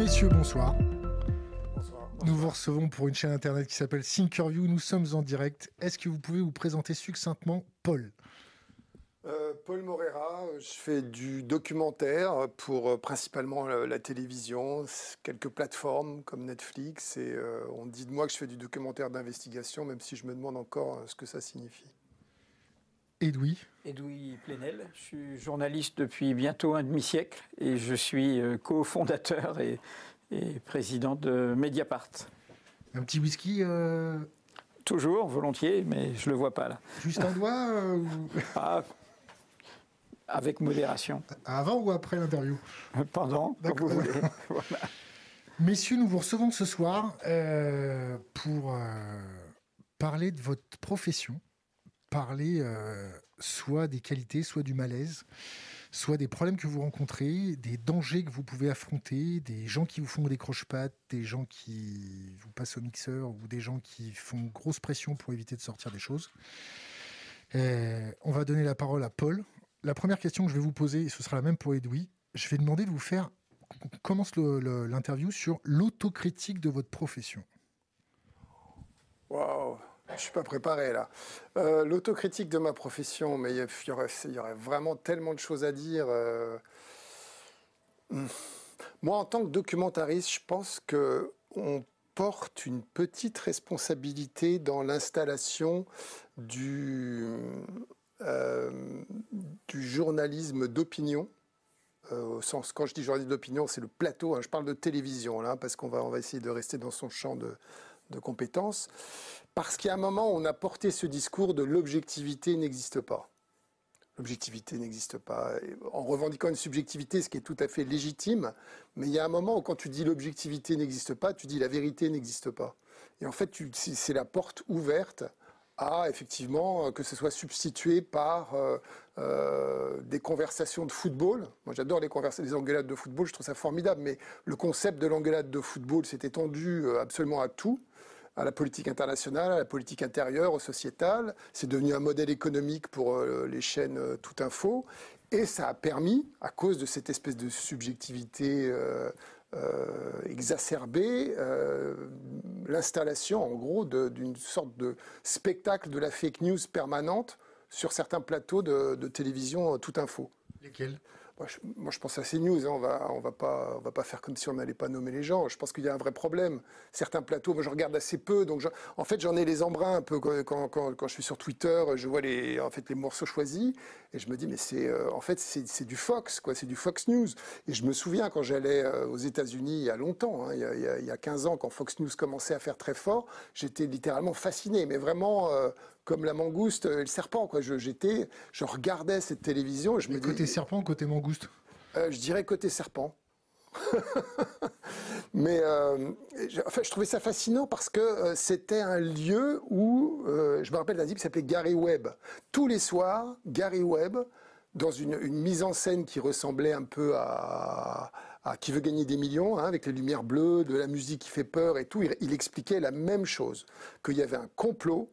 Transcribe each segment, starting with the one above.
Messieurs, bonsoir. Nous vous recevons pour une chaîne internet qui s'appelle Thinkerview. Nous sommes en direct. Est-ce que vous pouvez vous présenter succinctement Paul? Euh, Paul Morera, je fais du documentaire pour euh, principalement la, télévision, quelques plateformes comme Netflix, et euh, on dit de moi que je fais du documentaire d'investigation, même si je me demande encore ce que ça signifie. Edoui Edoui Plenel, je suis journaliste depuis bientôt un demi-siècle et je suis cofondateur et, et, président de Mediapart. Un petit whisky Toujours, volontiers, mais je ne le vois pas là. Juste un doigt ah, avec modération. Avant ou après l'interview? Pendant, comme vous voulez. Messieurs, nous vous recevons ce soir euh, pour euh, parler de votre profession, parler euh, soit des qualités, soit du malaise, soit des problèmes que vous rencontrez, des dangers que vous pouvez affronter, des gens qui vous font des croche-pattes, des gens qui vous passent au mixeur ou des gens qui font grosse pression pour éviter de sortir des choses. on va donner la parole à Paul, la première question que je vais vous poser, et ce sera la même pour Edoui, je vais demander de vous faire, on commence l'interview sur l'autocritique de votre profession. Waouh, je suis pas préparé là. Euh, l'autocritique de ma profession, mais il y, aurait, vraiment tellement de choses à dire. Euh. Hmm. Moi, en tant que documentariste, je pense que on porte une petite responsabilité dans l'installation du euh, journalisme d'opinion. Euh, au sens, quand je dis journalisme d'opinion, c'est le plateau. Hein, je parle de télévision là, parce qu'on va, on va essayer de rester dans son champ de, de compétences. Parce qu'à un moment, on a porté ce discours de l'objectivité n'existe pas. L'objectivité n'existe pas. En revendiquant une subjectivité, ce qui est tout à fait légitime, mais il y a un moment où quand tu dis l'objectivité n'existe pas, tu dis la vérité n'existe pas. Et en fait, c'est la porte ouverte à effectivement euh, que ce soit substitué par euh, euh, des conversations de football. Moi, j'adore les conversations, les engueulades de football, je trouve ça formidable. Mais le concept de l'engueulade de football s'est étendu absolument à tout à la politique internationale, à la politique intérieure, au sociétal. C'est devenu un modèle économique pour les chaînes Tout Info. Et ça a permis, à cause de cette espèce de subjectivité euh, exacerber euh, l'installation, en gros, d'une sorte de spectacle de la fake news permanente sur certains plateaux de, de télévision euh, tout info. Lesquels? Moi je, pense à CNews, hein, on va, va pas, faire comme si on n'allait pas nommer les gens. Je pense qu'il y a un vrai problème. Certains plateaux, moi je regarde assez peu, donc en fait j'en ai les embruns un peu quand, je suis sur Twitter, je vois les, en fait les morceaux choisis et je me dis mais c'est, euh, en fait c'est du Fox, quoi, c'est du Fox News. Et je me souviens quand j'allais euh, aux États-Unis il y a longtemps, hein, il, y a, il, y a, 15 ans, quand Fox News commençait à faire très fort, j'étais littéralement fasciné, mais vraiment euh, comme la mangouste et le serpent. Quoi. Je, j'étais, je regardais cette télévision et je me dis... Côté serpent, côté mangouste euh, Je dirais côté serpent. Mais euh, je, enfin, je trouvais ça fascinant parce que euh, c'était un lieu où, je me rappelle d'un type qui s'appelait Gary Webb. Tous les soirs, Gary Webb, dans une, une, mise en scène qui ressemblait un peu à, à Qui veut gagner des millions, hein, avec les lumières bleues, de la musique qui fait peur et tout, il, il expliquait la même chose, qu'il y avait un complot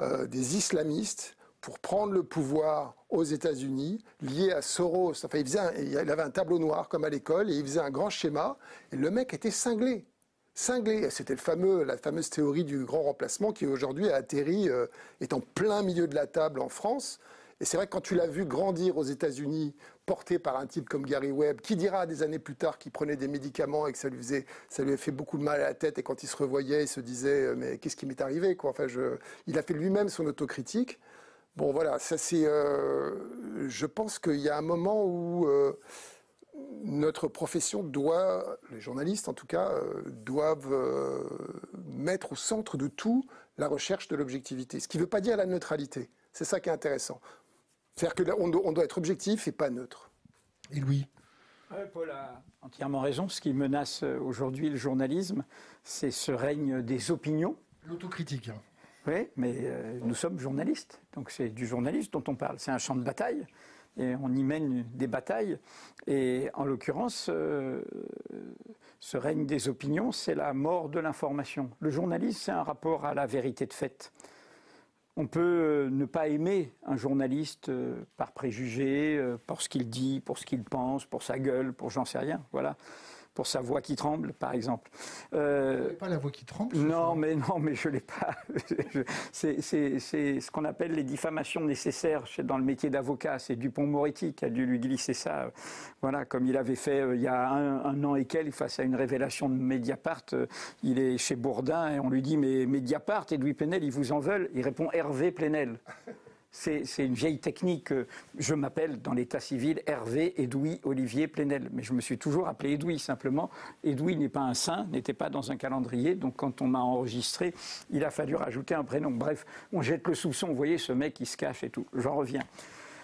euh, des islamistes pour prendre le pouvoir aux États-Unis, lié à Soros. Enfin, il, faisait il avait un tableau noir comme à l'école et il faisait un grand schéma. Et le mec était cinglé. Cinglé. C'était le fameux, la fameuse théorie du grand remplacement qui aujourd'hui a atterri, euh, est en plein milieu de la table en France. Et c'est vrai que quand tu l'as vu grandir aux États-Unis, porté par un type comme Gary Webb, qui dira des années plus tard qu'il prenait des médicaments et que ça lui faisait, fait beaucoup de mal à la tête, et quand il se revoyait, il se disait euh, mais qu'est-ce qui m'est arrivé. Enfin, il a fait lui-même son autocritique. Bon voilà, ça c'est. Euh, je pense qu'il y a un moment où euh, notre profession doit, les journalistes en tout cas, doivent mettre au centre de tout la recherche de l'objectivité. Ce qui ne veut pas dire la neutralité. C'est ça qui est intéressant. C'est-à-dire qu'on on doit être objectif et pas neutre. Et Louis Paul a entièrement raison. Ce qui menace euh, aujourd'hui le journalisme, c'est ce règne des opinions. L'autocritique. Hein. Oui, mais euh, nous sommes journalistes. Donc c'est du journalisme dont on parle. C'est un champ de bataille. Et on y mène des batailles. Et en l'occurrence, euh, ce règne des opinions, c'est la mort de l'information. Le journalisme, c'est un rapport à la vérité de fait. On peut euh, ne pas aimer un journaliste euh, par préjugé, euh, pour ce qu'il dit, pour ce qu'il pense, pour sa gueule, pour j'en sais rien. Voilà. Pour sa voix qui tremble, par exemple. Euh, pas la voix qui tremble Non, mais non, mais je l'ai pas. c'est ce qu'on appelle les diffamations nécessaires dans le métier d'avocat. C'est Dupont-Moretti qui a dû lui glisser ça. Voilà, comme il avait fait euh, il y a un, an et quelques face à une révélation de Mediapart. Euh, il est chez Bourdin et on lui dit mais Mediapart, et Louis Plenel, ils vous en veulent. Il répond Hervé Plenel. C'est une vieille technique. Je m'appelle dans l'état civil Hervé Edoui Olivier Plenel. Mais je me suis toujours appelé Edoui simplement. Edoui n'est pas un saint, n'était pas dans un calendrier. Donc quand on m'a enregistré, il a fallu rajouter un prénom. Bref, on jette le soupçon. Vous voyez ce mec qui se cache et tout. J'en reviens.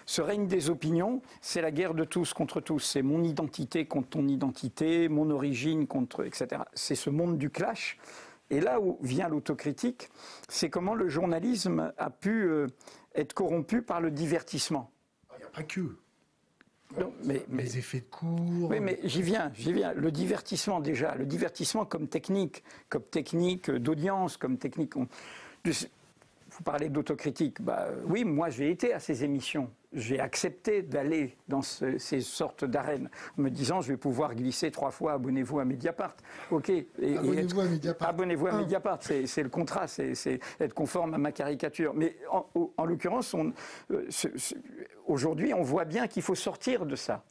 Ce règne des opinions, c'est la guerre de tous contre tous. C'est mon identité contre ton identité, mon origine contre, etc. C'est ce monde du clash. Et là où vient l'autocritique, c'est comment le journalisme a pu euh, être corrompu par le divertissement. Il n'y a pas que. mais, les effets de cours. Oui, mais j'y viens, j'y viens. Le divertissement déjà, le divertissement comme technique, comme technique d'audience, comme technique. Vous parlez d'autocritique. Bah, oui, moi j'ai été à ces émissions j'ai accepté d'aller dans ces sortes d'arènes, me disant je vais pouvoir glisser trois fois abonnez-vous à Mediapart. Ok. Abonnez-vous à Mediapart. Abonnez-vous à Mediapart. C'est le contrat, c'est être conforme à ma caricature. Mais en, l'occurrence, euh, aujourd'hui, on voit bien qu'il faut sortir de ça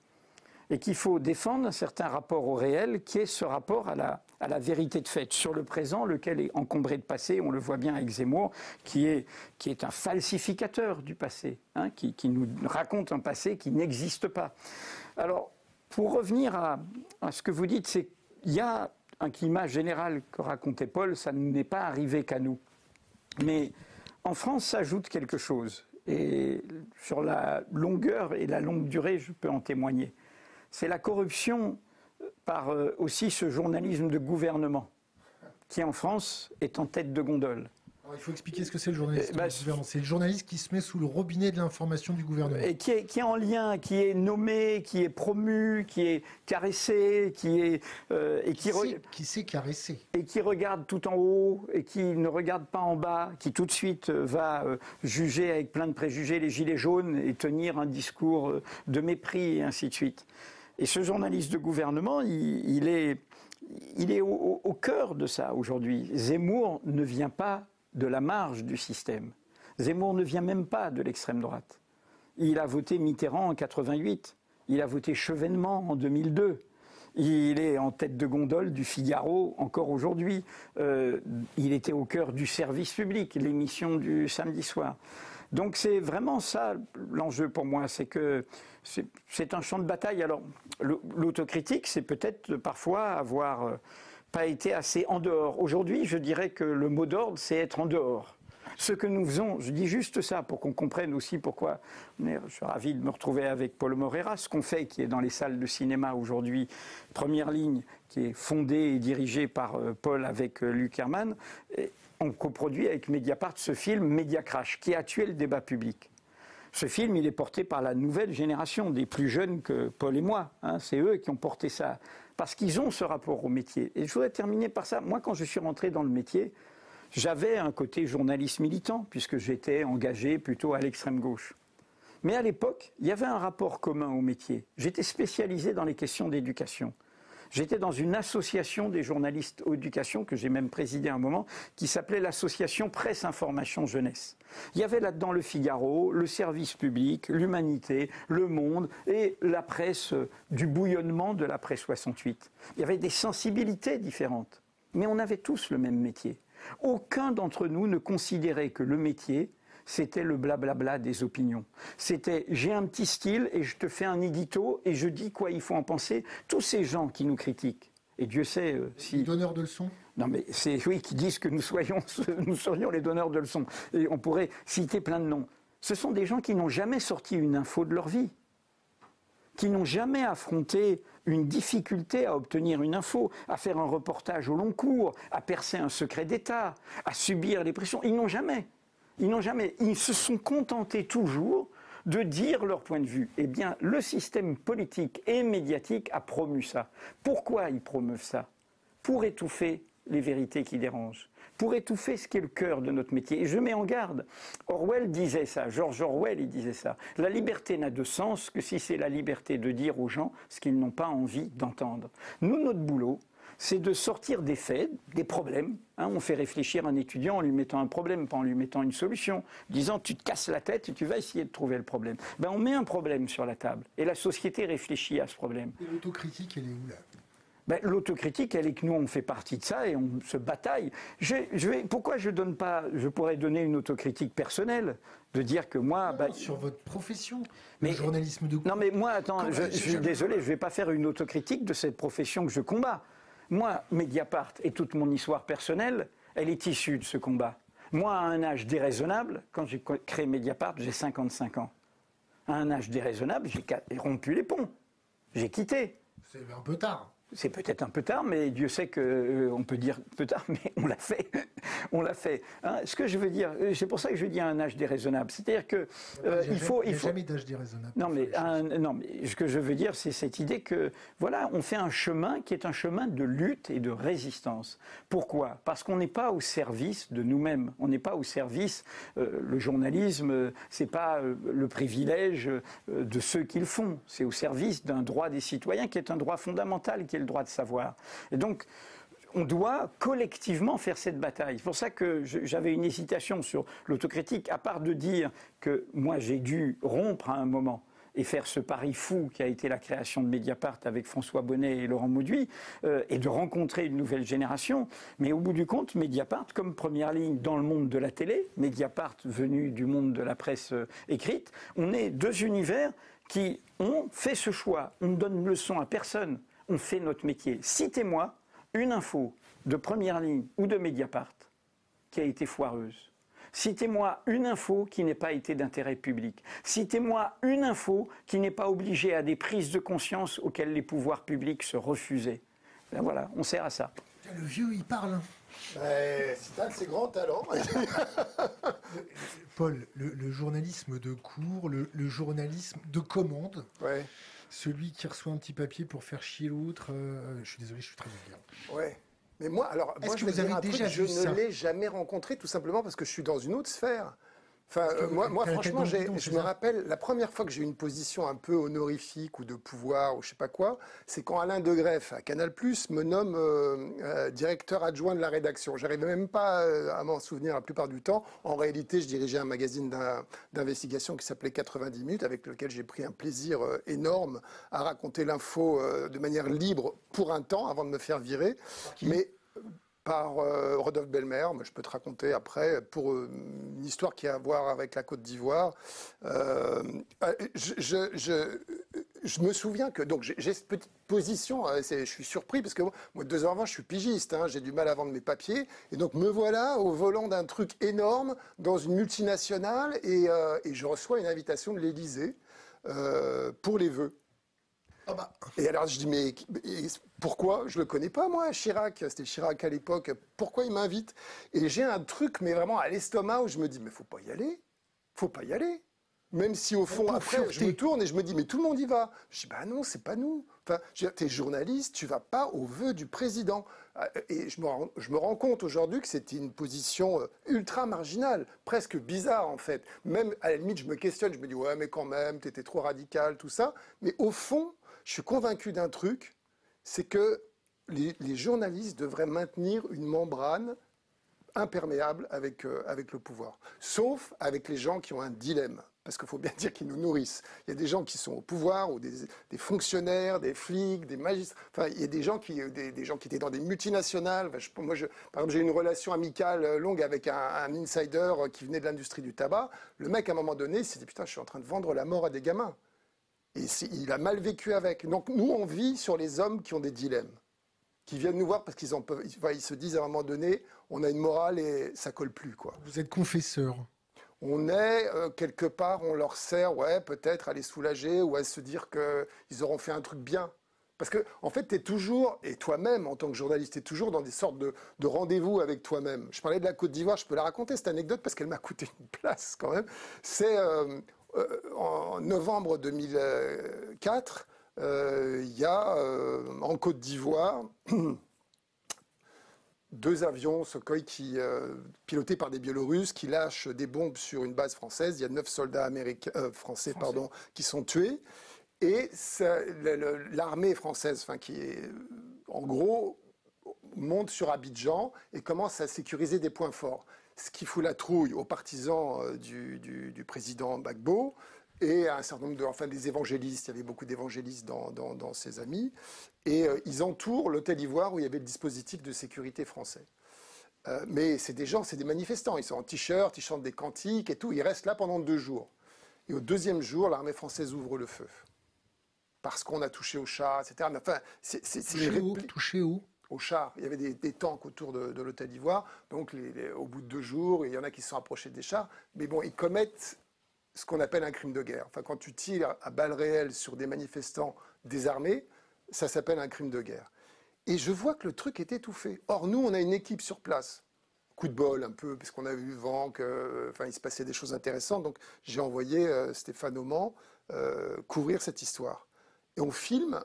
et qu'il faut défendre un certain rapport au réel qui est ce rapport à la, à la vérité de fait sur le présent, lequel est encombré de passé, on le voit bien avec Zemmour, qui est, qui est un falsificateur du passé, hein, qui, qui, nous raconte un passé qui n'existe pas. Alors, pour revenir à, ce que vous dites, c'est qu'il y a un climat général que racontait Paul, ça n'est pas arrivé qu'à nous. Mais en France s'ajoute quelque chose. Et sur la longueur et la longue durée, je peux en témoigner c'est la corruption par euh, aussi ce journalisme de gouvernement qui en France est en tête de gondole. il faut expliquer ce que c'est le journaliste. Eh ben, c'est le journaliste qui se met sous le robinet de l'information du gouvernement. Et qui est, qui est, en lien, qui est nommé, qui est promu, qui est caressé, qui est euh, et qui, qui, sait, caresser et qui regarde tout en haut et qui ne regarde pas en bas, qui tout de suite euh, va juger avec plein de préjugés les gilets jaunes et tenir un discours de mépris et ainsi de suite. Et ce journaliste de gouvernement, il, est, au, cœur de ça aujourd'hui. Zemmour ne vient pas de la marge du système. Zemmour ne vient même pas de l'extrême droite. Il a voté Mitterrand en 88. Il a voté Chevènement en 2002. Il est en tête de gondole du Figaro encore aujourd'hui. Euh, il était au cœur du service public, l'émission du samedi soir. Donc c'est vraiment ça l'enjeu pour moi, c'est que c'est un champ de bataille. Alors l'autocritique, c'est peut-être parfois avoir euh, pas été assez en dehors. Aujourd'hui, je dirais que le mot d'ordre, c'est être en dehors. Ce que nous faisons, je dis juste ça pour qu'on comprenne aussi pourquoi je suis ravi de me retrouver avec Paul Morera, ce qu'on fait qui est dans les salles de cinéma aujourd'hui, première ligne, qui est fondée et dirigée par euh, Paul avec euh, Luc Herman, on coproduit avec Mediapart ce film Media Crash, qui a tué le débat public. Ce film, il est porté par la nouvelle génération, des plus jeunes que Paul et moi. Hein. C'est eux qui ont porté ça, parce qu'ils ont ce rapport au métier. Et je voudrais terminer par ça. Moi, quand je suis rentré dans le métier, j'avais un côté journaliste militant, puisque j'étais engagé plutôt à l'extrême gauche. Mais à l'époque, il y avait un rapport commun au métier. J'étais spécialisé dans les questions d'éducation. J'étais dans une association des journalistes éducation que j'ai même présidé un moment, qui s'appelait l'association Presse Information Jeunesse. Il y avait là-dedans le Figaro, le service public, l'humanité, le monde et la presse du bouillonnement de la presse 68. Il y avait des sensibilités différentes, mais on avait tous le même métier. Aucun d'entre nous ne considérait que le métier c'était le blablabla des opinions. C'était j'ai un petit style et je te fais un édito et je dis quoi il faut en penser. Tous ces gens qui nous critiquent, et Dieu sait euh, si. Les donneurs de leçons? Non, mais c'est oui, qui disent que nous, soyons, nous serions les donneurs de leçons. Et on pourrait citer plein de noms. Ce sont des gens qui n'ont jamais sorti une info de leur vie, qui n'ont jamais affronté une difficulté à obtenir une info, à faire un reportage au long cours, à percer un secret d'État, à subir les pressions. Ils n'ont jamais. Ils n'ont jamais, ils se sont contentés toujours de dire leur point de vue. Eh bien, le système politique et médiatique a promu ça. Pourquoi ils promeuvent ça? Pour étouffer les vérités qui dérangent, pour étouffer ce qui est le cœur de notre métier. Et je mets en garde. Orwell disait ça, George Orwell, disait ça. La liberté n'a de sens que si c'est la liberté de dire aux gens ce qu'ils n'ont pas envie d'entendre. Nous, notre boulot, c'est de sortir des faits, des problèmes. Hein. on fait réfléchir un étudiant en lui mettant un problème, pas en lui mettant une solution, disant tu te casses la tête et tu vas essayer de trouver le problème. Ben, on met un problème sur la table et la société réfléchit à ce problème. Et l'autocritique, elle est où là? Ben, L'autocritique, elle est que nous, on fait partie de ça et on se bataille. Je, vais, pourquoi je donne pas, je pourrais donner une autocritique personnelle, de dire que moi... Ben, sur votre profession, mais, le journalisme de Non mais moi, attends, je, suis désolé, je ne vais pas faire une autocritique de cette profession que je combats. Moi, Mediapart et toute mon histoire personnelle, elle est issue de ce combat. Moi, à un âge déraisonnable, quand j'ai créé Mediapart, j'ai 55 ans. À un âge déraisonnable, j'ai rompu les ponts. J'ai quitté. C'est un peu tard. C'est peut-être un peu tard, mais Dieu sait qu'on euh, peut dire peu tard, mais on l'a fait. on l'a fait. Hein. ce que je veux dire, euh, c'est pour ça que je dis un âge déraisonnable. C'est-à-dire que euh, il faut, il faut. Jamais d'âge déraisonnable. Non, mais non, mais ce que je veux dire, c'est cette idée que voilà, on fait un chemin qui est un chemin de lutte et de résistance. Pourquoi? Parce qu'on n'est pas au service de nous-mêmes. On n'est pas au service. le journalisme, c'est pas le privilège de ceux qui le font. C'est au service d'un droit des citoyens qui est un droit fondamental, qui est le droit de savoir. Et donc, on doit collectivement faire cette bataille. C'est pour ça que j'avais une hésitation sur l'autocritique, à part de dire que moi j'ai dû rompre à un moment et faire ce pari fou qui a été la création de Mediapart avec François Bonnet et Laurent Mauduit, euh, et de rencontrer une nouvelle génération. Mais au bout du compte, Mediapart, comme première ligne dans le monde de la télé, Mediapart venu du monde de la presse euh, écrite, on est deux univers qui ont fait ce choix. On ne donne leçon à personne on fait notre métier. Citez-moi une info de première ligne ou de Mediapart qui a été foireuse. Citez-moi une info qui n'ait pas été d'intérêt public. Citez-moi une info qui n'est pas obligée à des prises de conscience auxquelles les pouvoirs publics se refusaient. Ben voilà, on sert à ça. Le vieux, il parle. Hein. c'est un de ses grands talents. Paul, le, journalisme de cours, le, journalisme de commande, ouais celui qui reçoit un petit papier pour faire chier l'autre. Euh, je suis désolé, je suis très vulgaire. Ouais. Mais moi, alors, moi, je vous avez déjà je ne l'ai jamais rencontré tout simplement parce que je suis dans une autre sphère. Enfin, euh, moi, moi franchement, je me rappelle la première fois que j'ai eu une position un peu honorifique ou de pouvoir ou je sais pas quoi, c'est quand Alain Degreffe à Canal Plus me nomme euh, euh, directeur adjoint de la rédaction. J'arrivais même pas à m'en souvenir la plupart du temps. En réalité, je dirigeais un magazine d'investigation qui s'appelait 90 minutes, avec lequel j'ai pris un plaisir énorme à raconter l'info de manière libre pour un temps avant de me faire virer. Mais par euh, Rodolphe Belmer, mais je peux te raconter après, pour euh, une histoire qui a à voir avec la Côte d'Ivoire. Euh, je, me souviens que donc j'ai cette petite position, je suis surpris parce que moi, deux ans avant, je suis pigiste, hein, j'ai du mal à vendre mes papiers, et donc me voilà au volant d'un truc énorme dans une multinationale, et, et je reçois une invitation de l'Élysée pour les vœux. Ah bah. Et alors je dis, mais pourquoi? Je le connais pas, moi, Chirac. C'était Chirac à l'époque. Pourquoi il m'invite? Et j'ai un truc, mais vraiment à l'estomac, où je me dis, mais faut pas y aller. Faut pas y aller. Même si au fond, après, je me tourne et je me dis, mais tout le monde y va. Je dis, bah non, c'est pas nous. Enfin, tu es journaliste, tu vas pas au vœu du président. Ah, et je me, rends, je me rends compte aujourd'hui que c'était une position euh, ultra marginale, presque bizarre en fait. Même à la limite, je me questionne, je me dis, ouais, mais quand même, tu étais trop radical, tout ça. Mais au fond, je suis convaincu d'un truc, c'est que les, journalistes devraient maintenir une membrane imperméable avec, euh, avec le pouvoir, sauf avec les gens qui ont un dilemme. Parce qu'il faut bien dire qu'ils nous nourrissent. Il y a des gens qui sont au pouvoir, ou des, fonctionnaires, des flics, des magistrats. Enfin, il y a des gens qui, des, gens qui étaient dans des multinationales. moi, par exemple, j'ai une relation amicale euh, longue avec un, un, insider qui venait de l'industrie du tabac. Le mec, à un moment donné, s'est dit Putain, je suis en train de vendre la mort à des gamins. Et il a mal vécu avec. Donc nous, on vit sur les hommes qui ont des dilemmes, qui viennent nous voir parce qu'ils ils se disent à un moment donné, on a une morale et ça colle plus. Quoi. Vous êtes confesseur on est euh, quelque part, on leur sert, ouais, peut-être à les soulager ou à se dire qu'ils auront fait un truc bien. Parce que, en fait, tu es toujours, et toi-même, en tant que journaliste, tu es toujours dans des sortes de, rendez-vous avec toi-même. Je parlais de la Côte d'Ivoire, je peux la raconter, cette anecdote, parce qu'elle m'a coûté une place quand même. C'est, euh, en novembre 2004, euh, il y a euh, en Côte d'Ivoire deux avions Sukhoi qui, pilotés par des Biélorusses qui lâchent des bombes sur une base française. Il y a neuf soldats américains, français, Pardon, qui sont tués. Et l'armée française, enfin, qui est, en gros, monte sur Abidjan et commence à sécuriser des points forts. Ce qui fout la trouille aux partisans euh, du, président Gbagbo et à un certain nombre de, enfin, des évangélistes. Il y avait beaucoup d'évangélistes dans, ses amis. Et euh, ils entourent l'hôtel Ivoire où il y avait le dispositif de sécurité français. Euh, mais c'est des gens, c'est des manifestants. Ils sont en t-shirt, ils chantent des cantiques et tout. Ils restent là pendant deux jours. Et au deuxième jour, l'armée française ouvre le feu. Parce qu'on a touché au chat, etc. Mais enfin, c'est, touché, où, touché où au char. Il y avait des, tanks autour de, l'hôtel d'Ivoire. Donc, au bout de deux jours, il y en a qui se sont approchés des chars. Mais bon, ils commettent ce qu'on appelle un crime de guerre. Enfin, quand tu tires à balles réelles sur des manifestants désarmés, ça s'appelle un crime de guerre. Et je vois que le truc est étouffé. Or, nous, on a une équipe sur place. Coup de bol un peu, parce qu'on a vu vent, que, enfin, il se passait des choses intéressantes. Donc, j'ai envoyé euh, Stéphane Auman euh, couvrir cette histoire. Et on filme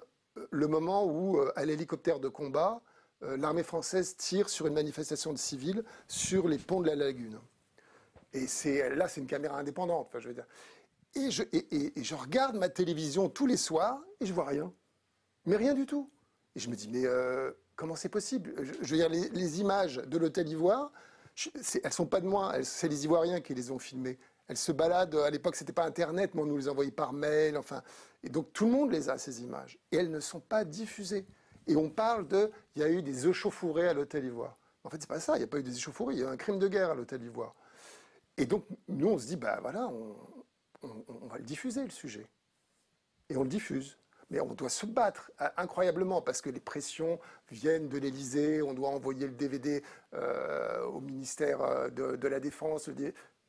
le moment où, euh, à l'hélicoptère de combat, euh, l'armée française tire sur une manifestation de civils sur les ponts de la lagune. Et c'est là, c'est une caméra indépendante. Enfin, je veux dire. Et je, je, regarde ma télévision tous les soirs et je vois rien. Mais rien du tout. Et je me dis, mais euh, comment c'est possible? Je, veux dire, les, images de l'hôtel Ivoire, elles sont pas de moi, c'est les Ivoiriens qui les ont filmées. Elles se baladent, à l'époque c'était pas Internet, mais on nous les envoyait par mail, enfin. Et donc tout le monde les a, ces images. Et elles ne sont pas diffusées. Et on parle de, il y a eu des échauffourées à l'hôtel Ivoire. En fait, c'est pas ça, il n'y a pas eu des échauffourées, il y a eu un crime de guerre à l'hôtel Ivoire. Et donc, nous, on se dit, ben voilà, on, va le diffuser, le sujet. Et on le diffuse. Mais on doit se battre euh, incroyablement parce que les pressions viennent de l'Élysée, on doit envoyer le DVD euh, au ministère euh, de, la Défense.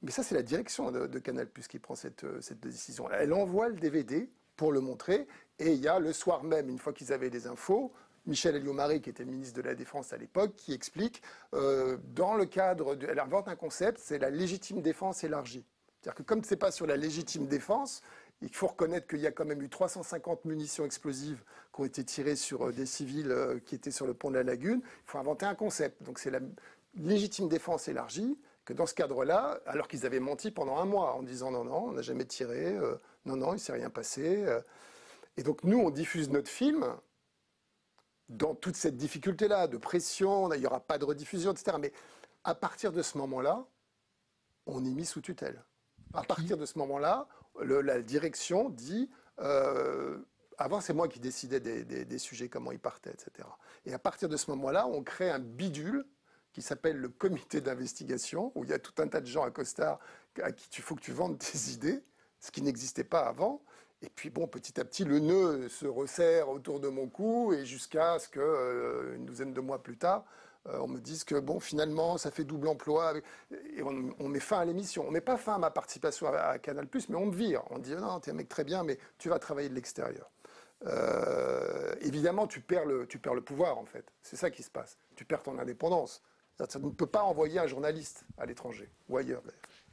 Mais ça, c'est la direction de, Canal Plus qui prend cette, cette décision. Elle envoie le DVD pour le montrer. Et il y a le soir même, une fois qu'ils avaient les infos, Michel Elliot-Marie, qui était ministre de la Défense à l'époque, qui explique, euh, dans le cadre, elle invente un concept, c'est la légitime défense élargie. C'est-à-dire que comme ce n'est pas sur la légitime défense, il faut reconnaître qu'il y a quand même eu 350 munitions explosives qui ont été tirées sur euh, des civils euh, qui étaient sur le pont de la lagune. Il faut inventer un concept. Donc c'est la légitime défense élargie, que dans ce cadre-là, alors qu'ils avaient menti pendant un mois en disant non, non, on n'a jamais tiré, non, non, il s'est rien passé. Et donc nous, on diffuse notre film dans toute cette difficulté-là, de pression, il n'y aura pas de rediffusion, etc. Mais à partir de ce moment-là, on est mis sous tutelle. À partir de ce moment-là, la direction dit... Euh, avant, c'est moi qui décidais des, sujets, comment ils partaient, etc. Et à partir de ce moment-là, on crée un bidule qui s'appelle le comité d'investigation, où il y a tout un tas de gens à costard à qui il faut que tu vendes tes idées, ce qui n'existait pas avant. Et puis bon, petit à petit, le nœud se resserre autour de mon cou et jusqu'à ce que, euh, une douzaine de mois plus tard, euh, on me dise que bon, finalement, ça fait double emploi et on, met fin à l'émission. On met pas fin à ma participation à, Canal+, mais on me vire. On dit non, tu es un mec très bien, mais tu vas travailler de l'extérieur. Euh, évidemment, tu perds, le, tu perds le pouvoir, en fait. C'est ça qui se passe. Tu perds ton indépendance. Ça ne peut pas envoyer un journaliste à l'étranger ou ailleurs.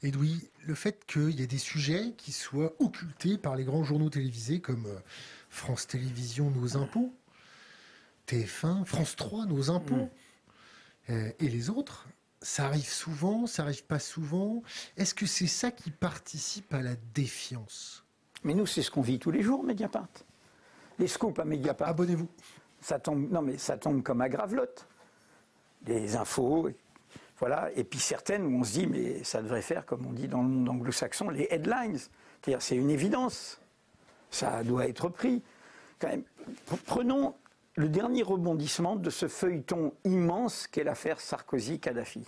Edoui, le fait qu'il y ait des sujets qui soient occultés par les grands journaux télévisés comme euh, France Télévisions, Nos Impôts, TF1, France 3, Nos Impôts, mm. euh, et les autres, ça arrive souvent, ça arrive pas souvent. Est-ce que c'est ça qui participe à la défiance? Mais nous, c'est ce qu'on vit tous les jours, Mediapart. Les scoops à Mediapart. Abonnez-vous. Ça tombe, non, mais ça tombe comme à gravelotte. Des infos, voilà. Et puis certaines où on se dit, mais ça devrait faire, comme on dit dans le monde anglo-saxon, les headlines. C'est-à-dire, c'est une évidence. Ça doit être pris. Quand même, prenons le dernier rebondissement de ce feuilleton immense qu'est l'affaire Sarkozy-Kadhafi,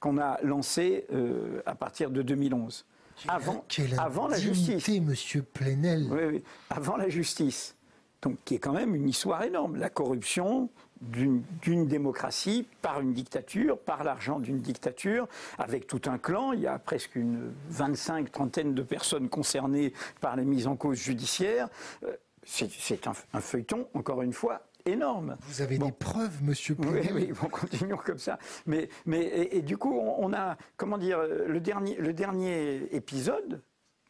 qu'on a lancé euh, à partir de 2011. Avant, avant la justice. Monsieur Plenel. Oui, oui, avant la justice. Donc, qui est quand même une histoire énorme. La corruption, d'une démocratie par une dictature, par l'argent d'une dictature, avec tout un clan. Il y a presque une 25, trentaine de personnes concernées par les mises en cause judiciaires. Euh, c'est un, feuilleton, encore une fois, énorme. Vous avez des preuves, monsieur Oui, oui, bon, continuons comme ça. Mais, mais et, du coup, on, a, comment dire, le dernier, le dernier épisode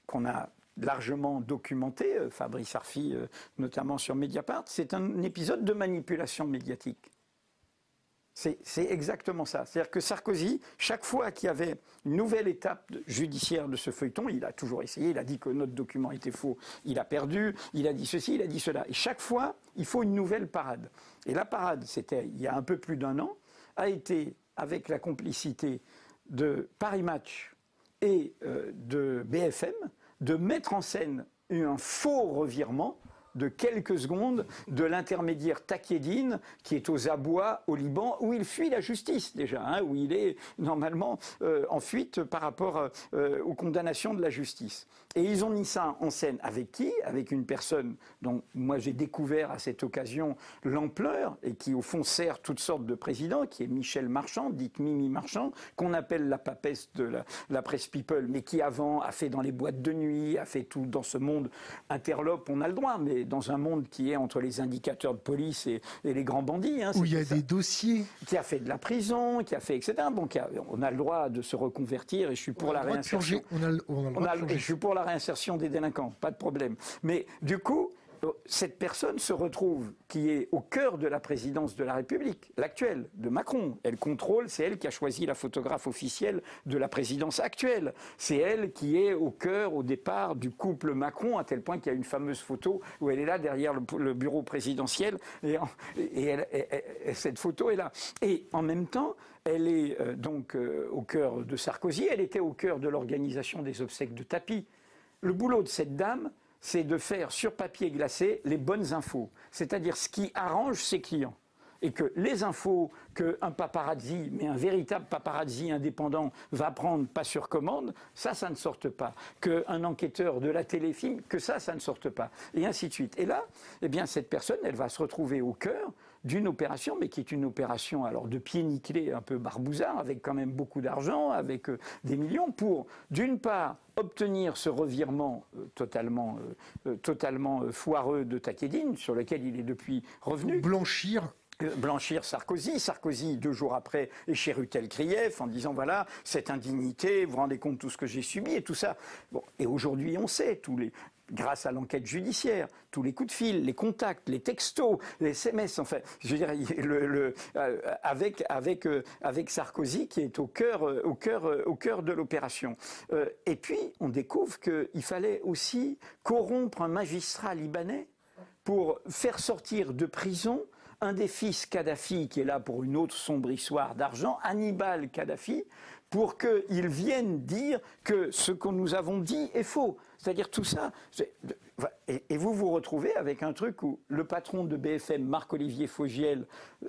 qu'on a largement documenté, euh, Fabrice Arfi euh, notamment sur Mediapart, c'est un épisode de manipulation médiatique. C'est exactement ça. C'est-à-dire que Sarkozy, chaque fois qu'il y avait une nouvelle étape judiciaire de ce feuilleton, il a toujours essayé, il a dit que notre document était faux, il a perdu, il a dit ceci, il a dit cela. Et chaque fois, il faut une nouvelle parade. Et la parade, c'était il y a un peu plus d'un an, a été avec la complicité de Paris Match et euh, de BFM, de mettre en scène un faux revirement de quelques secondes de l'intermédiaire Takedine, qui est aux abois au Liban, où il fuit la justice déjà, hein, où il est normalement euh, en fuite par rapport euh, aux condamnations de la justice. Et ils ont mis ça en scène avec qui? Avec une personne dont moi j'ai découvert à cette occasion l'ampleur et qui au fond sert toutes sortes de présidents, qui est Michel Marchand, dit Mimi Marchand, qu'on appelle la papesse de la, la presse people, mais qui avant a fait dans les boîtes de nuit, a fait tout dans ce monde interlope, on a le droit, mais dans un monde qui est entre les indicateurs de police et, les grands bandits. Hein, Où il y a des dossiers. Qui a fait de la prison, qui a fait, etc. Bon, on a le droit de se reconvertir et je suis pour la réinsertion. On a, on a le droit je suis pour la réinsertion des délinquants, pas de problème. Mais du coup, cette personne se retrouve, qui est au cœur de la présidence de la République, l'actuelle, de Macron. Elle contrôle, c'est elle qui a choisi la photographe officielle de la présidence actuelle. C'est elle qui est au cœur, au départ, du couple Macron, à tel point qu'il y a une fameuse photo où elle est là derrière le, bureau présidentiel, et, cette photo est là. Et en même temps, elle est euh, donc euh, au cœur de Sarkozy, elle était au cœur de l'organisation des obsèques de tapis. Le boulot de cette dame, c'est de faire sur papier glacé les bonnes infos, c'est-à-dire ce qui arrange ses clients. Et que les infos qu'un paparazzi, mais un véritable paparazzi indépendant, va prendre pas sur commande, ça, ça ne sorte pas. Qu'un enquêteur de la téléfilm, que ça, ça ne sorte pas. Et ainsi de suite. Et là, eh bien, cette personne, elle va se retrouver au cœur d'une opération, mais qui est une opération alors de pied nickelé un peu barbouzard, avec quand même beaucoup d'argent, avec euh, des millions, pour d'une part obtenir ce revirement euh, totalement, euh, totalement foireux de Takedine, sur lequel il est depuis revenu. Blanchir blanchir Sarkozy. Sarkozy, deux jours après, est chez Rutel Krief en disant voilà, cette indignité, vous vous rendez compte de tout ce que j'ai subi et tout ça. Bon, et aujourd'hui, on sait, tous les, grâce à l'enquête judiciaire, tous les coups de fil, les contacts, les textos, les SMS, enfin, je veux dire, euh, avec, avec, euh, avec Sarkozy qui est au cœur, euh, au cœur, au cœur de l'opération. et puis, on découvre qu'il fallait aussi corrompre un magistrat libanais pour faire sortir de prison un des fils Kadhafi, qui est là pour une autre sombre histoire d'argent, Hannibal Kadhafi, pour qu'il vienne dire que ce que nous avons dit est faux. C'est-à-dire tout ça. Et, vous vous retrouvez avec un truc où le patron de BFM, Marc-Olivier Fogiel,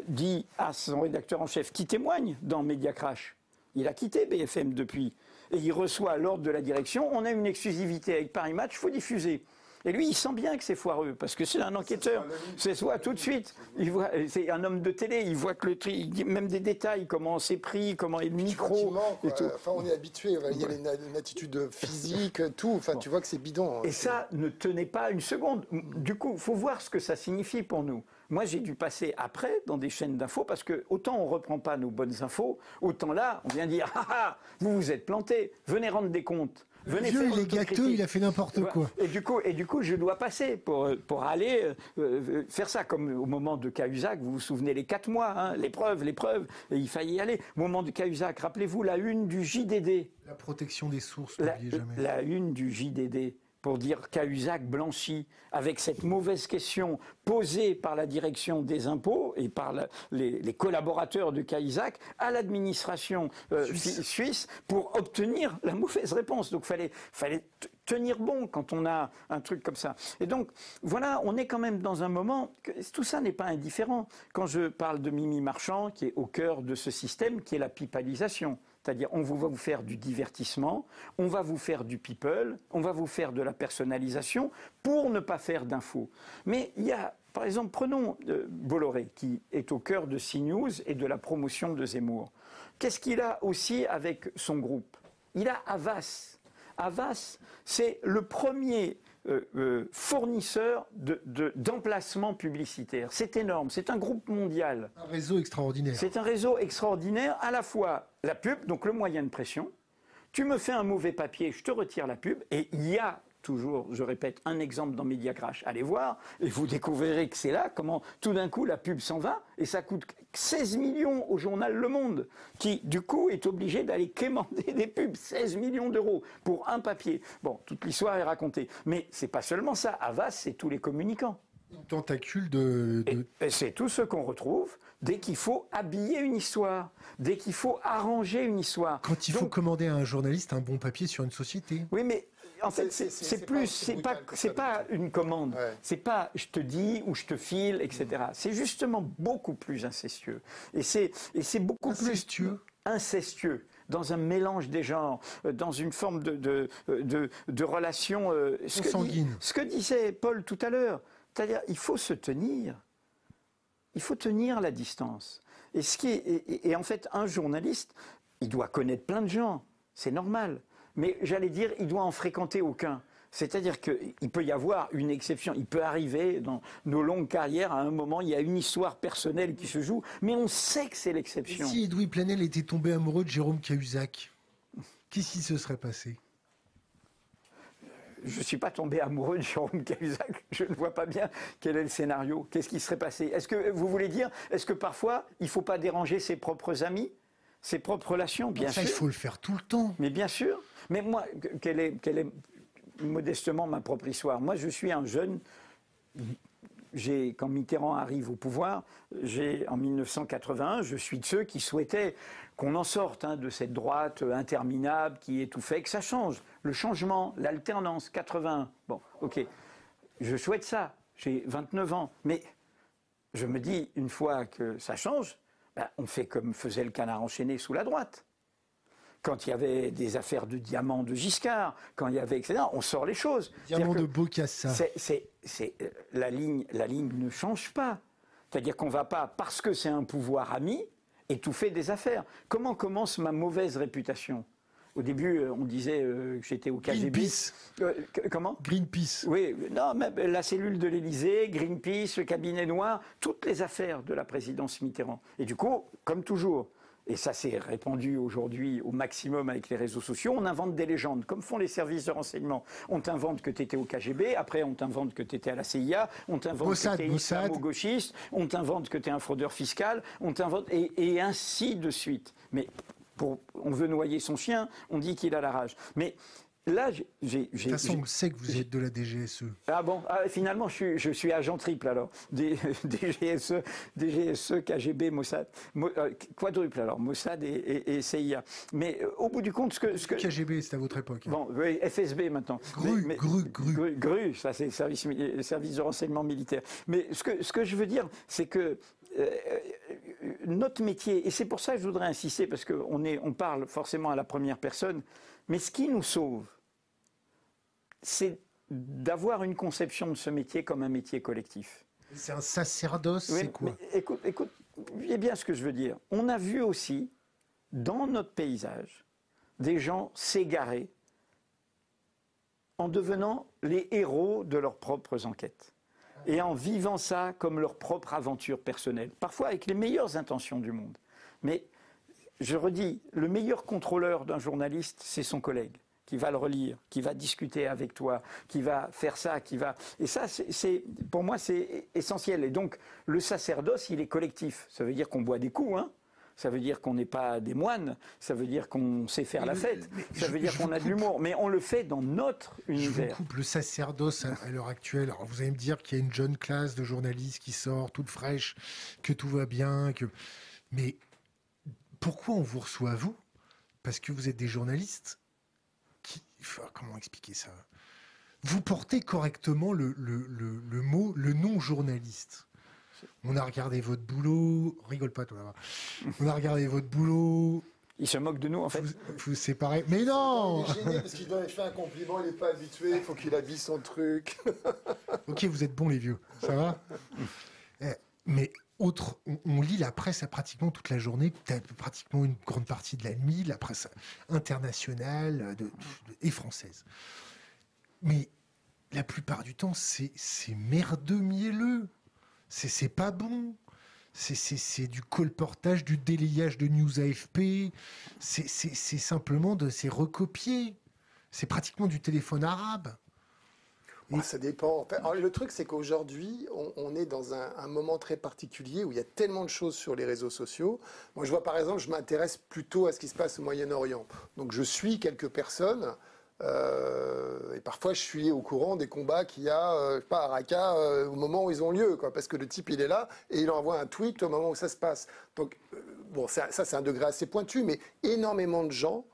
dit à son rédacteur en chef, qui témoigne dans Media Crash, il a quitté BFM depuis, et il reçoit l'ordre de la direction, on a une exclusivité avec Paris Match, il faut diffuser. Et lui, il sent bien que c'est foireux, parce que c'est un enquêteur. C'est soit tout de suite. Il voit, c'est un homme de télé, il voit que le tri, il dit même des détails, comment c'est pris, comment est le micro. Et tout. Enfin, on est habitué, il y a une, attitude physique, tout. Enfin, tu vois que c'est bidon. Hein. Et ça ne tenait pas une seconde. Du coup, il faut voir ce que ça signifie pour nous. Moi, j'ai dû passer après dans des chaînes d'infos parce que autant on reprend pas nos bonnes infos, autant là, on vient dire ah, ah vous vous êtes planté, venez rendre des comptes. Venez Dieu, il est gâteux, il a fait n'importe quoi. Et du coup, et du coup, je dois passer pour, pour aller euh, euh, faire ça, comme au moment de Cahuzac, vous vous souvenez les quatre mois, hein, l'épreuve, l'épreuve, il fallait y aller. Au moment de Cahuzac, rappelez-vous la une du JDD. La protection des sources, n'oubliez jamais. La une du JDD pour dire Cahuzac blanchi, avec cette mauvaise question posée par la direction des impôts et par les, collaborateurs de Cahuzac à l'administration euh, suisse. pour obtenir la mauvaise réponse. Donc fallait, fallait tenir bon quand on a un truc comme ça. Et donc voilà, on est quand même dans un moment que tout ça n'est pas indifférent. Quand je parle de Mimi Marchand, qui est au cœur de ce système, qui est la pipalisation. C'est-à-dire, on va vous faire du divertissement, on va vous faire du people, on va vous faire de la personnalisation pour ne pas faire d'infos. Mais il y a, par exemple, prenons euh, Bolloré, qui est au cœur de CNews et de la promotion de Zemmour. Qu'est-ce qu'il a aussi avec son groupe? Il a Avas. Avas, c'est le premier euh, euh, fournisseur d'emplacements publicitaires. C'est énorme, c'est un groupe mondial. Un réseau extraordinaire. C'est un réseau extraordinaire, à la fois la pub, donc le moyen de pression. Tu me fais un mauvais papier, je te retire la pub. Et il y a toujours, je répète, un exemple dans Mediacrash. Allez voir et vous découvrirez que c'est là comment tout d'un coup la pub s'en va et ça coûte 16 millions au journal Le Monde qui du coup est obligé d'aller quémander des pubs. 16 millions d'euros pour un papier. Bon, toute l'histoire est racontée. Mais c'est pas seulement ça. Avas, c'est tous les communicants. Tentacule de. Et, c'est tout ce qu'on retrouve dès qu'il faut habiller une histoire, dès qu'il faut arranger une histoire. Quand il faut commander à un journaliste un bon papier sur une société. Oui, mais en fait, c'est plus, c'est pas, c'est pas une commande. C'est pas je te dis ou je te file, etc. C'est justement beaucoup plus incestueux. Et c'est, et c'est beaucoup incestueux. plus incestueux? dans un mélange des genres, euh, dans une forme de, de, de, de relation. Euh, ce, que ce que disait Paul tout à l'heure, c'est-à-dire il faut se tenir. Il faut tenir la distance. Et, ce qui est, et en fait, un journaliste, il doit connaître plein de gens. C'est normal mais j'allais dire, il doit en fréquenter aucun. C'est-à-dire qu'il peut y avoir une exception. Il peut arriver dans nos longues carrières, à un moment, il y a une histoire personnelle qui se joue, mais on sait que c'est l'exception. Si Edoui Planel était tombé amoureux de Jérôme Cahuzac, qu'est-ce qui se serait passé? Je ne suis pas tombé amoureux de Jérôme Cahuzac. Je ne vois pas bien quel est le scénario. Qu'est-ce qui serait passé? Est-ce que vous voulez dire, est-ce que parfois il ne faut pas déranger ses propres amis, ses propres relations? Bien ça, sûr. Il faut le faire tout le temps. Mais bien sûr. Mais moi, quelle est, quelle est modestement ma propre histoire? Moi, je suis un jeune. Quand Mitterrand arrive au pouvoir, en 1981, je suis de ceux qui souhaitaient qu'on en sorte hein, de cette droite interminable qui est tout fait, que ça change. Le changement, l'alternance, 81. Bon, ok. Je souhaite ça. J'ai 29 ans. Mais je me dis, une fois que ça change, ben, on fait comme faisait le canard enchaîné sous la droite quand il y avait des affaires de diamants de Giscard, quand il y avait, etc., on sort les choses. Diamant de Bocassa. C'est, euh, la, ligne, la ligne ne change pas. C'est-à-dire qu'on ne va pas, parce que c'est un pouvoir ami, étouffer des affaires. Comment commence ma mauvaise réputation? Au début, euh, on disait euh, que j'étais au KGB. Greenpeace. comment? Greenpeace. Oui, non, même la cellule de l'Élysée, Greenpeace, le cabinet noir, toutes les affaires de la présidence Mitterrand. Et du coup, comme toujours, et ça s'est répandu aujourd'hui au maximum avec les réseaux sociaux, on invente des légendes, comme font les services de renseignement. On t'invente que tu étais au KGB, après on t'invente que tu étais à la CIA, on t'invente que tu islamo-gauchiste, on t'invente que tu es un fraudeur fiscal, on t'invente, et, ainsi de suite. Mais pour, on veut noyer son chien, on dit qu'il a la rage. Mais Là, j'ai. De toute façon, on sait que vous êtes de la DGSE. Ah bon? Ah, Finalement, je suis, je suis, agent triple alors. DGSE, DGSE, KGB, Mossad. Euh, quadruple alors, Mossad et, CIA. Mais euh, au bout du compte, ce que. Ce que... KGB, c'est à votre époque. Bon, oui, FSB maintenant. GRU, GRU, GRU. GRU, ça c'est service, service de renseignement militaire. Mais ce que, ce que je veux dire, c'est que. Euh, notre métier, et c'est pour ça que je voudrais insister, parce qu'on on parle forcément à la première personne, mais ce qui nous sauve, c'est d'avoir une conception de ce métier comme un métier collectif. C'est un sacerdoce, c'est quoi? Écoute, écoute, bien ce que je veux dire. On a vu aussi, dans notre paysage, des gens s'égarer en devenant les héros de leurs propres enquêtes et en vivant ça comme leur propre aventure personnelle, parfois avec les meilleures intentions du monde. Mais je redis, le meilleur contrôleur d'un journaliste, c'est son collègue qui va le relire, qui va discuter avec toi, qui va faire ça, qui va... Et ça, c'est, pour moi, c'est essentiel. Et donc, le sacerdoce, il est collectif. Ça veut dire qu'on boit des coups, hein ça veut dire qu'on n'est pas des moines, ça veut dire qu'on sait faire la fête, ça veut dire qu'on a de l'humour, mais on le fait dans notre univers. Je vous coupe le sacerdoce à, l'heure actuelle. Alors vous allez me dire qu'il y a une jeune classe de journalistes qui sort toute fraîche, que tout va bien, que mais pourquoi on vous reçoit vous? Parce que vous êtes des journalistes comment expliquer ça Vous portez correctement le, mot, le nom journaliste. On a regardé votre boulot, rigole pas toi là-bas. On a regardé votre boulot. Il se moque de nous en fait. Vous, vous séparez. Mais non Il est gêné parce qu'il doit fait un compliment, il n'est pas habitué, il faut qu'il habille son truc. ok, vous êtes bons les vieux, ça va eh, Mais autre, on, lit la presse à pratiquement toute la journée, pratiquement une grande partie de la nuit, la presse internationale et française. Mais la plupart du temps, c'est merdeux mielleux. C'est pas bon. C'est du colportage, du délayage de news AFP. C'est simplement de c'est recopié. C'est pratiquement du téléphone arabe. Ah, ça dépend. le truc, c'est qu'aujourd'hui, on, est dans un, moment très particulier où il y a tellement de choses sur les réseaux sociaux. Moi, je vois par exemple, je m'intéresse plutôt à ce qui se passe au Moyen-Orient. Donc, je suis quelques personnes. Euh, et parfois, je suis au courant des combats qu'il y a, euh, pas à Raqqa, euh, au moment où ils ont lieu, quoi, parce que le type, il est là et il envoie un tweet au moment où ça se passe. Donc, bon, ça, c'est un degré assez pointu, mais énormément de gens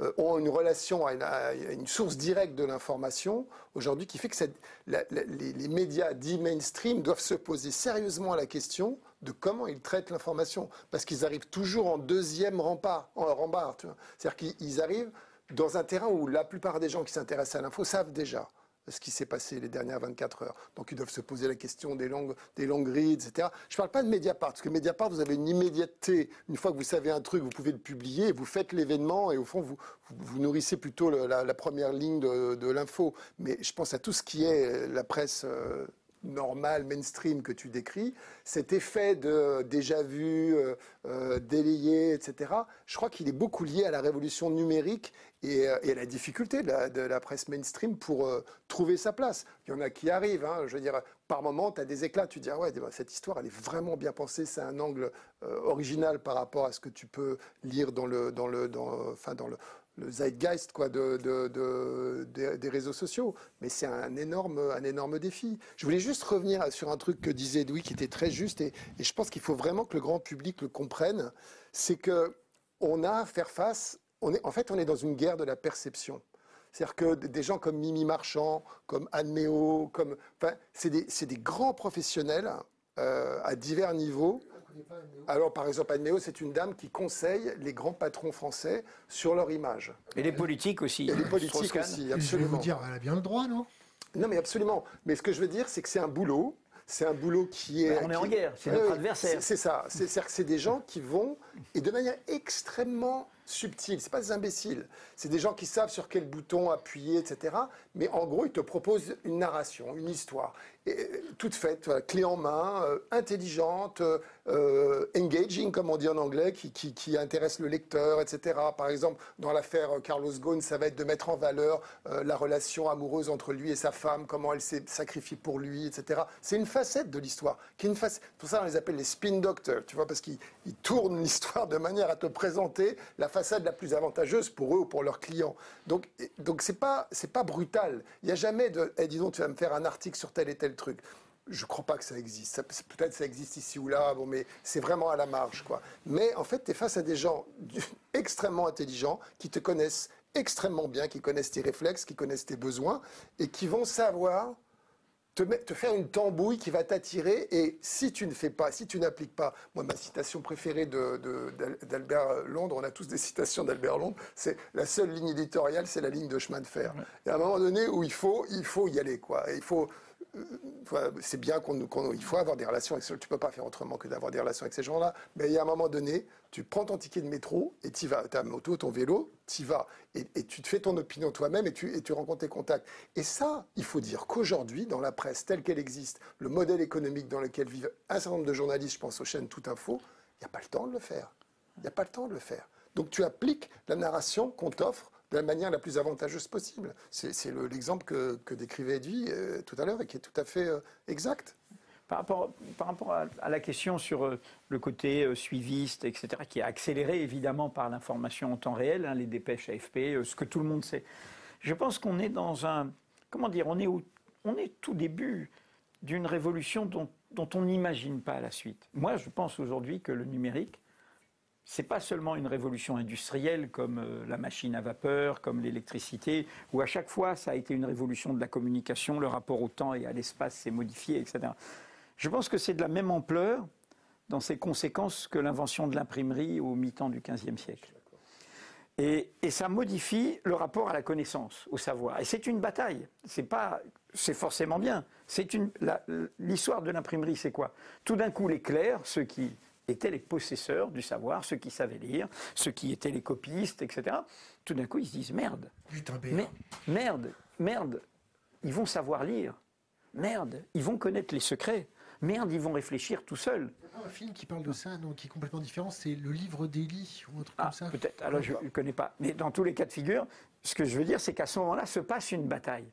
euh, ont une relation à une, source directe de l'information aujourd'hui qui fait que les, médias dits mainstream doivent se poser sérieusement la question de comment ils traitent l'information. Parce qu'ils arrivent toujours en deuxième rempart, en rempart. C'est-à-dire qu'ils arrivent dans un terrain où la plupart des gens qui s'intéressent à l'info savent déjà ce qui s'est passé les dernières 24 heures. Donc ils doivent se poser la question des langues, des langues etc. Je ne parle pas de Mediapart, parce que Mediapart, vous avez une immédiateté. Une fois que vous savez un truc, vous pouvez le publier, vous faites l'événement, et au fond, vous, vous, nourrissez plutôt la, première ligne de, l'info. Mais je pense à tout ce qui est la presse... Normale, mainstream que tu décris, cet effet de déjà vu, euh, euh, délayé, etc., je crois qu'il est beaucoup lié à la révolution numérique et, euh, à la difficulté de la, presse mainstream pour trouver sa place. Il y en a qui arrivent, hein, je veux dire, par moment, tu as des éclats, tu dis, ah ouais, cette histoire, elle est vraiment bien pensée, c'est un angle original par rapport à ce que tu peux lire dans le, dans le, dans, enfin, dans le, le zeitgeist quoi, de, des réseaux sociaux. Mais c'est un énorme, un énorme défi. Je voulais juste revenir sur un truc que disait Edoui qui était très juste, et, je pense qu'il faut vraiment que le grand public le comprenne, c'est que on a à faire face, on est, en fait on est dans une guerre de la perception. C'est-à-dire que des gens comme Mimi Marchand, comme Anne Méo, comme, enfin, c'est des, des, grands professionnels euh, à divers niveaux alors, par exemple, Anne c'est une dame qui conseille les grands patrons français sur leur image. Et les politiques aussi. Et les politiques aussi, absolument. Je vais vous dire, elle a bien le droit, non? Non, mais absolument. Mais ce que je veux dire, c'est que c'est un boulot. C'est un boulot qui est. Bah, on est en guerre, c'est notre adversaire. C'est ça. C'est-à-dire que c'est des gens qui vont, et de manière extrêmement subtil. C'est pas des imbéciles. C'est des gens qui savent sur quel bouton appuyer, etc. Mais en gros, ils te proposent une narration, une histoire, et, toute faite, clé en main, euh, intelligente, euh, engaging, comme on dit en anglais, qui, intéresse le lecteur, etc. Par exemple, dans l'affaire Carlos Ghosn, ça va être de mettre en valeur euh, la relation amoureuse entre lui et sa femme, comment elle s'est sacrifiée pour lui, etc. C'est une facette de l'histoire. Qui est une facette. Pour ça, on les appelle les spin doctors, tu vois, parce qu'ils tournent l'histoire de manière à te présenter la façade la plus avantageuse pour eux ou pour leurs clients. Donc, donc c'est pas, c'est pas brutal. Il n'y a jamais de, eh, disons, tu vas me faire un article sur tel et tel truc. Je ne crois pas que ça existe. Peut-être ça existe ici ou là, bon, mais c'est vraiment à la marge. Quoi. Mais en fait, tu es face à des gens extrêmement intelligents qui te connaissent extrêmement bien, qui connaissent tes réflexes, qui connaissent tes besoins et qui vont savoir te, faire une tambouille qui va t'attirer. Et si tu ne fais pas, si tu n'appliques pas, moi, ma citation préférée d'Albert Londres, on a tous des citations d'Albert Londres, c'est la seule ligne éditoriale, c'est la ligne de chemin de fer. Et à un moment donné où il faut, il faut y aller, quoi. il faut euh, c'est bien qu'on, il faut avoir des relations avec ceux Tu peux pas faire autrement que d'avoir des relations avec ces gens-là. Mais il y a un moment donné, tu prends ton ticket de métro et tu vas. Ta moto, ton vélo, tu vas. Et, tu te fais ton opinion toi-même et tu, et tu rencontres tes contacts. Et ça, il faut dire qu'aujourd'hui, dans la presse telle qu'elle existe, le modèle économique dans lequel vivent un certain nombre de journalistes, je pense aux chaînes Tout Info, il n'y a pas le temps de le faire. Il n'y a pas le temps de le faire. Donc tu appliques la narration qu'on t'offre de la manière la plus avantageuse possible. C'est l'exemple que, décrivait Eddie euh, tout à l'heure et qui est tout à fait euh, exact. Par rapport, par rapport à, la question sur euh, le côté suiviste, etc., qui est accéléré évidemment par l'information en temps réel, hein, les dépêches AFP, ce que tout le monde sait, je pense qu'on est dans un. Comment dire On est, au, on est tout début d'une révolution dont, dont on n'imagine pas la suite. Moi, je pense aujourd'hui que le numérique c'est pas seulement une révolution industrielle comme euh, la machine à vapeur, comme l'électricité, où à chaque fois ça a été une révolution de la communication, le rapport au temps et à l'espace s'est modifié, etc. Je pense que c'est de la même ampleur dans ses conséquences que l'invention de l'imprimerie au mi-temps du XVe siècle. Et, ça modifie le rapport à la connaissance, au savoir. Et c'est une bataille. C'est pas, c'est forcément bien. C'est une, l'histoire de l'imprimerie, c'est quoi? Tout d'un coup, les clercs, ceux qui étaient les possesseurs du savoir, ceux qui savaient lire, ceux qui étaient les copistes, etc. Tout d'un coup, ils se disent merde. merde, merde, ils vont savoir lire. Merde, ils vont connaître les secrets. Merde, ils vont réfléchir tout seuls. Il y a un film qui parle de ça, non, qui est complètement différent, c'est Le Livre d'Élie ou autre ah, comme ça. Peut-être, alors je ne connais pas. Mais dans tous les cas de figure, ce que je veux dire, c'est qu'à ce moment-là se passe une bataille.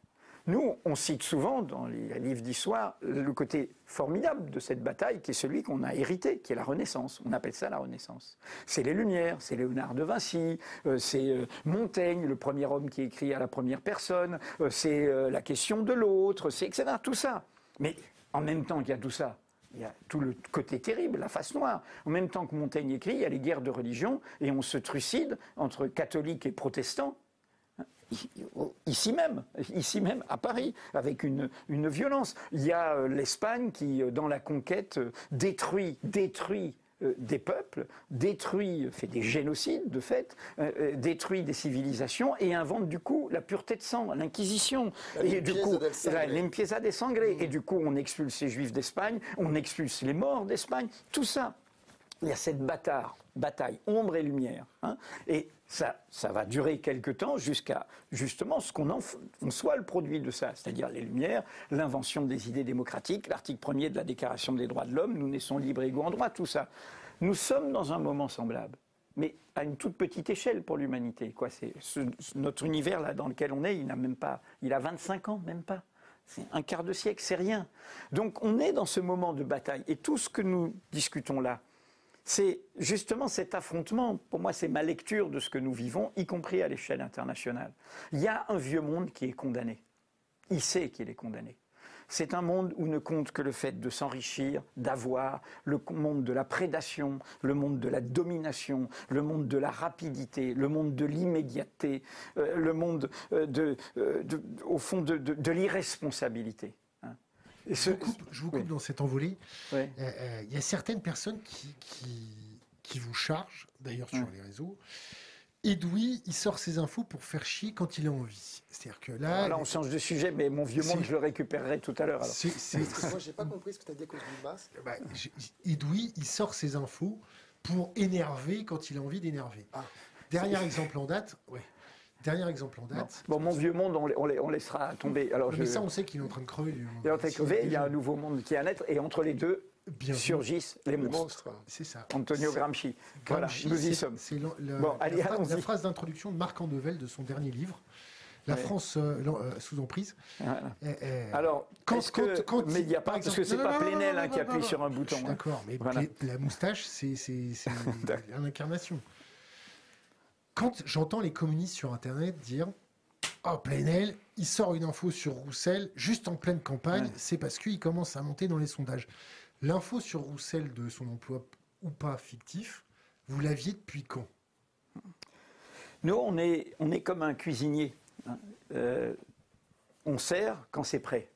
Nous, on cite souvent dans les livres d'histoire le côté formidable de cette bataille qui est celui qu'on a hérité, qui est la Renaissance. On appelle ça la Renaissance. C'est les Lumières, c'est Léonard de Vinci, euh, c'est euh, Montaigne, le premier homme qui écrit à la première personne, euh, c'est la question de l'autre, c'est etc. Tout ça. Mais en même temps qu'il y a tout ça, il y a tout le côté terrible, la face noire. En même temps que Montaigne écrit, il y a les guerres de religion et on se trucide entre catholiques et protestants ici même, ici même à Paris, avec une, une violence. Il y a euh, l'Espagne qui, euh, dans la conquête, euh, détruit, détruit des peuples, détruit, fait des génocides de fait, détruit des civilisations et invente du coup la pureté de sang, l'Inquisition. Et du coup, l'impieza des sangrés. Et du coup, on expulse les Juifs d'Espagne, on expulse les morts d'Espagne, tout ça. Il y a cette bataille, ombre et lumière. Hein. et ça, va durer quelque temps jusqu'à justement ce qu'on soit le produit de ça, c'est-à-dire les Lumières, l'invention des idées démocratiques, l'article premier de la Déclaration des droits de l'homme, nous naissons libres et égaux en droit, tout ça. Nous sommes dans un moment semblable, mais à une toute petite échelle pour l'humanité. Notre univers dans lequel on est, il n'a même pas, il a 25 ans, même pas. C'est un quart de siècle, c'est rien. Donc on est dans ce moment de bataille et tout ce que nous discutons là, c'est justement cet affrontement, pour moi c'est ma lecture de ce que nous vivons, y compris à l'échelle internationale. Il y a un vieux monde qui est condamné. Il sait qu'il est condamné. C'est un monde où ne compte que le fait de s'enrichir, d'avoir, le monde de la prédation, le monde de la domination, le monde de la rapidité, le monde de l'immédiateté, euh, le monde euh, euh, au fond de l'irresponsabilité. Je vous coupe, dans cette envolée. Euh, euh, il y a certaines personnes qui, qui, vous chargent, d'ailleurs sur les réseaux. Edoui, il sort ses infos pour faire chier quand il a envie. C'est-à-dire que là. là, on change de sujet, mais mon vieux monde, je le récupérerai tout à l'heure. Moi, j'ai pas compris ce que tu as dit à cause du masque. Bah, Edoui, il sort ses infos pour énerver quand il a envie d'énerver. Ah. Dernier exemple en date, ouais. Dernier exemple en date. Bon, mon vieux monde, on, on, laissera tomber. Alors, Mais ça, on sait qu'il est en train de crever. Il est en train de crever, il y a un nouveau monde qui est à naître, et entre les deux, surgissent les monstres. C'est ça. Antonio Gramsci. Voilà, nous y sommes. C'est la, phrase d'introduction de Marc Andevel de son dernier livre. La France euh, euh, sous emprise. Alors, quand, quand, quand média par exemple, parce que c'est pas Plenel hein, qui appuie sur un bouton. Hein. D'accord, mais la moustache, c'est l'incarnation quand j'entends les communistes sur Internet dire Oh, Plenel, il sort une info sur Roussel juste en pleine campagne, c'est parce qu'il commence à monter dans les sondages. L'info sur Roussel de son emploi ou pas fictif, vous l'aviez depuis quand? Nous, on est, on est comme un cuisinier. Hein. Euh, on sert quand c'est prêt.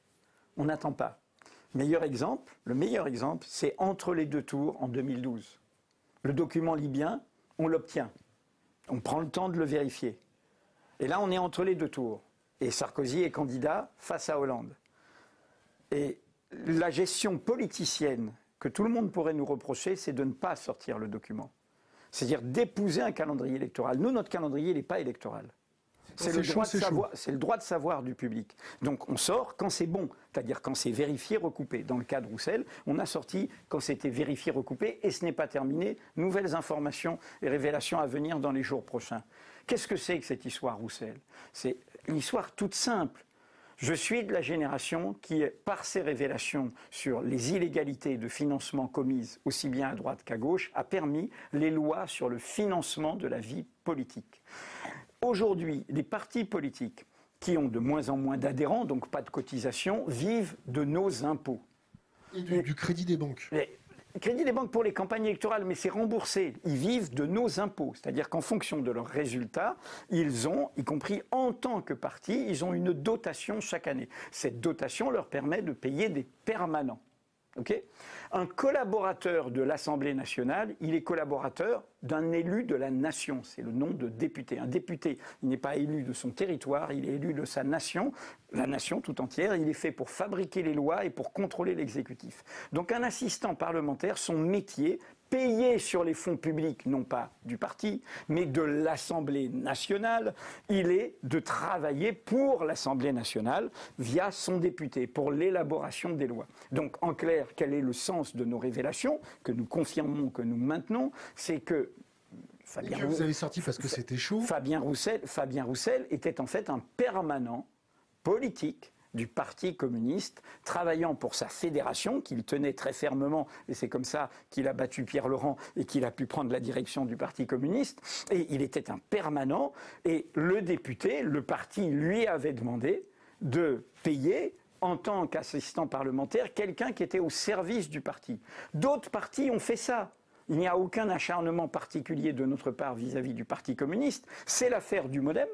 On n'attend pas. Meilleur exemple, le meilleur exemple, c'est entre les deux tours en 2012. Le document libyen, on l'obtient. On prend le temps de le vérifier. Et là, on est entre les deux tours. Et Sarkozy est candidat face à Hollande. Et la gestion politicienne que tout le monde pourrait nous reprocher, c'est de ne pas sortir le document. C'est-à-dire d'épouser un calendrier électoral. Nous, notre calendrier, n'est pas électoral. C'est le, droit de savoir, le droit de savoir du public. Donc on sort quand c'est bon, c'est-à-dire quand c'est vérifié, recoupé. Dans le cas de Roussel, on a sorti quand c'était vérifié, recoupé, et ce n'est pas terminé. Nouvelles informations et révélations à venir dans les jours prochains. Qu'est-ce que c'est que cette histoire Roussel? C'est une histoire toute simple. Je suis de la génération qui, par ses révélations sur les illégalités de financement commises aussi bien à droite qu'à gauche, a permis les lois sur le financement de la vie politique. Aujourd'hui, les partis politiques qui ont de moins en moins d'adhérents, donc pas de cotisation, vivent de nos impôts. Et du, crédit des banques. crédit des banques pour les campagnes électorales, mais c'est remboursé. Ils vivent de nos impôts. C'est-à-dire qu'en fonction de leurs résultats, ils ont, y compris en tant que parti, ils ont une dotation chaque année. Cette dotation leur permet de payer des permanents. Un collaborateur de l'Assemblée nationale, il est collaborateur d'un élu de la nation. C'est le nom de député. Un député, il n'est pas élu de son territoire, il est élu de sa nation, la nation tout entière. Il est fait pour fabriquer les lois et pour contrôler l'exécutif. Donc un assistant parlementaire, son métier, payé sur les fonds publics, non pas du parti, mais de l'Assemblée nationale, il est de travailler pour l'Assemblée nationale via son député, pour l'élaboration des lois. Donc en clair, quel est le sens de nos révélations, que nous confirmons, que nous maintenons, c'est que Fabien vous avez sorti parce que c'était chaud. Fabien Roussel, Fabien Roussel était en fait un permanent politique du Parti communiste, travaillant pour sa fédération, qu'il tenait très fermement, et c'est comme ça qu'il a battu Pierre Laurent et qu'il a pu prendre la direction du Parti communiste. Et il était un permanent, et le député, le parti lui avait demandé de payer en tant qu'assistant parlementaire quelqu'un qui était au service du parti. D'autres partis ont fait ça. Il n'y a aucun acharnement particulier de notre part vis-à-vis du Parti communiste. C'est l'affaire du modem.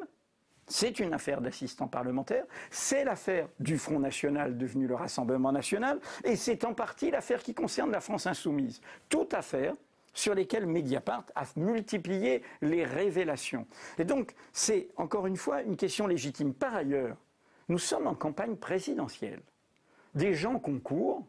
C'est une affaire d'assistant parlementaire, c'est l'affaire du Front National devenu le Rassemblement National, et c'est en partie l'affaire qui concerne la France Insoumise. Toute affaire sur lesquelles Mediapart a multiplié les révélations. Et donc, c'est encore une fois une question légitime. Par ailleurs, nous sommes en campagne présidentielle. Des gens concourent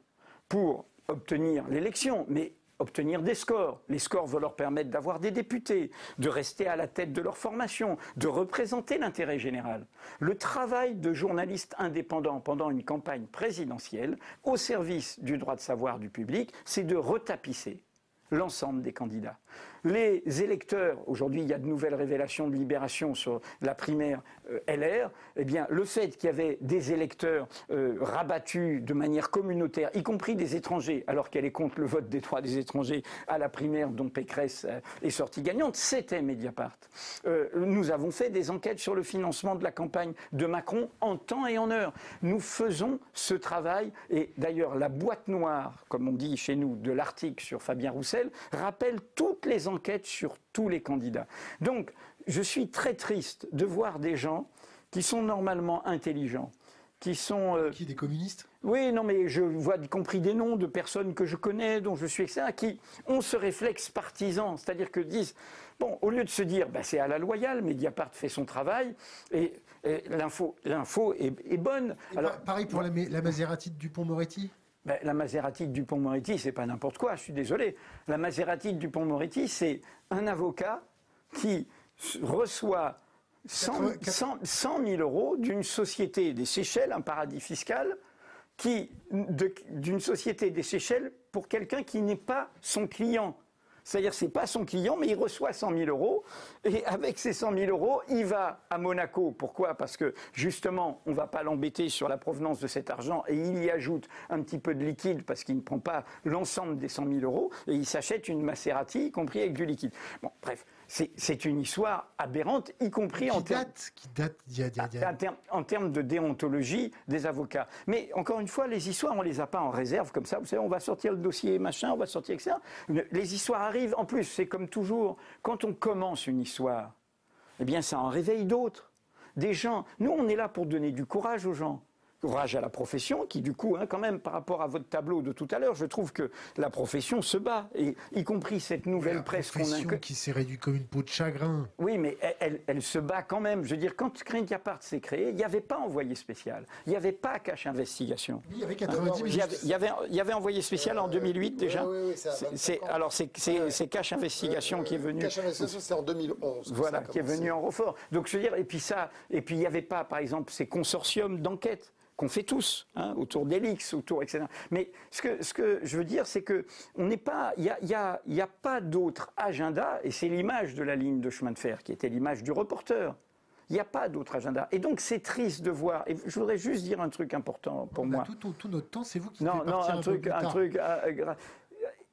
pour obtenir l'élection, mais obtenir des scores. Les scores vont leur permettre d'avoir des députés, de rester à la tête de leur formation, de représenter l'intérêt général. Le travail de journaliste indépendant pendant une campagne présidentielle, au service du droit de savoir du public, c'est de retapisser l'ensemble des candidats les électeurs, aujourd'hui il y a de nouvelles révélations de libération sur la primaire euh, LR, eh bien le fait qu'il y avait des électeurs euh, rabattus de manière communautaire, y compris des étrangers, alors qu'elle est contre le vote des droits des étrangers à la primaire dont Pécresse euh, est sortie gagnante, c'était Mediapart. nous avons fait des enquêtes sur le financement de la campagne de Macron en temps et en heure. Nous faisons ce travail et d'ailleurs la boîte noire, comme on dit chez nous, de l'article sur Fabien Roussel rappelle toutes les enquêtes enquête sur tous les candidats. Donc, je suis très triste de voir des gens qui sont normalement intelligents, qui sont... Euh, qui, des communistes? Oui, non, mais je vois y compris des noms de personnes que je connais, dont je suis etc., qui ont ce réflexe partisan, c'est-à-dire que disent, bon, au lieu de se dire, bah, c'est à la loyale, Mediapart fait son travail, et, l'info, l'info est, bonne. Alors, pareil pour la, la Maserati de Dupont-Moretti? Ben, la Maserati du Dupont-Moretti, c'est pas n'importe quoi, je suis désolé. La Maserati du Dupont-Moretti, c'est un avocat qui reçoit 100, 000 euros d'une société des Seychelles, un paradis fiscal, d'une société des Seychelles pour quelqu'un qui n'est pas son client. C'est-à-dire que ce n'est pas son client, mais il reçoit 100 000 euros. Et avec ces 100 000 euros, il va à Monaco. Pourquoi? Parce que justement, on va pas l'embêter sur la provenance de cet argent. Et il y ajoute un petit peu de liquide parce qu'il ne prend pas l'ensemble des 100 000 euros. Et il s'achète une Maserati, y compris avec du liquide. Bon, bref c'est une histoire aberrante, y compris en, date, termes de déontologie des avocats. Mais encore une fois, les histoires, on les a pas en réserve comme ça. Vous savez, on va sortir le dossier machin, on va sortir etc. Les histoires arrivent. En plus, c'est comme toujours, quand on commence une histoire, eh bien, ça en réveille d'autres. Des gens. Nous, on est là pour donner du courage aux gens courage à la profession, qui du coup, hein, quand même, par rapport à votre tableau de tout à l'heure, je trouve que la profession se bat, et y compris cette nouvelle presse qu'on a. qui s'est réduite comme une peau de chagrin. Oui, mais elle, se bat quand même. Je veux dire, quand Mediapart s'est créé, il n'y avait pas envoyé spécial, il n'y avait pas cache investigation. il y avait 90 il, y avait, il, y avait, envoyé spécial en 2008 déjà. Oui, oui, c'est, alors c'est cache investigation qui est venu. Cache investigation, c'est en 2011. Voilà, qui est venu en renfort. Donc je veux dire, et puis ça, et puis il n'y avait pas, par exemple, ces consortiums d'enquête qu'on fait tous, hein, autour d'Elix, autour, etc. Mais ce que, ce que je veux dire, c'est que on n'est pas, il n'y a, y a, y a pas d'autre agenda, et c'est l'image de la ligne de chemin de fer qui était l'image du reporter. Il n'y a pas d'autre agenda. Et donc, c'est triste de voir. Et je voudrais juste dire un truc important pour moi. Tout, tout, notre temps, c'est vous qui Non, non, un, truc, un truc. Euh,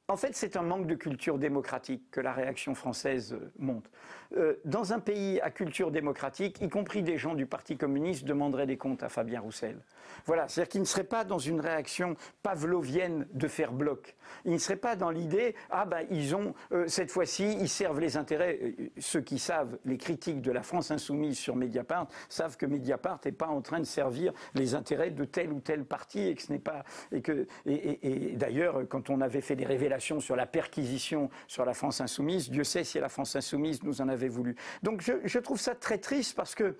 en fait, c'est un manque de culture démocratique que la réaction française euh, monte. Euh, dans un pays à culture démocratique, y compris des gens du Parti communiste demanderaient des comptes à Fabien Roussel. Voilà, c'est-à-dire qu'il ne serait pas dans une réaction pavlovienne de faire bloc. Il ne serait pas dans l'idée ah ben ils ont euh, cette fois-ci ils servent les intérêts. Euh, ceux qui savent les critiques de la France insoumise sur Mediapart savent que Mediapart n'est pas en train de servir les intérêts de tel ou tel parti et que ce n'est pas et que et, d'ailleurs quand on avait fait des révélations sur la perquisition sur la France insoumise, Dieu sait si la France insoumise nous en avait Donc je, je trouve ça très triste parce que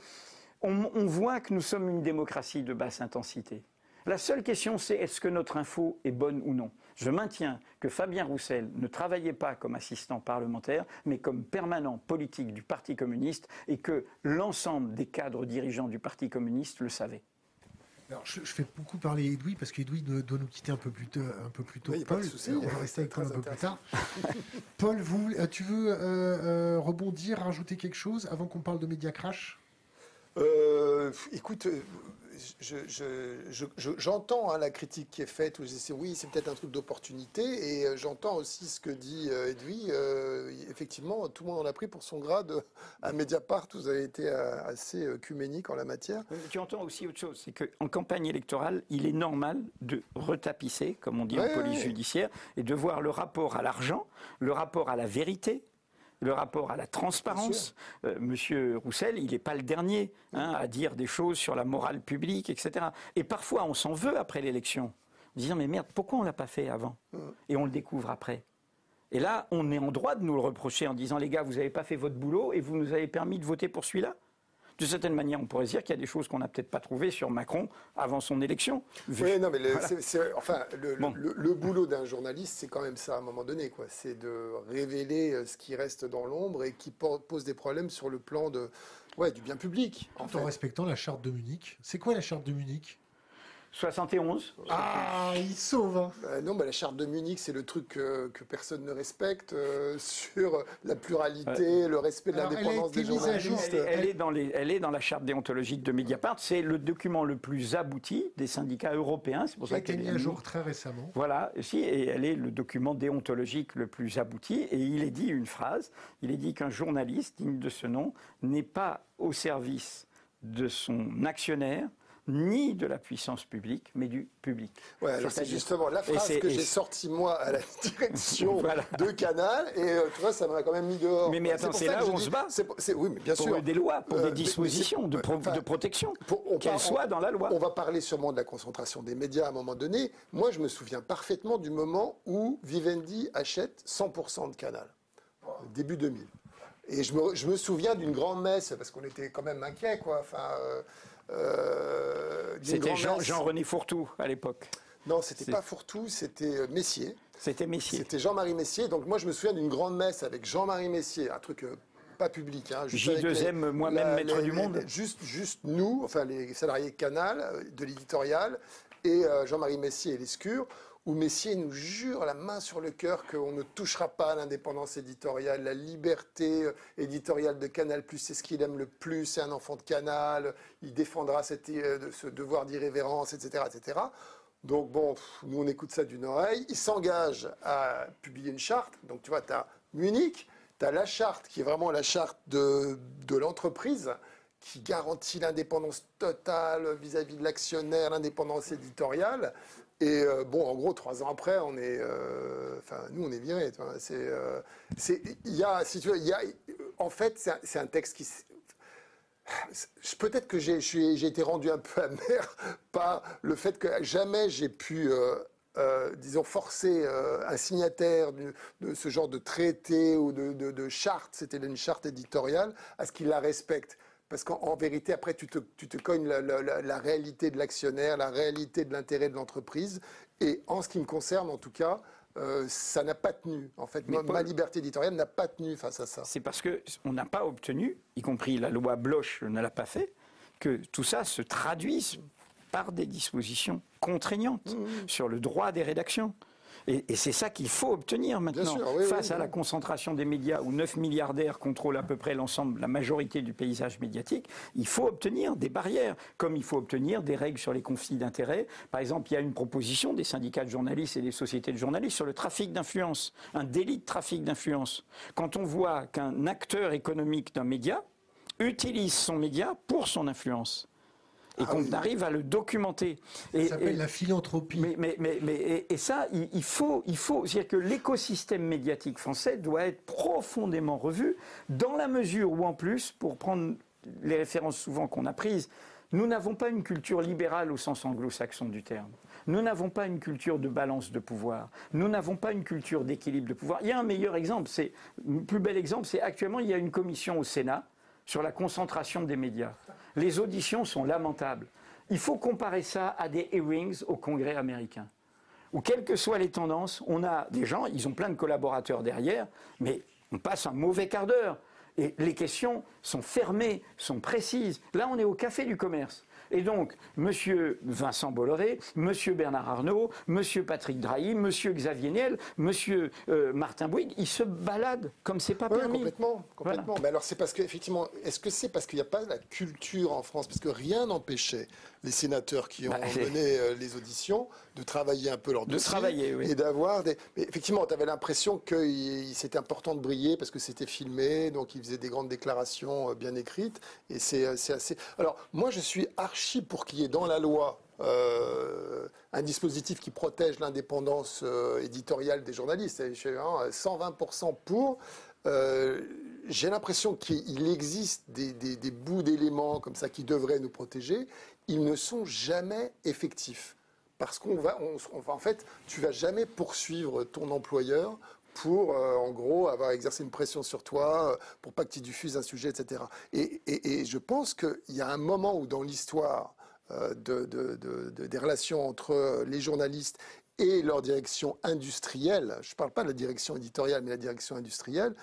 on, voit que nous sommes une démocratie de basse intensité. La seule question, c'est est-ce que notre info est bonne ou non? Je maintiens que Fabien Roussel ne travaillait pas comme assistant parlementaire, mais comme permanent politique du Parti communiste, et que l'ensemble des cadres dirigeants du Parti communiste le savaient. Alors, je, fais beaucoup parler Edoui parce qu'Edoui doit nous quitter un peu plus tôt. Un peu plus tôt. Paul, on va rester avec toi un peu plus tard. Paul, vous, euh, tu veux euh, euh, rebondir, rajouter quelque chose avant qu'on parle de Media Crash? Euh, écoute, j'entends hein, la critique qui est faite, où je dis oui, c'est peut-être un truc d'opportunité, et euh, j'entends aussi ce que dit euh, Edoui. effectivement, tout le monde en a pris pour son grade à Mediapart, vous avez été assez cuménique en la matière. tu entends aussi autre chose, c'est qu'en campagne électorale, il est normal de retapisser, comme on dit en police judiciaire, et de voir le rapport à l'argent, le rapport à la vérité, le rapport à la transparence. Euh, Monsieur Roussel, il n'est pas le dernier hein, à dire des choses sur la morale publique, etc. Et parfois, on s'en veut après l'élection. Dire, mais merde, pourquoi on ne l'a pas fait avant? Mm. Et on le découvre après. Et là, on est en droit de nous le reprocher en disant, les gars, vous n'avez pas fait votre boulot et vous nous avez permis de voter pour celui-là? De certaine manière, on pourrait dire qu'il y a des choses qu'on n'a peut-être pas trouvées sur Macron avant son élection. Oui, non, mais le, enfin, le, boulot d'un journaliste, c'est quand même ça à un moment donné, quoi. C'est de révéler euh, ce qui reste dans l'ombre et qui pose des problèmes sur le plan de, ouais, du bien public. En, en respectant la charte de Munich. C'est quoi la charte de Munich? 71. Ah, il sauve hein. euh, Non, mais la charte de Munich, c'est le truc que personne ne respecte euh, sur la pluralité, le respect de l'indépendance des journalistes. Elle, est dans les, elle est dans la charte déontologique de Mediapart. C'est le document le plus abouti des syndicats européens. C'est pour ça qu'elle est mis à jour très récemment. Voilà, si, et elle est le document déontologique le plus abouti. Et il est dit une phrase. Il est dit qu'un journaliste digne de ce nom n'est pas au service de son actionnaire, ni de la puissance publique, mais du public. Ouais, c'est justement la phrase que j'ai sortie moi à la direction de Canal, et euh, tu vois, ça m'a quand même mis dehors. Mais, mais attends, c'est là où on se bat. oui, mais bien pour sûr. des lois, pour des euh, dispositions de, de, protection, qu'elles soient dans la loi. On va parler sûrement de la concentration des médias à un moment donné. Moi, je me souviens parfaitement du moment où Vivendi achète 100% de Canal, début 2000. Et je me, je me souviens d'une grande messe, parce qu'on était quand même inquiets, quoi. Enfin, euh, euh, c'était Jean-René Fourtou à l'époque. Non, c'était pas Fourtou, c'était euh, Messier. C'était Messier. C'était Jean-Marie Messier. Donc moi, je me souviens d'une grande messe avec Jean-Marie Messier, un truc euh, pas public. Hein, J2M, moi-même maître du monde. Juste, juste nous, enfin les salariés Canal, de l'éditorial, et Jean-Marie Messier et l'Escure, où Messier nous jure la main sur le cœur qu'on ne touchera pas à l'indépendance éditoriale, la liberté euh, éditoriale de Canal+, c'est ce qu'il aime le plus, c'est un enfant de Canal, il défendra euh, ce devoir d'irrévérence, etc., etc. Donc bon, nous on écoute ça d'une oreille. Il s'engage à publier une charte. Donc tu vois, tu as Munich, tu as la charte qui est vraiment la charte de, de l'entreprise qui garantit l'indépendance totale vis-à-vis de l'actionnaire, l'indépendance éditoriale. Et euh, bon, en gros, trois ans après, on est, euh, enfin, nous, on est virés. Euh, c'est, il y a, si tu il y a, en fait, c'est un, texte qui, peut-être que j'ai, j'ai été rendu un peu amer par le fait que jamais j'ai pu, disons, forcer un signataire de, ce genre de traité ou de, de, de charte, c'était une charte éditoriale, à ce qu'il la respecte. Parce qu'en vérité, après, tu te, tu te cognes la, réalité de l'actionnaire, la réalité de l'intérêt de l'entreprise. Et en ce qui me concerne, en tout cas, euh, ça n'a pas tenu. En fait, ma, liberté éditoriale n'a pas tenu face à ça. C'est parce qu'on n'a pas obtenu, y compris la loi Bloch ne l'a pas fait, que tout ça se traduise par des dispositions contraignantes mmh, mmh. sur le droit des rédactions. Et, c'est ça qu'il faut obtenir maintenant. Face à la concentration des médias où 9 milliardaires contrôlent à peu près l'ensemble, la majorité du paysage médiatique, il faut obtenir des barrières, comme il faut obtenir des règles sur les conflits d'intérêts. Par exemple, il y a une proposition des syndicats de journalistes et des sociétés de journalistes sur le trafic d'influence, un délit de trafic d'influence. Quand on voit qu'un acteur économique d'un média utilise son média pour son influence, et ah qu'on arrive à le documenter. Ça s'appelle la philanthropie. Mais, mais, mais, et, ça, il, faut, il faut, c'est-à-dire que l'écosystème médiatique français doit être profondément revu, dans la mesure où, en plus, pour prendre les références souvent qu'on a prises, nous n'avons pas une culture libérale au sens anglo-saxon du terme. Nous n'avons pas une culture de balance de pouvoir. Nous n'avons pas une culture d'équilibre de pouvoir. Il y a un meilleur exemple, c'est le plus bel exemple, c'est actuellement il y a une commission au Sénat sur la concentration des médias. Les auditions sont lamentables. Il faut comparer ça à des hearings au Congrès américain, où quelles que soient les tendances, on a des gens, ils ont plein de collaborateurs derrière, mais on passe un mauvais quart d'heure. Et les questions sont fermées, sont précises. Là, on est au café du commerce. Et donc, M. Vincent Bolloré, M. Bernard Arnault, M. Patrick Drahi, M. Xavier Niel, M. Euh, Martin Bouygues, ils se baladent comme c'est pas permis. Complètement, complètement. Mais alors, c'est parce qu'effectivement, est-ce que c'est parce qu'il n'y a pas la culture en France? Parce que rien n'empêchait les sénateurs qui ont Bah, mené euh, les auditions, de travailler un peu leur De dossier. travailler, oui. Et d'avoir des. Mais effectivement, tu avais l'impression que c'était important de briller parce que c'était filmé, donc ils faisaient des grandes déclarations euh, bien écrites. Et c'est euh, c'est assez. Alors, moi, je suis archi pour qu'il y ait dans la loi. euh, un dispositif qui protège l'indépendance euh, éditoriale des journalistes. Et je suis, hein, 120% pour. Euh, J'ai l'impression qu'il existe des, des- des bouts d'éléments comme ça qui devraient nous protéger. Ils ne sont jamais effectifs. Parce qu'on va, en fait, tu vas jamais poursuivre ton employeur pour, euh, en gros, avoir exercé une pression sur toi, euh, pour pas que tu diffuses un sujet, etc. Et, et- je pense qu'il y a un moment où, dans l'histoire euh, de- de- de- de- des relations entre les journalistes et leur direction industrielle, je ne parle pas de la direction éditoriale, mais la direction industrielle,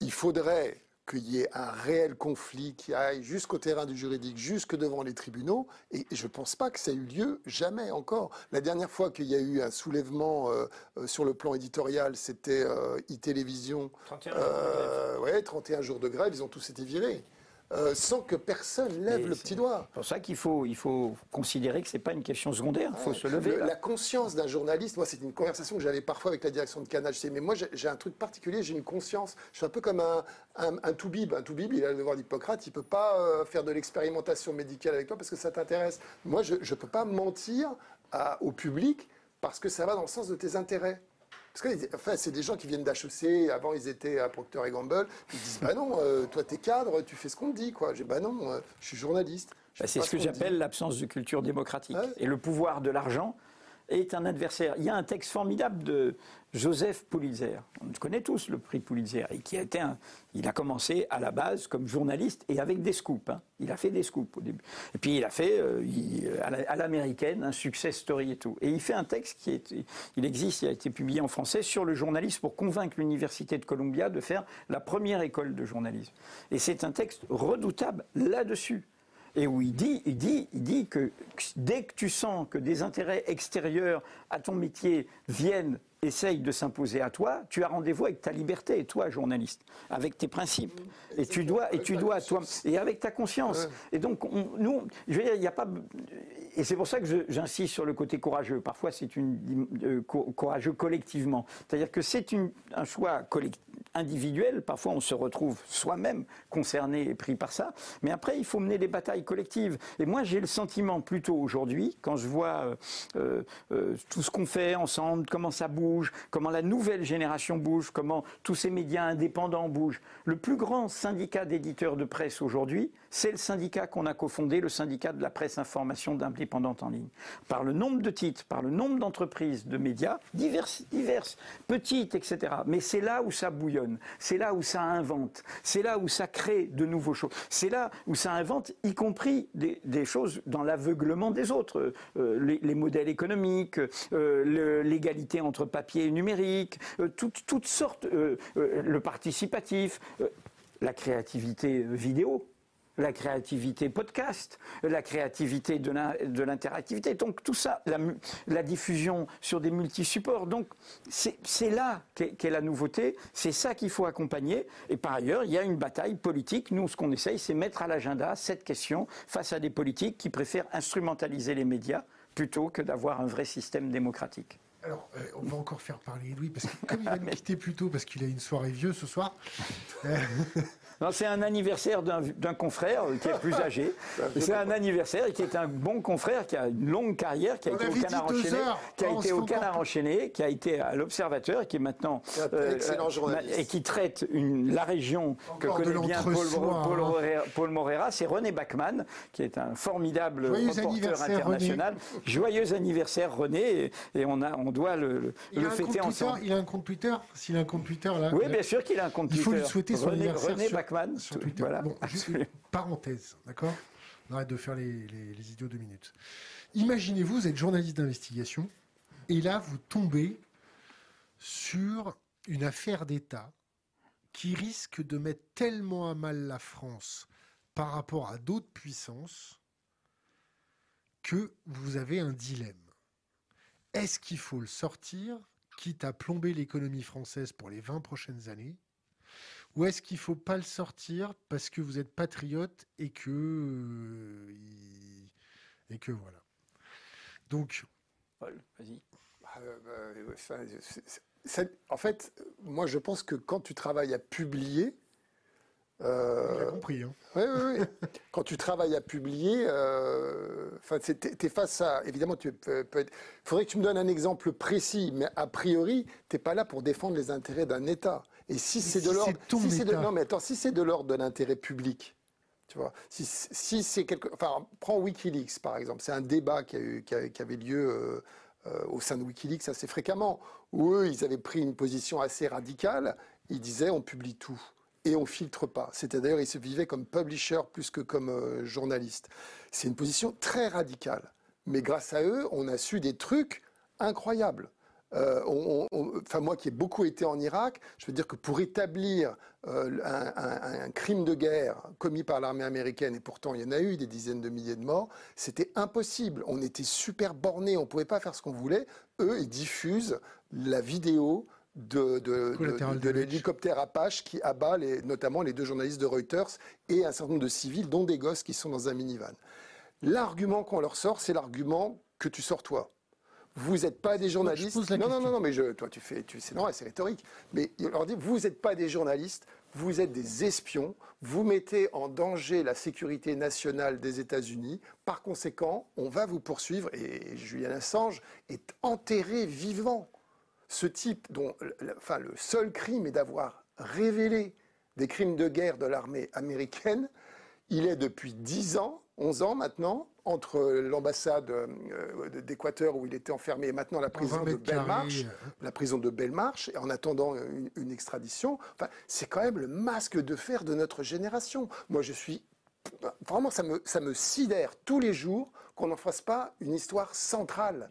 il faudrait qu'il y ait un réel conflit qui aille jusqu'au terrain du juridique, jusque devant les tribunaux. Et je ne pense pas que ça ait eu lieu jamais encore. La dernière fois qu'il y a eu un soulèvement euh, euh, sur le plan éditorial, c'était euh, e-télévision. 31 Euh, ouais, 31 jours de grève, ils ont tous été virés. Euh, sans que personne lève Mais le petit doigt. C'est pour ça qu'il faut, il faut considérer que ce n'est pas une question secondaire. Il faut se lever. Le- la conscience d'un journaliste, moi, c'est une conversation que j'avais parfois avec la direction de Canal. Je sais, mais moi, j'ai un truc particulier, j'ai une conscience. Je suis un peu comme un, un, un toubib. Un toubib, il a le devoir d'Hippocrate, il peut pas euh, faire de l'expérimentation médicale avec toi parce que ça t'intéresse. Moi, je ne peux pas mentir à- au public parce que ça va dans le sens de tes intérêts. Parce que enfin, c'est des gens qui viennent d'HEC, avant ils étaient à Procter et Gamble, ils disent Bah non, euh, toi t'es cadre, tu fais ce qu'on te dit. Quoi. J'ai Bah non, euh, je suis journaliste. Bah, c'est ce que j'appelle l'absence de culture démocratique. Ouais. Et le pouvoir de l'argent est un adversaire. Il y a un texte formidable de Joseph Pulitzer. On connaît tous le prix Pulitzer. Et qui a été il a commencé à la base comme journaliste et avec des scoops. hein. Il a fait des scoops au début. Et puis il a fait euh, la- à l'américaine un success story et tout. Et il fait un texte qui est, il existe, il a été publié en français sur le journalisme pour convaincre l'université de Columbia de faire la première école de journalisme. Et c'est un texte redoutable là-dessus et où il dit, il dit, il dit que dès que tu sens que des intérêts extérieurs à ton métier viennent, essayent de s'imposer à toi, tu as rendez-vous avec ta liberté, toi, journaliste, avec tes principes. Et tu dois, et tu dois, toi, et avec ta conscience. Et donc, on- nous, je veux dire, il n'y a pas. Et c'est pour ça que j'insiste sur le côté courageux. Parfois, c'est une euh, co- courageux collectivement. C'est-à-dire que c'est un choix individuel. Parfois, on se retrouve soi-même concerné et pris par ça. Mais après, il faut mener des batailles collectives. Et moi, j'ai le sentiment plutôt aujourd'hui, quand je vois euh, euh, tout ce qu'on fait ensemble, comment ça bouge, comment la nouvelle génération bouge, comment tous ces médias indépendants bougent. Le plus grand syndicat d'éditeurs de presse aujourd'hui, c'est le syndicat qu'on a cofondé, le syndicat de la presse information d'indépendante en ligne. Par le nombre de titres, par le nombre d'entreprises de médias, diverses, petites, etc. Mais c'est là où ça bouillonne, c'est là où ça invente, c'est là où ça crée de nouveaux choses, c'est là où ça invente, y compris des, choses dans l'aveuglement des autres, Euh, les, les modèles économiques, euh, l'égalité entre papier et numérique, euh, toutes, sortes, le participatif, la créativité vidéo la créativité podcast, la créativité de l'in- de l'interactivité. Donc tout ça, la, diffusion sur des multi-supports. Donc c'est là qu'est qu'est la nouveauté, c'est ça qu'il faut accompagner. Et par ailleurs, il y a une bataille politique. Nous, ce qu'on essaye, c'est mettre à l'agenda cette question face à des politiques qui préfèrent instrumentaliser les médias plutôt que d'avoir un vrai système démocratique. Alors, euh, on va encore faire parler Louis, parce que comme il va nous quitter plus tôt, parce qu'il a une soirée vieux ce soir, euh, Non, c'est un anniversaire d'un confrère euh, qui est plus âgé. C'est un anniversaire et qui est un bon confrère qui a une longue carrière, qui a On été au Canard enchaîné, heures. qui a été se au fait Canard encore- enchaîné, qui a été à l'Observateur et qui est maintenant excellent journaliste. et qui traite une- la région que Encore connaît bien Paul, Paul hein. Moreira- Paul Moreira. C'est René Bachmann qui est un formidable Joyeux reporter international. Joyeux anniversaire René et, et on a on doit le, le- il, le a un fêter compte Twitter, ensemble. il a un compte Twitter. S'il a un compte Twitter, là. Oui, bien sûr qu'il a un compte Il faut lui Twitter. souhaiter son René, anniversaire René sur, Bachmann. sur Twitter. Voilà, Bon, juste absolument. parenthèse, d'accord On arrête de faire les, les- les idiots deux minutes. Imaginez-vous, vous êtes journaliste d'investigation, et là, vous tombez sur une affaire d'État qui risque de mettre tellement à mal la France par rapport à d'autres puissances que vous avez un dilemme. Est-ce qu'il faut le sortir, quitte à plomber l'économie française pour les 20 prochaines années ou est-ce qu'il faut pas le sortir parce que vous êtes patriote et que euh, Et que voilà. Donc. Paul, vas-y. en fait, moi je pense que quand tu travailles à publier, euh, compris. Hein. Oui, oui, oui. Quand tu travailles à publier, euh, tu es face à. Évidemment, tu peux, être. Il faudrait que tu me donnes un exemple précis, mais a priori, tu n'es pas là pour défendre les intérêts d'un État. Et si c'est de l'ordre. Si de, non, mais attends, si c'est de l'ordre de l'intérêt public, tu vois, si, si c'est quelque. Enfin, prends Wikileaks, par exemple. C'est un débat qui, a eu, qui, avait lieu. Euh, euh, au sein de Wikileaks assez fréquemment, où eux, ils avaient pris une position assez radicale. Ils disaient on publie tout et on filtre pas. D'ailleurs, il se vivait comme publisher plus que comme euh, journaliste. C'est une position très radicale. Mais grâce à eux, on a su des trucs incroyables. Euh, enfin, moi qui ai beaucoup été en Irak, je veux dire que pour établir euh, un, crime de guerre commis par l'armée américaine, et pourtant il y en a eu des dizaines de milliers de morts, c'était impossible. On était super bornés, on ne pouvait pas faire ce qu'on voulait. Eux, ils diffusent la vidéo de, l'hélicoptère Apache qui abat les, notamment les deux journalistes de Reuters et un certain nombre de civils, dont des gosses qui sont dans un minivan. L'argument qu'on leur sort, c'est l'argument que tu sors toi. Vous n'êtes pas des journalistes. Non, non, non, non, mais je, toi, tu fais, tu, c'est normal, c'est rhétorique. Mais il leur dit, vous n'êtes pas des journalistes, vous êtes des espions, vous mettez en danger la sécurité nationale des États-Unis. Par conséquent, on va vous poursuivre. Et Julian Assange est enterré vivant ce type dont enfin, le seul crime est d'avoir révélé des crimes de guerre de l'armée américaine, il est depuis 10 ans, 11 ans maintenant, entre l'ambassade euh, d'Équateur où il était enfermé et maintenant la prison de Belmarsh, la prison de Belmarsh, en attendant une, extradition. Enfin, c'est quand même le masque de fer de notre génération. Moi, je suis vraiment, ça me, ça me sidère tous les jours qu'on n'en fasse pas une histoire centrale.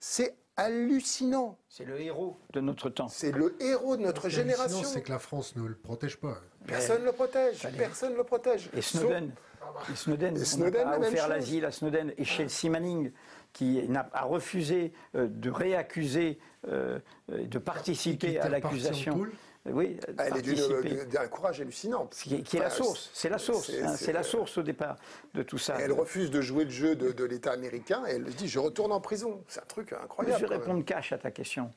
C'est hallucinant. C'est le héros de notre temps. C'est le héros de notre génération. c'est que la France ne le protège pas. Personne ne le protège. Personne ne le protège. Et Snowden. Et Snowden, et Snowden on a offert l'asile à Snowden et Chelsea Manning, qui a refusé euh, de réaccuser, euh, de participer à l'accusation. Oui, Elle est d'un courage hallucinant. Qui, est la source, c'est la source, c'est la source au départ de tout ça. elle refuse de jouer le jeu de, l'État américain et elle dit je retourne en prison. C'est un truc incroyable. Je vais répondre cash à ta question.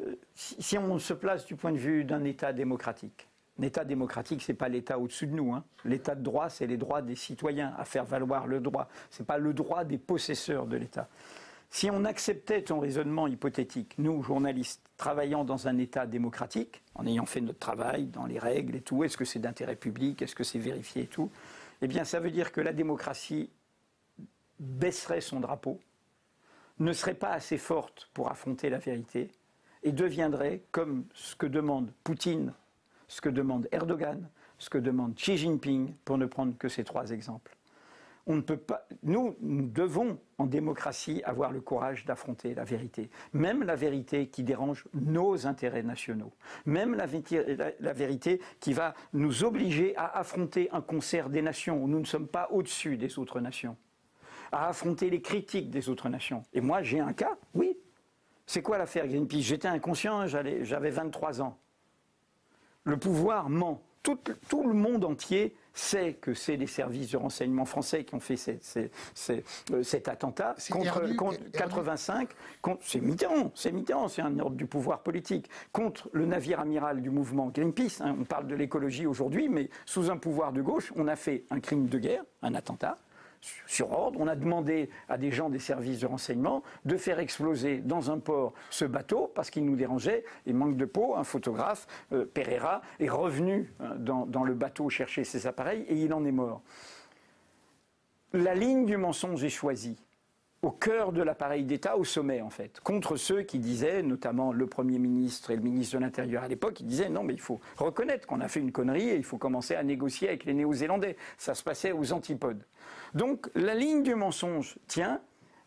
Euh, si, on se place du point de vue d'un État démocratique, un État démocratique, c'est pas l'État au-dessus de nous. Hein. L'État de droit, c'est les droits des citoyens à faire valoir le droit. C'est pas le droit des possesseurs de l'État. Si on acceptait ton raisonnement hypothétique, nous, journalistes, travaillant dans un État démocratique, en ayant fait notre travail dans les règles et tout, est-ce que c'est d'intérêt public, est-ce que c'est vérifié et tout, eh bien ça veut dire que la démocratie baisserait son drapeau, ne serait pas assez forte pour affronter la vérité, et deviendrait, comme ce que demande Poutine, ce que demande Erdogan, ce que demande Xi Jinping, pour ne prendre que ces trois exemples Nous, nous devons, en démocratie, avoir le courage d'affronter la vérité. Même la vérité qui dérange nos intérêts nationaux. Même la, vérité qui va nous obliger à affronter un concert des nations où nous ne sommes pas au-dessus des autres nations. À affronter les critiques des autres nations. Et moi, j'ai un cas, oui. C'est quoi l'affaire Greenpeace? J'étais inconscient, j'avais 23 ans. Le pouvoir ment. Tout le monde entier sait que c'est les services de renseignement français qui ont fait euh, cet attentat contre, 85. C'est Mitterrand, c'est Mitterrand, c'est un ordre du pouvoir politique contre le navire amiral du mouvement Greenpeace. Hein. on parle de l'écologie aujourd'hui, mais sous un pouvoir de gauche, on a fait un crime de guerre, un attentat sur ordre. On a demandé à des gens des services de renseignement de faire exploser dans un port ce bateau parce qu'il nous dérangeait. Et manque de peau, un photographe, euh, Pereira, est revenu dans, dans le bateau chercher ses appareils et il en est mort. La ligne du mensonge est choisie au cœur de l'appareil d'État, au sommet en fait, contre ceux qui disaient, notamment le Premier ministre et le ministre de l'Intérieur à l'époque, qui disaient non mais il faut reconnaître qu'on a fait une connerie et il faut commencer à négocier avec les Néo-Zélandais. Ça se passait aux antipodes. Donc la ligne du mensonge tient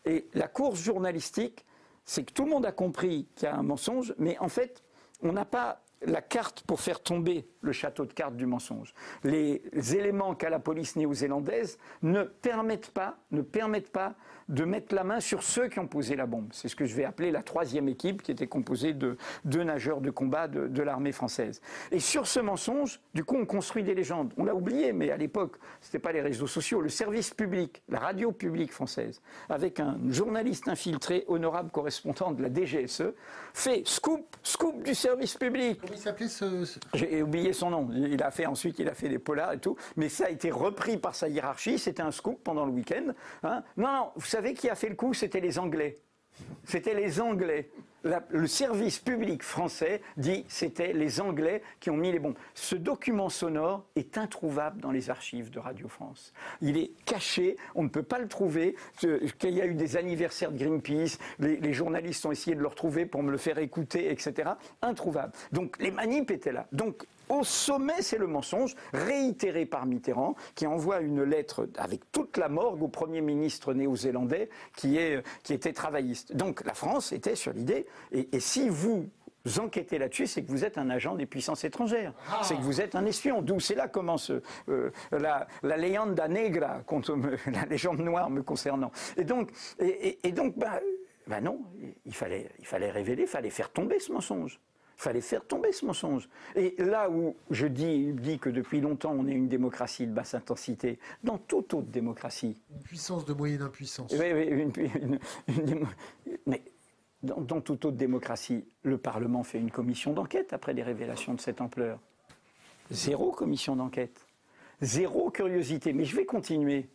et la course journalistique, c'est que tout le monde a compris qu'il y a un mensonge, mais en fait on n'a pas la carte pour faire tomber le château de cartes du mensonge. Les éléments qu'a la police néo-zélandaise ne permettent pas, ne permettent pas de mettre la main sur ceux qui ont posé la bombe. C'est ce que je vais appeler la troisième équipe, qui était composée de deux nageurs de combat de, l'armée française. Et sur ce mensonge, du coup, on construit des légendes. On l'a oublié, mais à l'époque, ce n'était pas les réseaux sociaux. Le service public, la radio publique française, avec un journaliste infiltré, honorable correspondant de la DGSE, fait scoop, scoop du service public. Il s'appelait ce... J'ai oublié son nom. Il a fait ensuite, il a fait des polars et tout. Mais ça a été repris par sa hiérarchie. C'était un scoop pendant le week-end. Hein. Non, non, vous savez qui a fait le coup? C'était les Anglais. C'était les Anglais. Le service public français dit c'était les Anglais qui ont mis les bombes. Ce document sonore est introuvable dans les archives de Radio France. Il est caché, on ne peut pas le trouver. Qu'il y a eu des anniversaires de Greenpeace, les, les, journalistes ont essayé de le retrouver pour me le faire écouter, etc. Introuvable. Donc les manips étaient là. Donc au sommet, c'est le mensonge, réitéré par Mitterrand, qui envoie une lettre avec toute la morgue au Premier ministre néo-zélandais qui, était travailliste. Donc la France était sur l'idée, et, si vous enquêtez là-dessus, c'est que vous êtes un agent des puissances étrangères. Ah. C'est que vous êtes un espion. D'où c'est là commence euh, la, la leyenda negra, la légende noire me concernant. Et donc, et, donc bah, bah non, il fallait, il fallait révéler, il fallait faire tomber ce mensonge. Il fallait faire tomber ce mensonge. Et là où je dis, dis que depuis longtemps on est une démocratie de basse intensité, dans toute autre démocratie. Une puissance de moyenne impuissance. Oui, oui, mais dans, dans, toute autre démocratie, le Parlement fait une commission d'enquête après des révélations de cette ampleur. Zéro commission d'enquête. Zéro curiosité. Mais je vais continuer.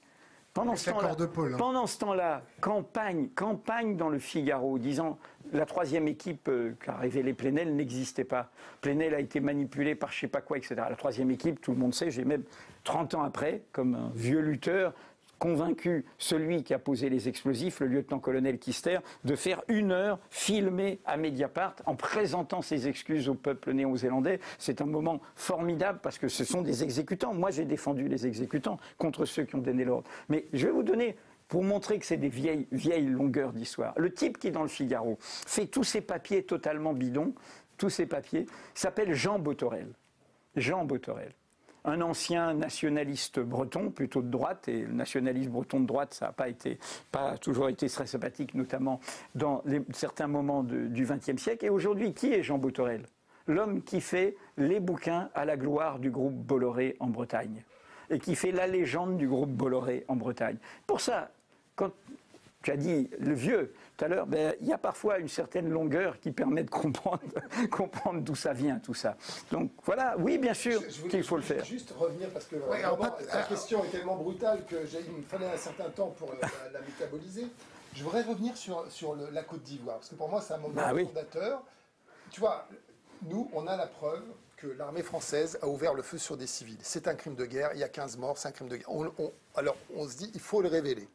Pendant ce temps-là, hein. pendant ce temps-là, campagne, campagne dans le Figaro, disant la troisième équipe euh, qui a révélé Plenel n'existait pas. Plenel a été manipulé par je sais pas quoi, etc. La troisième équipe, tout le monde sait, j'ai même 30 ans après, comme un vieux lutteur, convaincu celui qui a posé les explosifs, le lieutenant-colonel Kister, de faire une heure filmée à Mediapart en présentant ses excuses au peuple néo-zélandais. C'est un moment formidable parce que ce sont des exécutants. Moi, j'ai défendu les exécutants contre ceux qui ont donné l'ordre. Mais je vais vous donner pour montrer que c'est des vieilles, longueurs d'histoire. Le type qui, dans le Figaro, fait tous ces papiers totalement bidons, tous ces papiers, s'appelle Jean Botorel. Jean Botorel. Un ancien nationaliste breton, plutôt de droite, et le nationalisme breton de droite, ça n'a pas toujours été très sympathique, notamment dans certains moments du XXe siècle. Et aujourd'hui, qui est Jean Botorel? L'homme qui fait les bouquins à la gloire du groupe Bolloré en Bretagne et qui fait la légende du groupe Bolloré en Bretagne. Pour ça, quand tu as dit le vieux tout à l'heure, ben, il y a parfois une certaine longueur qui permet de comprendre, comprendre d'où ça vient, tout ça. Donc voilà, oui, bien sûr qu'il faut le faire. Juste revenir, parce que la question est tellement brutale qu'il me fallait un certain temps pour la, métaboliser. Je voudrais revenir sur, sur la Côte d'Ivoire, parce que pour moi, c'est un moment bah fondateur. Tu vois, nous, on a la preuve que l'armée française a ouvert le feu sur des civils. C'est un crime de guerre, il y a 15 morts, c'est un crime de guerre. alors on se dit, il faut le révéler.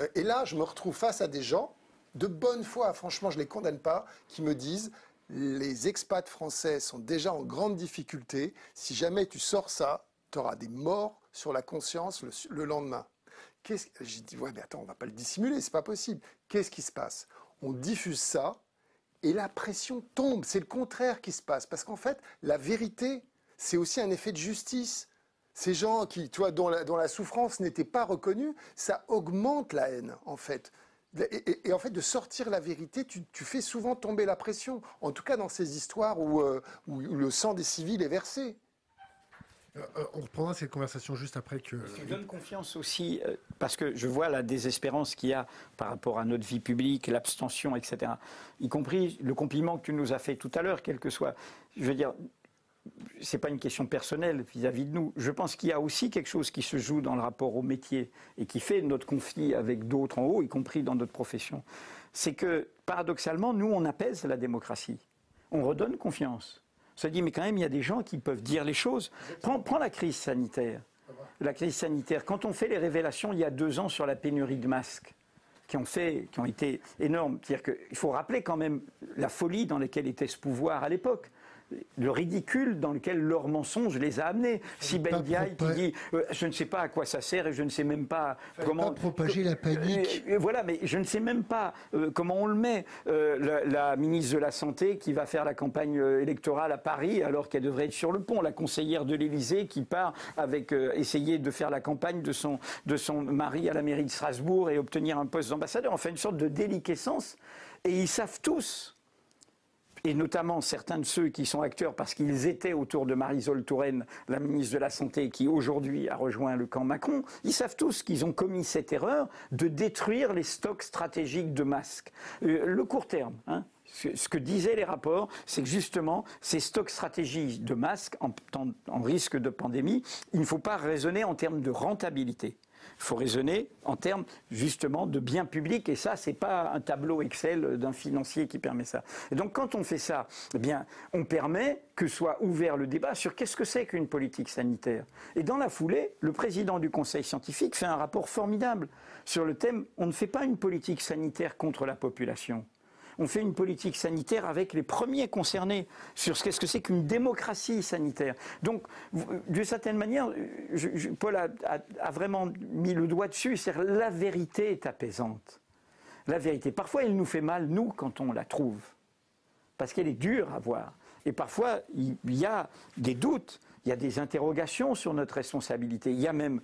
Euh, et là, je me retrouve face à des gens de bonne foi, franchement, je ne les condamne pas, qui me disent les expats français sont déjà en grande difficulté. Si jamais tu sors ça, tu auras des morts sur la conscience le, lendemain. J'ai dit, ouais, mais attends, on va pas le dissimuler, c'est pas possible. Qu'est-ce qui se passe? On diffuse ça et la pression tombe. C'est le contraire qui se passe. Parce qu'en fait, la vérité, c'est aussi un effet de justice ces gens qui, tu dont, la, souffrance n'était pas reconnue, ça augmente la haine, en fait. Et, en fait, de sortir la vérité, tu, fais souvent tomber la pression. En tout cas, dans ces histoires où, euh, le sang des civils est versé. Euh, euh, on reprendra cette conversation juste après que. Ça donne confiance aussi, parce que je vois la désespérance qu'il y a par rapport à notre vie publique, l'abstention, etc. Y compris le compliment que tu nous as fait tout à l'heure, quel que soit. Je veux dire, c'est pas une question personnelle vis-à-vis de nous. Je pense qu'il y a aussi quelque chose qui se joue dans le rapport au métier et qui fait notre conflit avec d'autres en haut, y compris dans notre profession. C'est que, paradoxalement, nous, on apaise la démocratie. On redonne confiance. On se dit, mais quand même, il y a des gens qui peuvent dire les choses. Prends, la crise sanitaire. La crise sanitaire. Quand on fait les révélations il y a deux ans sur la pénurie de masques, qui ont, fait, qui ont été énormes. C'est-à-dire faut rappeler quand même la folie dans laquelle était ce pouvoir à l'époque le ridicule dans lequel leur mensonge les a amenés. Si Ben Diaye qui dit euh, je ne sais pas à quoi ça sert et je ne sais même pas comment propager la panique. Euh, voilà, mais je ne sais même pas comment on le met. La, ministre de la santé qui va faire la campagne électorale à Paris alors qu'elle devrait être sur le pont, la conseillère de l'Élysée qui part avec essayer de faire la campagne de son de son mari à la mairie de Strasbourg et obtenir un poste d'ambassadeur. Enfin, une sorte de déliquescence. Et ils savent tous et notamment certains de ceux qui sont acteurs parce qu'ils étaient autour de Marisol Touraine, la ministre de la Santé, qui aujourd'hui a rejoint le camp Macron, ils savent tous qu'ils ont commis cette erreur de détruire les stocks stratégiques de masques. Euh, le court terme, hein, ce que disaient les rapports, c'est que justement, ces stocks stratégiques de masques en, en risque de pandémie, il ne faut pas raisonner en termes de rentabilité. Il faut raisonner en termes justement de biens publics et ça, c'est pas un tableau Excel d'un financier qui permet ça. Et donc quand on fait ça, eh bien, on permet que soit ouvert le débat sur qu'est-ce que c'est qu'une politique sanitaire. Et dans la foulée, le président du Conseil scientifique fait un rapport formidable sur le thème on ne fait pas une politique sanitaire contre la population on fait une politique sanitaire avec les premiers concernés sur ce qu'est-ce que c'est qu'une démocratie sanitaire. Donc, d'une certaine manière, Paul a, vraiment mis le doigt dessus, c'est la vérité est apaisante. La vérité. Parfois, elle nous fait mal, nous, quand on la trouve, parce qu'elle est dure à voir. Et parfois, il y a des doutes, il y a des interrogations sur notre responsabilité, il y a même,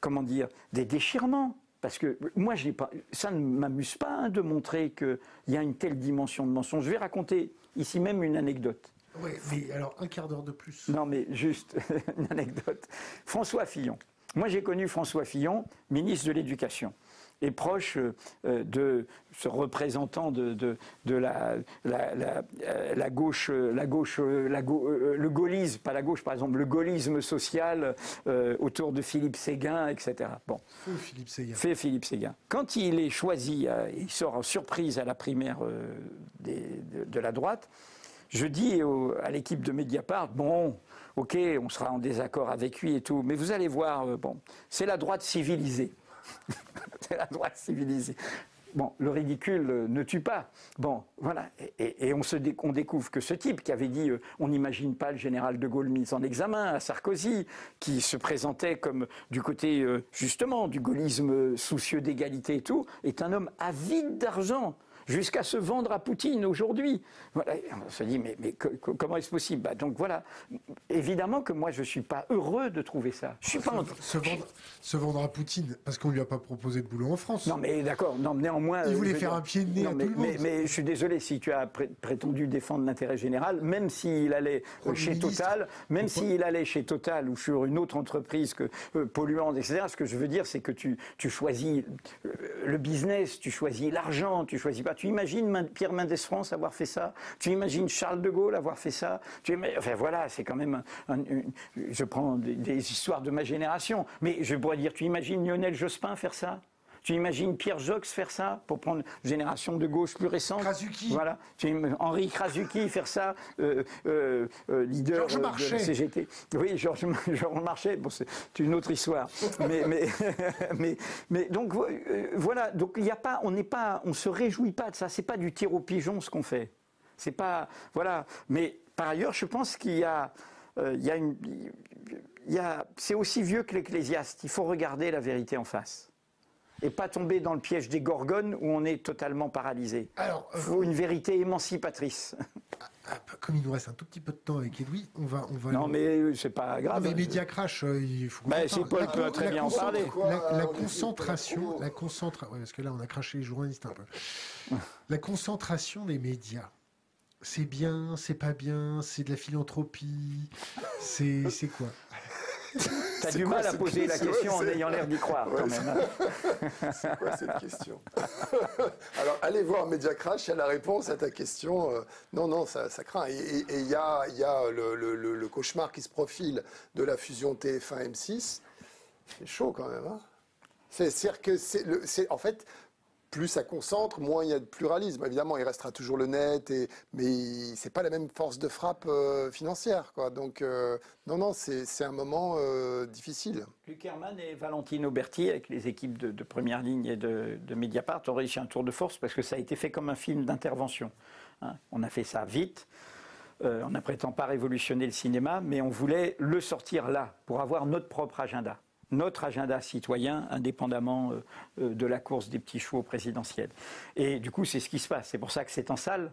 comment dire, des déchirements. Parce que moi, pas, ça ne m'amuse pas hein, de montrer qu'il y a une telle dimension de mensonge. Je vais raconter ici même une anecdote. Oui, mais alors un quart d'heure de plus. Non, mais juste une anecdote. François Fillon. Moi, j'ai connu François Fillon, ministre de l'Éducation est proche euh, de ce représentant de, de, la, la, gauche, la gauche la euh, le gaullisme, pas la gauche par exemple, le gaullisme social euh, autour de Philippe Séguin, etc. Bon. Philippe Séguin. Fait Philippe Séguin. Quand il est choisi, il sort en surprise à la primaire de, la droite, je dis à l'équipe de Mediapart, bon, ok, on sera en désaccord avec lui et tout, mais vous allez voir, bon, c'est la droite civilisée. c'est la droite civilisée. Bon, le ridicule ne tue pas. Bon, voilà. Et, on, se découvre que ce type qui avait dit euh, on n'imagine pas le général de Gaulle mis en examen à Sarkozy, qui se présentait comme du côté euh, justement du gaullisme soucieux d'égalité et tout, est un homme avide d'argent jusqu'à se vendre à Poutine aujourd'hui. Voilà, on se dit, mais, mais comment est-ce possible? Bah, Donc voilà, évidemment que moi, je ne suis pas heureux de trouver ça. Je suis pas se, vendre, se vendre à Poutine, parce qu'on ne lui a pas proposé de boulot en France. Non, mais d'accord, non, néanmoins... Il voulait faire un pied de nez à mais, tout le monde. Mais, je suis désolé, si tu as prétendu défendre l'intérêt général, même s'il allait chez Total, même s'il allait chez Total ou sur une autre entreprise que euh, polluante, etc., ce que je veux dire, c'est que tu, tu choisis euh, le business, tu choisis l'argent, tu choisis pas tu imagines Pierre Mendès France avoir fait ça? Tu imagines Charles de Gaulle avoir fait ça? Tu Enfin voilà, c'est quand même. je prends des, histoires de ma génération. Mais je pourrais dire, tu imagines Lionel Jospin faire ça? Tu imagines Pierre Jox faire ça pour prendre une génération de gauche plus récente Krasuki. Voilà. Tu Henri Krasuki faire ça, euh, euh, euh, leader de la CGT. Oui, Georges, Marchais. Bon, c'est une autre histoire. mais, mais, mais, mais, donc voilà. Donc il n'y a pas, on n'est pas, on se réjouit pas de ça. C'est pas du tir au pigeon ce qu'on fait. C'est pas, voilà. Mais par ailleurs, je pense qu'il y a, il y a une, il y a, c'est aussi vieux que l'Ecclésiaste. Il faut regarder la vérité en face et pas tomber dans le piège des gorgones où on est totalement paralysé. Alors, il faut une vérité émancipatrice. Ah, ah, comme il nous reste un tout petit peu de temps avec Edoui, on va, on va. Non, mais c'est pas grave. Non, mais Media Crash, euh, il faut. Bah, c'est Paul peut très bien en parler. La, concentration, la concentration, parce que là, on a craché les journalistes un peu. la concentration des médias. C'est bien, c'est pas bien, c'est de la philanthropie, c'est quoi? T'as du mal à poser la question en ayant l'air d'y croire, quand même. C'est quoi cette question Alors, allez voir Media Crash, il y a la réponse à ta question. Euh, non, non, ça, craint. Et il y a, y a le, cauchemar qui se profile de la fusion TF1-M6. C'est chaud, quand même. Hein c'est-à-dire que c'est, en fait, plus ça concentre, moins il y a de pluralisme. Évidemment, il restera toujours le net, et, mais c'est pas la même force de frappe euh, financière. Donc, euh, non, non, c'est un moment euh, difficile. Luc Herman et Valentino Berti, avec les équipes de, première ligne et de, Mediapart, ont réussi un tour de force parce que ça a été fait comme un film d'intervention. Hein. On a fait ça vite. en n'apprêtant pas révolutionner le cinéma, mais on voulait le sortir là, pour avoir notre propre agenda notre agenda citoyen, indépendamment de la course des petits chevaux présidentiels. Et du coup, c'est ce qui se passe. C'est pour ça que c'est en salle.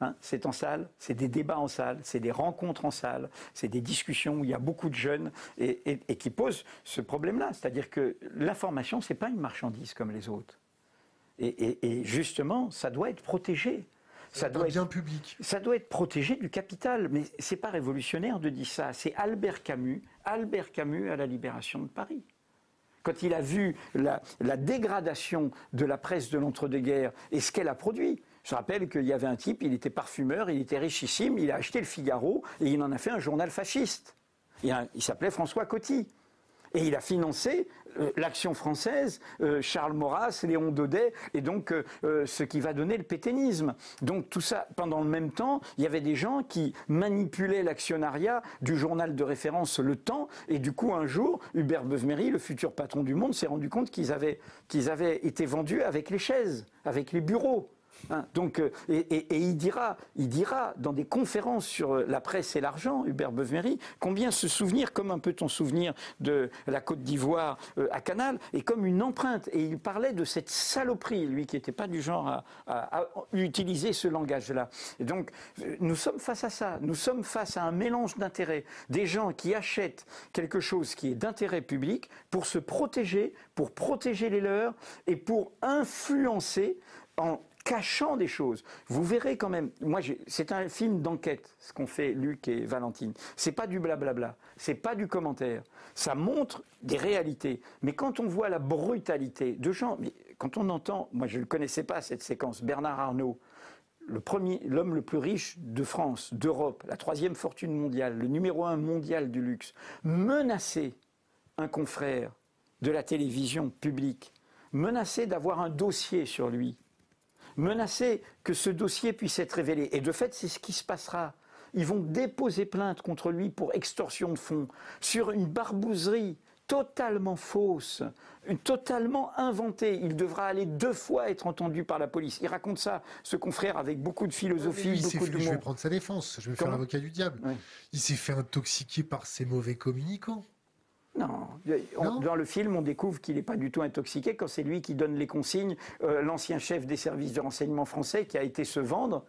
Hein, c'est en salle, c'est des débats en salle, c'est des rencontres en salle, c'est des discussions où il y a beaucoup de jeunes et, qui posent ce problème-là. C'est-à-dire que l'information, ce n'est pas une marchandise comme les autres. Et, justement, ça doit être protégé. Ça, doit, être bien public. Ça doit être protégé du capital. Mais c'est pas révolutionnaire de dire ça. C'est Albert Camus, Albert Camus à la libération de Paris quand il a vu la, dégradation de la presse de l'entre-deux-guerres et ce qu'elle a produit. Je rappelle qu'il y avait un type, il était parfumeur, il était richissime, il a acheté le Figaro et il en a fait un journal fasciste. Il, s'appelait François Coty. Et il a financé euh, l'action française, euh, Charles Maurras, Léon Daudet, et donc euh, ce qui va donner le pétainisme. Donc tout ça, pendant le même temps, il y avait des gens qui manipulaient l'actionnariat du journal de référence Le Temps, et du coup un jour, Hubert Beuve-Méry, le futur patron du Monde, s'est rendu compte qu'ils avaient, qu'ils avaient été vendus avec les chaises, avec les bureaux. Hein, donc, euh, et, il, dira, il dira dans des conférences sur euh, la presse et l'argent, Hubert Beuve-Méry, combien se souvenir, comme un peu ton souvenir de la Côte d'Ivoire euh, à Canal, est comme une empreinte. Et il parlait de cette saloperie, lui qui n'était pas du genre à, utiliser ce langage-là. Donc, nous sommes face à ça. Nous sommes face à un mélange d'intérêts. Des gens qui achètent quelque chose qui est d'intérêt public pour se protéger, pour protéger les leurs et pour influencer en cachant des choses. Vous verrez quand même. Moi, c'est un film d'enquête, ce qu'ont fait Luc et Valentine. C'est pas du blablabla, c'est pas du commentaire. Ça montre des réalités. Mais quand on voit la brutalité de gens, quand on entend, moi je ne connaissais pas cette séquence, Bernard Arnault, le premier, l'homme le plus riche de France, d'Europe, la troisième fortune mondiale, le numéro un mondial du luxe, menacer un confrère de la télévision publique, menacer d'avoir un dossier sur lui, menacer que ce dossier puisse être révélé. Et de fait, c'est ce qui se passera. Ils vont déposer plainte contre lui pour extorsion de fonds sur une barbouzerie totalement fausse, totalement inventée. Il devra aller deux fois être entendu par la police. Il raconte ça, ce confrère, avec beaucoup de philosophie, beaucoup de Je vais prendre sa défense, je vais faire l'avocat du diable. Il s'est fait intoxiquer par ses mauvais communicants. Non. Dans le film, on découvre qu'il n'est pas du tout intoxiqué quand c'est lui qui donne les consignes, euh, l'ancien chef des services de renseignement français qui a été se vendre.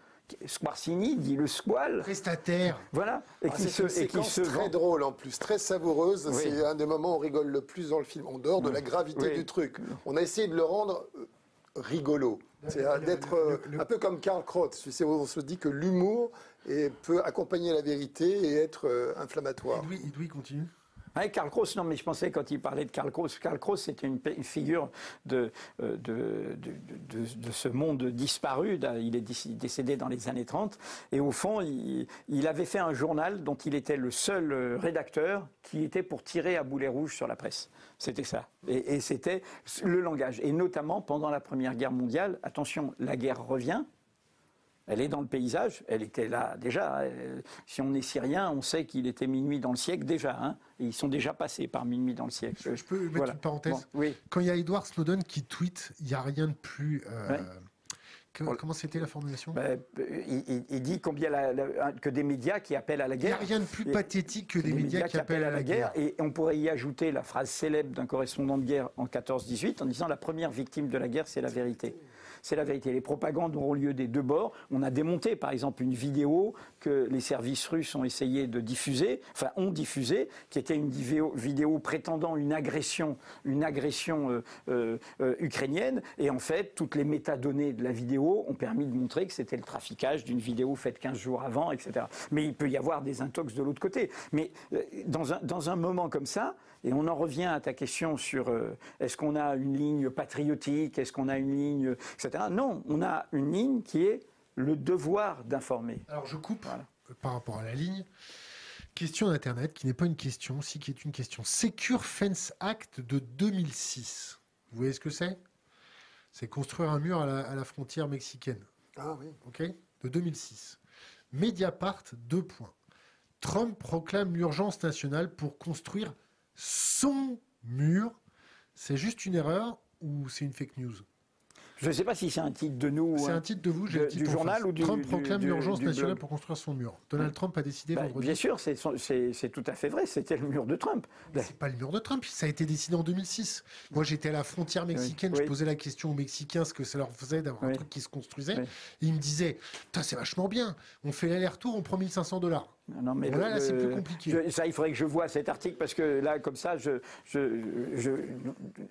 Squarcini dit le squal. Prestataire. Voilà. Et ah, qui se, et qui se très drôle en plus, très savoureuse. C'est un des moments où on rigole le plus dans le film, en dehors de la gravité du truc. On a essayé de le rendre euh, rigolo. C'est d'être euh, un peu comme Karl Kraut. On se dit que l'humour peut accompagner la vérité et être inflammatoire. Il doit continue. Karl Kraus, non, mais je pensais quand il parlait de Karl Kraus, Karl Kraus c'était une, figure euh, de, de, de, ce monde disparu. Il est décédé dans les années 30. Et au fond, il, avait fait un journal dont il était le seul euh, rédacteur qui était pour tirer à boulet rouge sur la presse. C'était ça. Et c'était le langage. Et notamment pendant la Première Guerre mondiale, attention, la guerre revient, elle est dans le paysage, elle était là déjà. Euh, si on est syrien, on sait qu'il était minuit dans le siècle déjà. Hein, ils sont déjà passés par minuit dans le siècle. Je, peux mettre une parenthèse? Oui. Quand il y a Edward Snowden qui tweet, il n'y a rien de plus. Euh, comment c'était la formulation? Ben, il, dit combien que des médias qui appellent à la guerre. Il n'y a rien de plus pathétique que, des, médias, qui appellent à la, guerre. Et on pourrait y ajouter la phrase célèbre d'un correspondant de guerre en 14-18 en disant la première victime de la guerre, c'est la vérité c'est la vérité. Les propagandes auront lieu des deux bords. On a démonté, par exemple, une vidéo que les services russes ont essayé de diffuser, enfin ont diffusé, qui était une vidéo, prétendant une agression, une agression euh, euh, euh, ukrainienne. Et en fait, toutes les métadonnées de la vidéo ont permis de montrer que c'était le traficage d'une vidéo faite 15 jours avant, etc. Mais il peut y avoir des intox de l'autre côté. Mais dans un, dans un moment comme ça, et on en revient à ta question sur est-ce qu'on a une ligne patriotique, est-ce qu'on a une ligne, etc. Non, on a une ligne qui est le devoir d'informer. Alors je coupe par rapport à la ligne. Question d'Internet, qui n'est pas une question, si qui est une question. Secure Fence Act de 2006. Vous voyez ce que c'est? C'est construire un mur à la, frontière mexicaine. Ah oui. OK? De 2006. Mediapart, deux points. Trump proclame l'urgence nationale pour construire son mur. C'est juste une erreur ou c'est une fake news? Je ne sais pas si c'est un titre de nous. C'est hein, un titre de vous, j'ai le titre du journal ou du- Trump proclame l'urgence nationale blog pour construire son mur. Donald Trump a décidé Bah, vendredi. bien sûr, c'est tout à fait vrai. C'était le mur de Trump. C'est pas le mur de Trump, ça a été décidé en 2006. Moi, j'étais à la frontière mexicaine, Oui. je posais la question aux Mexicains ce que ça leur faisait d'avoir un truc qui se construisait. Et ils me disaient, c'est vachement bien, on fait l'aller-retour, on prend 1500 dollars. Non, mais là, c'est plus compliqué. je- ça, il faudrait que je vois cet article parce que là, comme ça, je, je, je-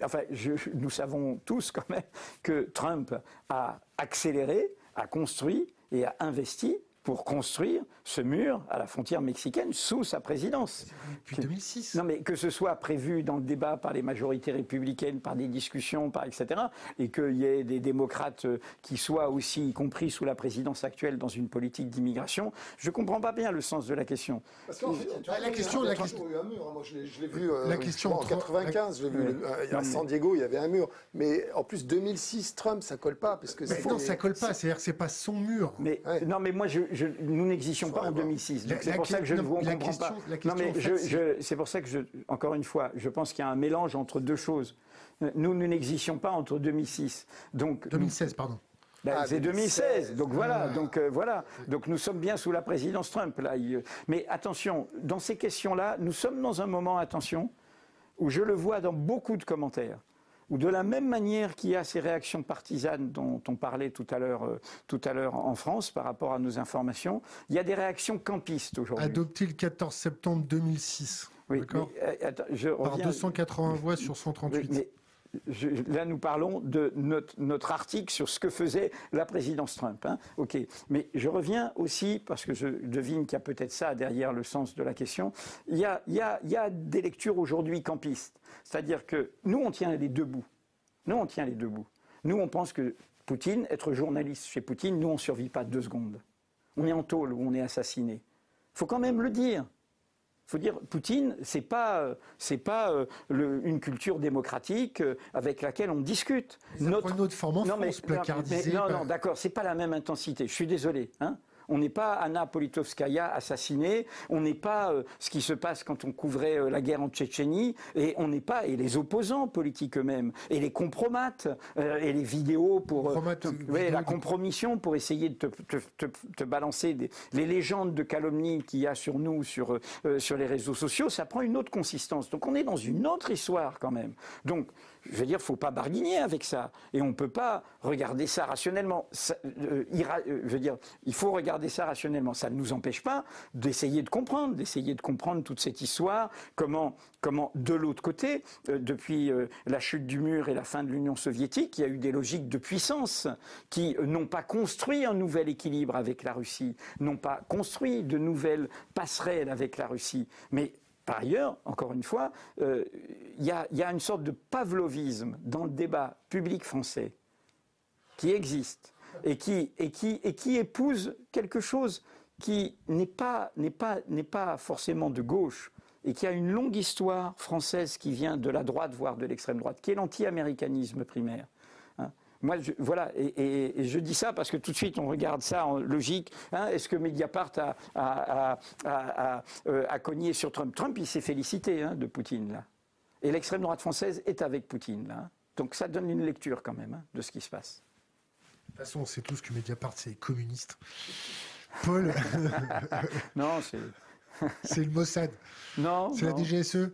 enfin, nous savons tous quand même que Trump a accéléré, a construit et a investi pour construire ce mur à la frontière mexicaine sous sa présidence. Depuis 2006. Non, mais que ce soit prévu dans le débat par les majorités républicaines, par des discussions, par etc., et qu'il y ait des démocrates euh, qui soient aussi, y compris sous la présidence actuelle, dans une politique d'immigration, je ne comprends pas bien le sens de la question. Parce qu'en fait, la question- il y a la question- eu un mur. Moi, je l'ai- vu euh, La question bon, en entre- 95, je l'ai vu. Oui. euh, à San Diego, il y avait un mur. Mais en plus, 2006, Trump, ça colle pas. Parce que Mais non, ça colle pas, c'est-à-dire que c'est pas son mur. Mais Ouais. non, mais moi, je, je- nous n'existions pas en Faudrait voir. 2006. La- Donc c'est pour ça que je ne vous comprends question- pas. la non, question, mais en fait, je, c'est- pour ça que je, encore une fois, je pense qu'il y a un mélange entre deux choses. Nous, nous n'existions pas entre 2006. Donc, 2016, pardon. Ben, Ah, c'est 2016, 2016. donc voilà, donc euh, voilà, donc nous sommes bien sous la présidence Trump là. Il- Mais attention, dans ces questions-là, nous sommes dans un moment, attention, où je le vois dans beaucoup de commentaires, où de la même manière qu'il y a ces réactions partisanes dont on parlait tout à l'heure, euh, tout à l'heure en France par rapport à nos informations, il y a des réactions campistes aujourd'hui. Adopté le 14 septembre 2006. Oui, D'accord mais, euh, attends, je Par reviens- 280 voix sur oui, 138. mais je- là, nous parlons de notre, notre article sur ce que faisait la présidence Trump. hein. Ok, mais je reviens aussi parce que je devine qu'il y a peut-être ça derrière le sens de la question. Il y a, il y a- il y a des lectures aujourd'hui campistes, c'est-à-dire que nous on tient les deux bouts. Nous on tient les deux bouts. Nous on pense que Poutine, être journaliste chez Poutine, nous on survit pas deux secondes. On est en tôle ou on est assassiné. faut quand même le dire. Il faut dire, Poutine, c'est pas, euh, c'est pas euh, le- une culture démocratique euh, avec laquelle on discute. Ça prend une autre forme en non, mais, non, d'accord, c'est pas la même intensité. Je suis désolé. Hein on n'est pas Anna Politkovskaya assassinée, on n'est pas euh, ce qui se passe quand on couvrait euh, la guerre en Tchétchénie, et on n'est pas, et les opposants politiques eux-mêmes, et les compromates, euh, et les vidéos pour... te- ouais, la compromission pour essayer de te, te- te- te balancer des- les légendes de calomnie qu'il y a sur nous, sur, sur les réseaux sociaux, ça prend une autre consistance. Donc on est dans une autre histoire quand même. Donc, je veux dire, faut pas barguigner avec ça. Et on peut pas regarder ça rationnellement. Euh, euh, je veux dire, il faut regarder ça rationnellement. Ça ne nous empêche pas d'essayer de comprendre, d'essayer de comprendre toute cette histoire, comment, comment de l'autre côté, euh, depuis la chute du mur et la fin de l'Union soviétique, il y a eu des logiques de puissance qui n'ont pas construit un nouvel équilibre avec la Russie, n'ont pas construit de nouvelles passerelles avec la Russie, mais par ailleurs, encore une fois, euh, il y, a- une sorte de pavlovisme dans le débat public français qui existe et qui, épouse quelque chose qui n'est pas, pas forcément de gauche et qui a une longue histoire française qui vient de la droite, voire de l'extrême droite, qui est l'anti-américanisme primaire. Moi, je, voilà, et, et- et je dis ça parce que tout de suite on regarde ça en logique. hein, Est-ce que Mediapart a, a, a- a- a, euh, a cogné sur Trump? Trump, il s'est félicité hein, de Poutine là. Et l'extrême droite française est avec Poutine là. Donc ça donne une lecture quand même hein, de ce qui se passe. De toute façon, on sait tous que Mediapart, c'est communiste. Paul, Non, c'est c'est le Mossad. non, C'est la DGSE.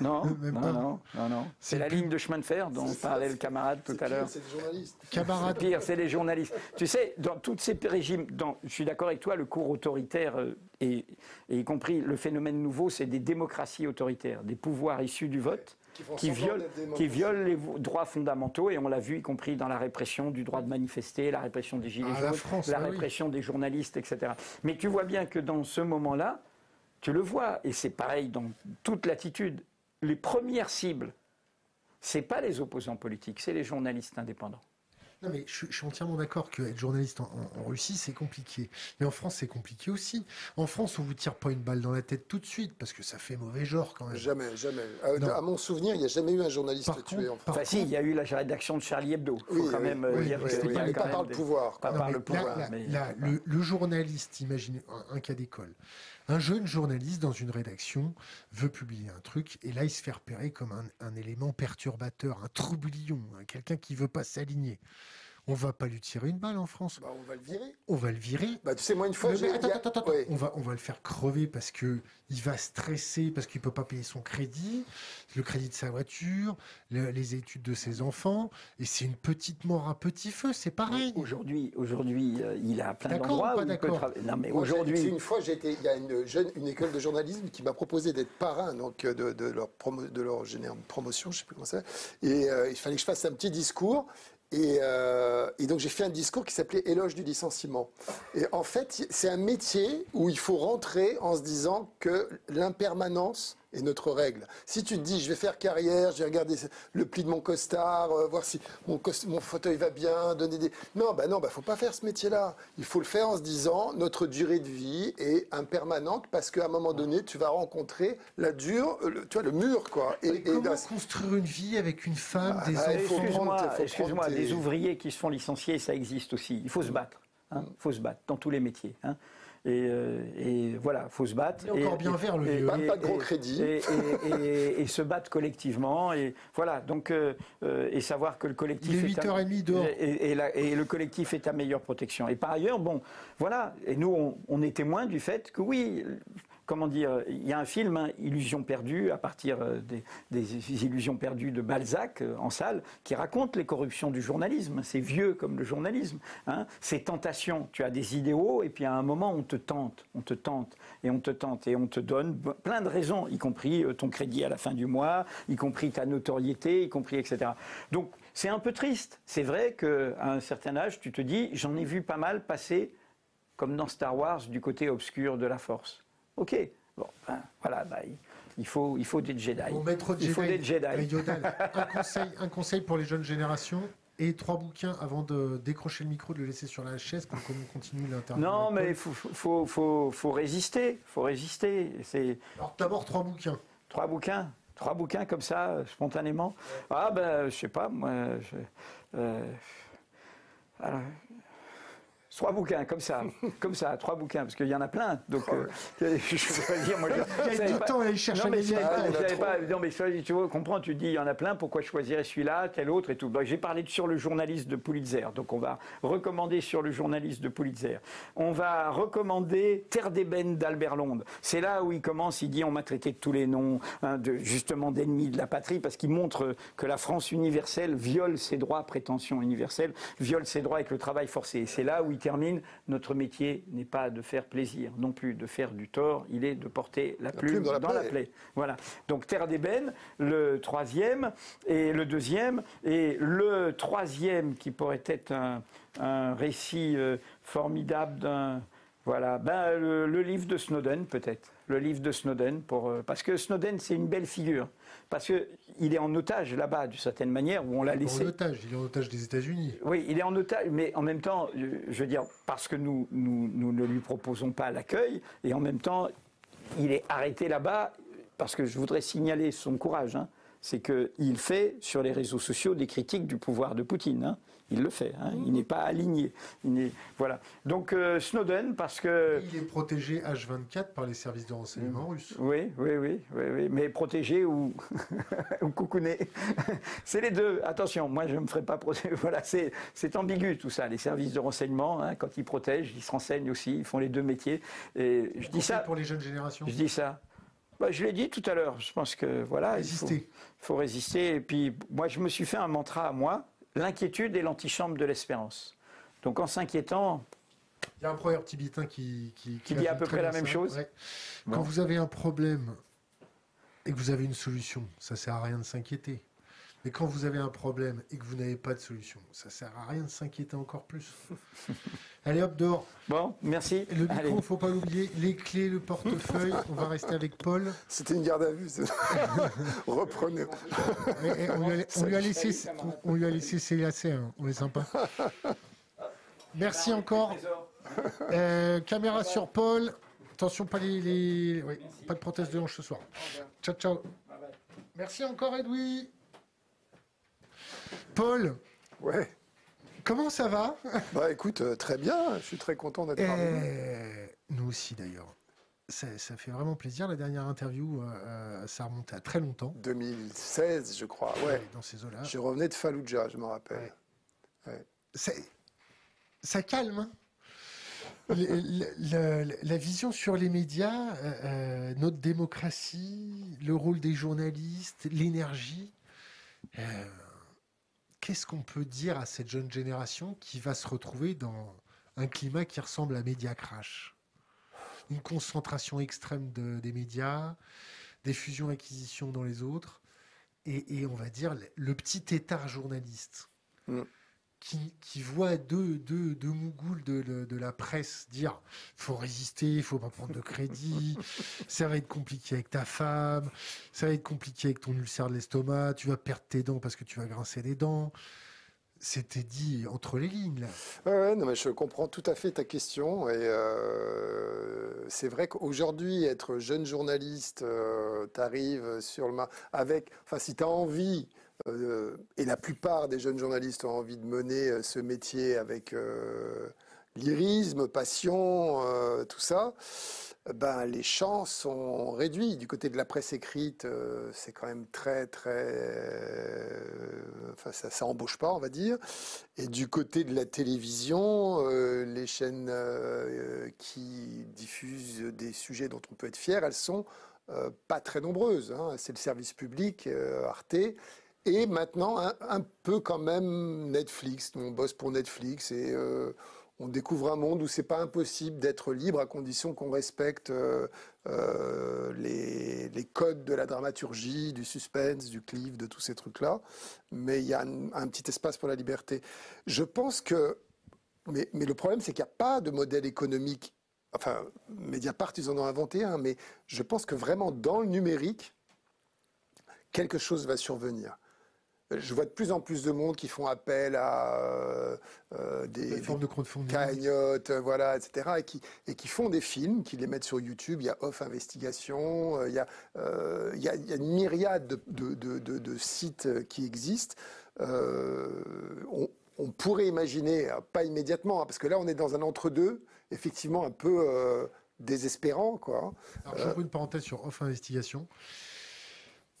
non, Même non, pas. non, non, non. C'est la plus- ligne de chemin de fer dont parlait le camarade tout à pire, l'heure. C'est des journalistes. Camarade. Pire, c'est les journalistes. Tu sais, dans tous ces régimes, dans, je suis d'accord avec toi, le cours autoritaire, euh, et, et y compris le phénomène nouveau, c'est des démocraties autoritaires, des pouvoirs issus du vote Qui violent, qui les droits fondamentaux, et on l'a vu, y compris dans la répression du droit de manifester, la répression des gilets Ah, la jaunes, France, la bah oui. répression des journalistes, etc. Mais tu vois bien que dans ce moment-là, tu le vois, et c'est pareil dans toute l'attitude, les premières cibles, c'est pas les opposants politiques, c'est les journalistes indépendants. Non, mais je, suis- je suis entièrement d'accord qu'être journaliste en, en- en Russie, c'est compliqué. Mais en France, c'est compliqué aussi. En France, on vous tire pas une balle dans la tête tout de suite, parce que ça fait mauvais genre quand même. Jamais, jamais. À, mon souvenir, il n'y a jamais eu un journaliste Par tué contre- en France. par Enfin, si, il y a eu la rédaction de Charlie Hebdo. Il faut Oui, quand oui, même euh, oui, dire oui, qu'il c'était pas- pas par le pouvoir. Pas par le pouvoir. le, le journaliste, imaginez un, un cas d'école. Un jeune journaliste dans une rédaction veut publier un truc et là il se fait repérer comme un, élément perturbateur, un troublion, hein, quelqu'un qui veut pas s'aligner. On va pas lui tirer une balle en France. Bah, on va le virer. On va le virer. Bah, tu sais, moi, une fois, j'ai. attends, attends, attends, Ouais. on va, on va le faire crever parce que il va stresser parce qu'il peut pas payer son crédit, le crédit de sa voiture, le- les études de ses enfants, et c'est une petite mort à petit feu, c'est pareil. Aujourd'hui, aujourd'hui, euh, il a plein d'endroits où il peut travailler. Non, mais aujourd'hui, une fois, été- il y a une jeune, une école de journalisme qui m'a proposé d'être parrain donc euh, de, de leur promo, de leur promotion, je sais plus comment ça. Et euh, il fallait que je fasse un petit discours. Et, euh, et donc j'ai fait un discours qui s'appelait Éloge du licenciement. Et en fait, c'est un métier où il faut rentrer en se disant que l'impermanence est notre règle. Si tu te dis, je vais faire carrière, je vais regarder le pli de mon costard, euh, voir si mon, mon fauteuil va bien, donner des... Non, bah non, bah faut pas faire ce métier-là. Il faut le faire en se disant, notre durée de vie est impermanente parce qu'à un moment donné, tu vas rencontrer la dure, le- tu vois, le mur, quoi. Et, Et et comment là, construire une vie avec une femme, Ah, des ah, il excuse-moi, tes- des ouvriers qui se font licencier, ça existe aussi. Il faut se battre. hein. Il faut se battre dans tous les métiers. hein. Et, euh, et voilà, il faut se battre. Il est encore bien vert, le vieux. Pas- pas de gros crédit. Et, et- et- et se battre collectivement. Et voilà, donc, euh, euh, et savoir que le collectif. Il est est ta- 8h30 dehors. Et, et la- et le collectif est ta meilleure protection. Et par ailleurs, bon, voilà, et nous, on, on est témoins du fait que oui, comment dire, il y a un film, hein, Illusions perdues, à partir euh, des, illusions perdues de Balzac euh, en salle, qui raconte les corruptions du journalisme. C'est vieux comme le journalisme. Hein. Ces tentations. Tu as des idéaux, et puis à un moment, on te tente, on te tente, et on te tente, et on te donne plein de raisons, y compris euh, ton crédit à la fin du mois, y compris ta notoriété, y compris etc. Donc, c'est un peu triste. C'est vrai qu'à un certain âge, tu te dis, j'en ai vu pas mal passer, comme dans Star Wars, du côté obscur de la Force. Ok, bon, ben, voilà, bah, il- faut, il faut des Jedi. Bon, maître il faut des Jedi. Un, conseil, un conseil pour les jeunes générations et trois bouquins avant de décrocher le micro, de le laisser sur la chaise pour qu'on continue l'interview. Non, mais il faut, faut, faut, faut résister. faut résister. Alors d'abord trois bouquins. trois bouquins. Trois bouquins comme ça, euh, spontanément. Ah ben, je sais pas, moi. je- euh, alors, Trois bouquins, comme ça, comme ça, trois bouquins, parce qu'il y en a plein. Donc, euh, je veux dire, moi, je- Il y a savais du pas- temps à aller chercher Non, mais pas, pas. Non, mais tu vois, comprends, tu dis, il y en a plein, pourquoi choisirais celui-là, tel autre et tout. Bah, J'ai parlé sur le journaliste de Pulitzer, donc on va recommander sur le journaliste de Pulitzer. On va recommander Terre d'ébène d'Albert Londres. C'est là où il commence, il dit, on m'a traité de tous les noms, hein, de, justement d'ennemis de la patrie, parce qu'il montre que la France universelle viole ses droits, prétention universelle, viole ses droits avec le travail forcé. C'est là où il termine, notre métier n'est pas de faire plaisir, non plus de faire du tort, il est de porter la, plume, plume dans la dans la plaie. plaie. Voilà. Donc Terre d'ébène, le troisième, et le deuxième, et le troisième qui pourrait être un, un récit euh, formidable d'un. Voilà, ben, le, le livre de Snowden peut-être, le livre de Snowden pour euh, parce que Snowden c'est une belle figure parce que il est en otage là-bas d'une certaine manière où on l'a En laissé. otage, il est en otage des États-Unis. Oui, il est en otage, mais en même temps, euh, je veux dire, parce que nous, nous, nous ne lui proposons pas l'accueil, et en même temps, il est arrêté là-bas, parce que je voudrais signaler son courage, hein, c'est qu'il fait sur les réseaux sociaux des critiques du pouvoir de Poutine. hein. Il le fait, hein, il n'est pas aligné. Il n'est- voilà. Donc euh, Snowden, parce que... Il est protégé H24 par les services de renseignement russes. Oui, oui, oui, oui, oui, mais protégé ou, ou coucouné. C'est les deux. Attention, moi je ne me ferai pas protéger. Voilà, c'est c'est ambigu tout ça. Les services de renseignement, hein, quand ils protègent, ils se renseignent aussi, ils font les deux métiers. Et je dis ça. pour les jeunes générations. Je dis ça. Bah, je l'ai dit tout à l'heure. Je pense que voilà, il faut, Résister. faut résister. Et puis moi, je me suis fait un mantra à moi l'inquiétude est l'antichambre de l'espérance. Donc en s'inquiétant, Il y a un proverbe tibétain qui, qui, Qui dit à peu près la même ça. chose. Ouais. Quand vous avez un problème et que vous avez une solution, ça sert à rien de s'inquiéter. Mais quand vous avez un problème et que vous n'avez pas de solution, ça sert à rien de s'inquiéter encore plus. Allez hop dehors. bon, merci. Le Allez. micro, faut pas l'oublier. Les clés, le portefeuille. On va rester avec Paul. C'était une garde à vue. c'est- Reprenez. Et- et on, lui a, on lui a laissé, on, on lui a laissé ses lacets. hein. On est sympa. Merci encore. Euh, caméra sur Paul. Attention, pas les, les- oui, pas de prothèse de hanche ce soir. Ciao, ciao. Merci encore, Edoui. Paul, Ouais. comment ça va? Bah écoute, euh, très bien. Je suis très content d'être parmi vous. Euh, Nous aussi, d'ailleurs. Ça, ça fait vraiment plaisir. La dernière interview, euh, euh, ça remonte à très longtemps. 2016, je crois. Ouais. Dans ces eaux-là. Je revenais de Fallujah, je me rappelle. Ouais. Ouais. ça calme. Hein. la vision sur les médias, euh, notre démocratie, le rôle des journalistes, l'énergie. Euh, qu'est-ce qu'on peut dire à cette jeune génération qui va se retrouver dans un climat qui ressemble à média crash? Une concentration extrême des médias, des fusions-acquisitions dans les autres, et, on va dire le petit état journaliste. Mm qui, voit deux, deux, deux mougoules de, de, la presse dire faut résister, il faut pas prendre de crédit, ça va être compliqué avec ta femme, ça va être compliqué avec ton ulcère de l'estomac, tu vas perdre tes dents parce que tu vas grincer des dents. C'était dit entre les lignes. Là. Ouais, non, mais je comprends tout à fait ta question. Et euh, c'est vrai qu'aujourd'hui, être jeune journaliste, euh, tu arrives sur le avec. Enfin, si tu as envie et la plupart des jeunes journalistes ont envie de mener euh, ce métier avec euh, lyrisme, passion, tout ça, ben, les chances sont réduites. Du côté de la presse écrite, c'est quand même très, très. Enfin, ça, ça embauche pas, on va dire. Et du côté de la télévision, les chaînes qui diffusent des sujets dont on peut être fier, elles sont pas très nombreuses. Hein. C'est le service public, Arte, et maintenant, un, peu quand même Netflix. On bosse pour Netflix et euh, on découvre un monde où c'est pas impossible d'être libre à condition qu'on respecte euh, euh, les, codes de la dramaturgie, du suspense, du cliff, de tous ces trucs-là. Mais il y a un, petit espace pour la liberté. Je pense que, mais, mais le problème, c'est qu'il n'y a pas de modèle économique. Enfin, Mediapart, ils en ont inventé un, mais je pense que vraiment dans le numérique, quelque chose va survenir je vois de plus en plus de monde qui font appel à euh, euh, des, formes de cagnottes, euh, voilà, etc., et qui, et qui font des films, qui les mettent sur YouTube. Il y a Off Investigation, il y a, il y a, une myriade de, de, de, sites qui existent. On, on, pourrait imaginer, pas immédiatement, hein, parce que là, on est dans un entre-deux, effectivement un peu désespérant. Quoi. Alors, j'ouvre une parenthèse sur Off Investigation.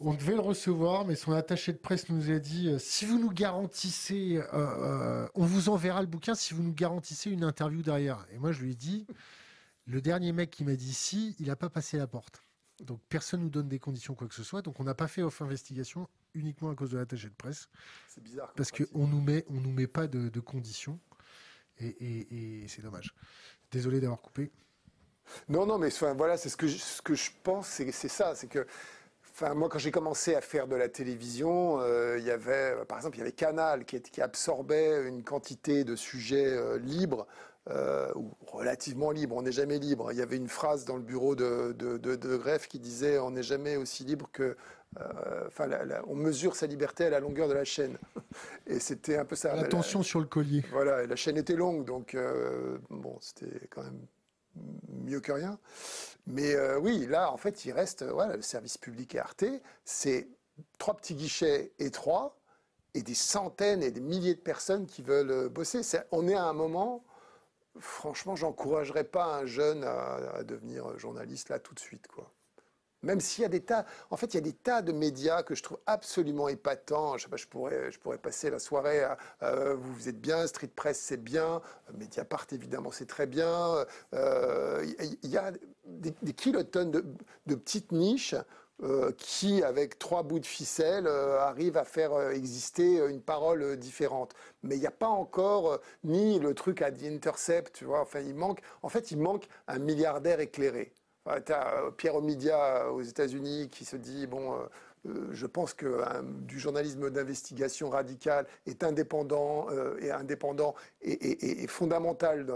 On devait le recevoir, mais son attaché de presse nous a dit euh, si vous nous garantissez, euh, euh, on vous enverra le bouquin si vous nous garantissez une interview derrière. Et moi, je lui ai dit le dernier mec qui m'a dit si, il n'a pas passé la porte. Donc personne nous donne des conditions quoi que ce soit. Donc on n'a pas fait off investigation uniquement à cause de l'attaché de presse. C'est bizarre. Parce qu'on nous met, on nous met pas de, conditions. Et, c'est dommage. Désolé d'avoir coupé. Non, non, mais voilà, c'est ce que ce que je pense, c'est ça, c'est que Enfin, moi, quand j'ai commencé à faire de la télévision, euh, il y avait, par exemple, il y avait Canal qui, qui absorbait une quantité de sujets euh, libres, euh, ou relativement libres. On n'est jamais libre. Il y avait une phrase dans le bureau de, de, de, greffe qui disait on n'est jamais aussi libre que. Enfin, on mesure sa liberté à la longueur de la chaîne. Et c'était un peu ça. La tension sur le collier. Voilà, et la chaîne était longue, donc bon, c'était quand même mieux que rien. Mais euh, oui, là, en fait, il reste voilà, le service public et Arte. C'est trois petits guichets étroits et des centaines et des milliers de personnes qui veulent euh, bosser. on est à un moment, franchement, j'encouragerais pas un jeune à, à, devenir journaliste là tout de suite. quoi. Même s'il y a des tas, en fait, il y a des tas de médias que je trouve absolument épatants. Je sais pas, je pourrais, passer la soirée à euh, vous, vous êtes bien, Street Press c'est bien, Mediapart évidemment c'est très bien. Euh, il y a des, kilotonnes de, petites niches euh, qui, avec trois bouts de ficelle, arrivent à faire exister une parole différente. Mais il n'y a pas encore ni le truc à The Intercept, tu vois. Enfin, il manque, en fait, il manque un milliardaire éclairé. Tu as euh, Pierre Omidia euh, aux États-Unis qui se dit bon, euh, je pense que du journalisme d'investigation radical est indépendant et indépendant et, fondamental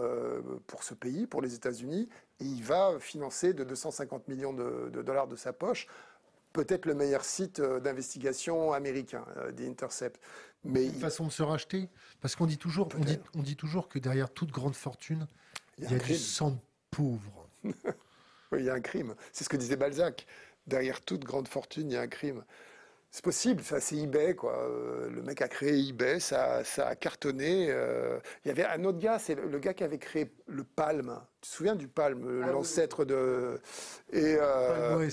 pour ce pays, pour les États-Unis. Et il va financer de 250 millions de, dollars de sa poche peut-être le meilleur site d'investigation américain, The Intercept. Mais une façon de se racheter, parce qu'on dit toujours, on dit, on dit, toujours que derrière toute grande fortune, il y a, du sang de pauvre. il y a un crime. C'est ce que disait Balzac. Derrière toute grande fortune, il y a un crime. C'est possible, ça c'est eBay quoi. Euh, le mec a créé eBay, ça, ça a cartonné. Euh. Il y avait un autre gars, c'est le, gars qui avait créé le Palm. Tu te souviens du Palm, ah l'ancêtre de et euh, Palm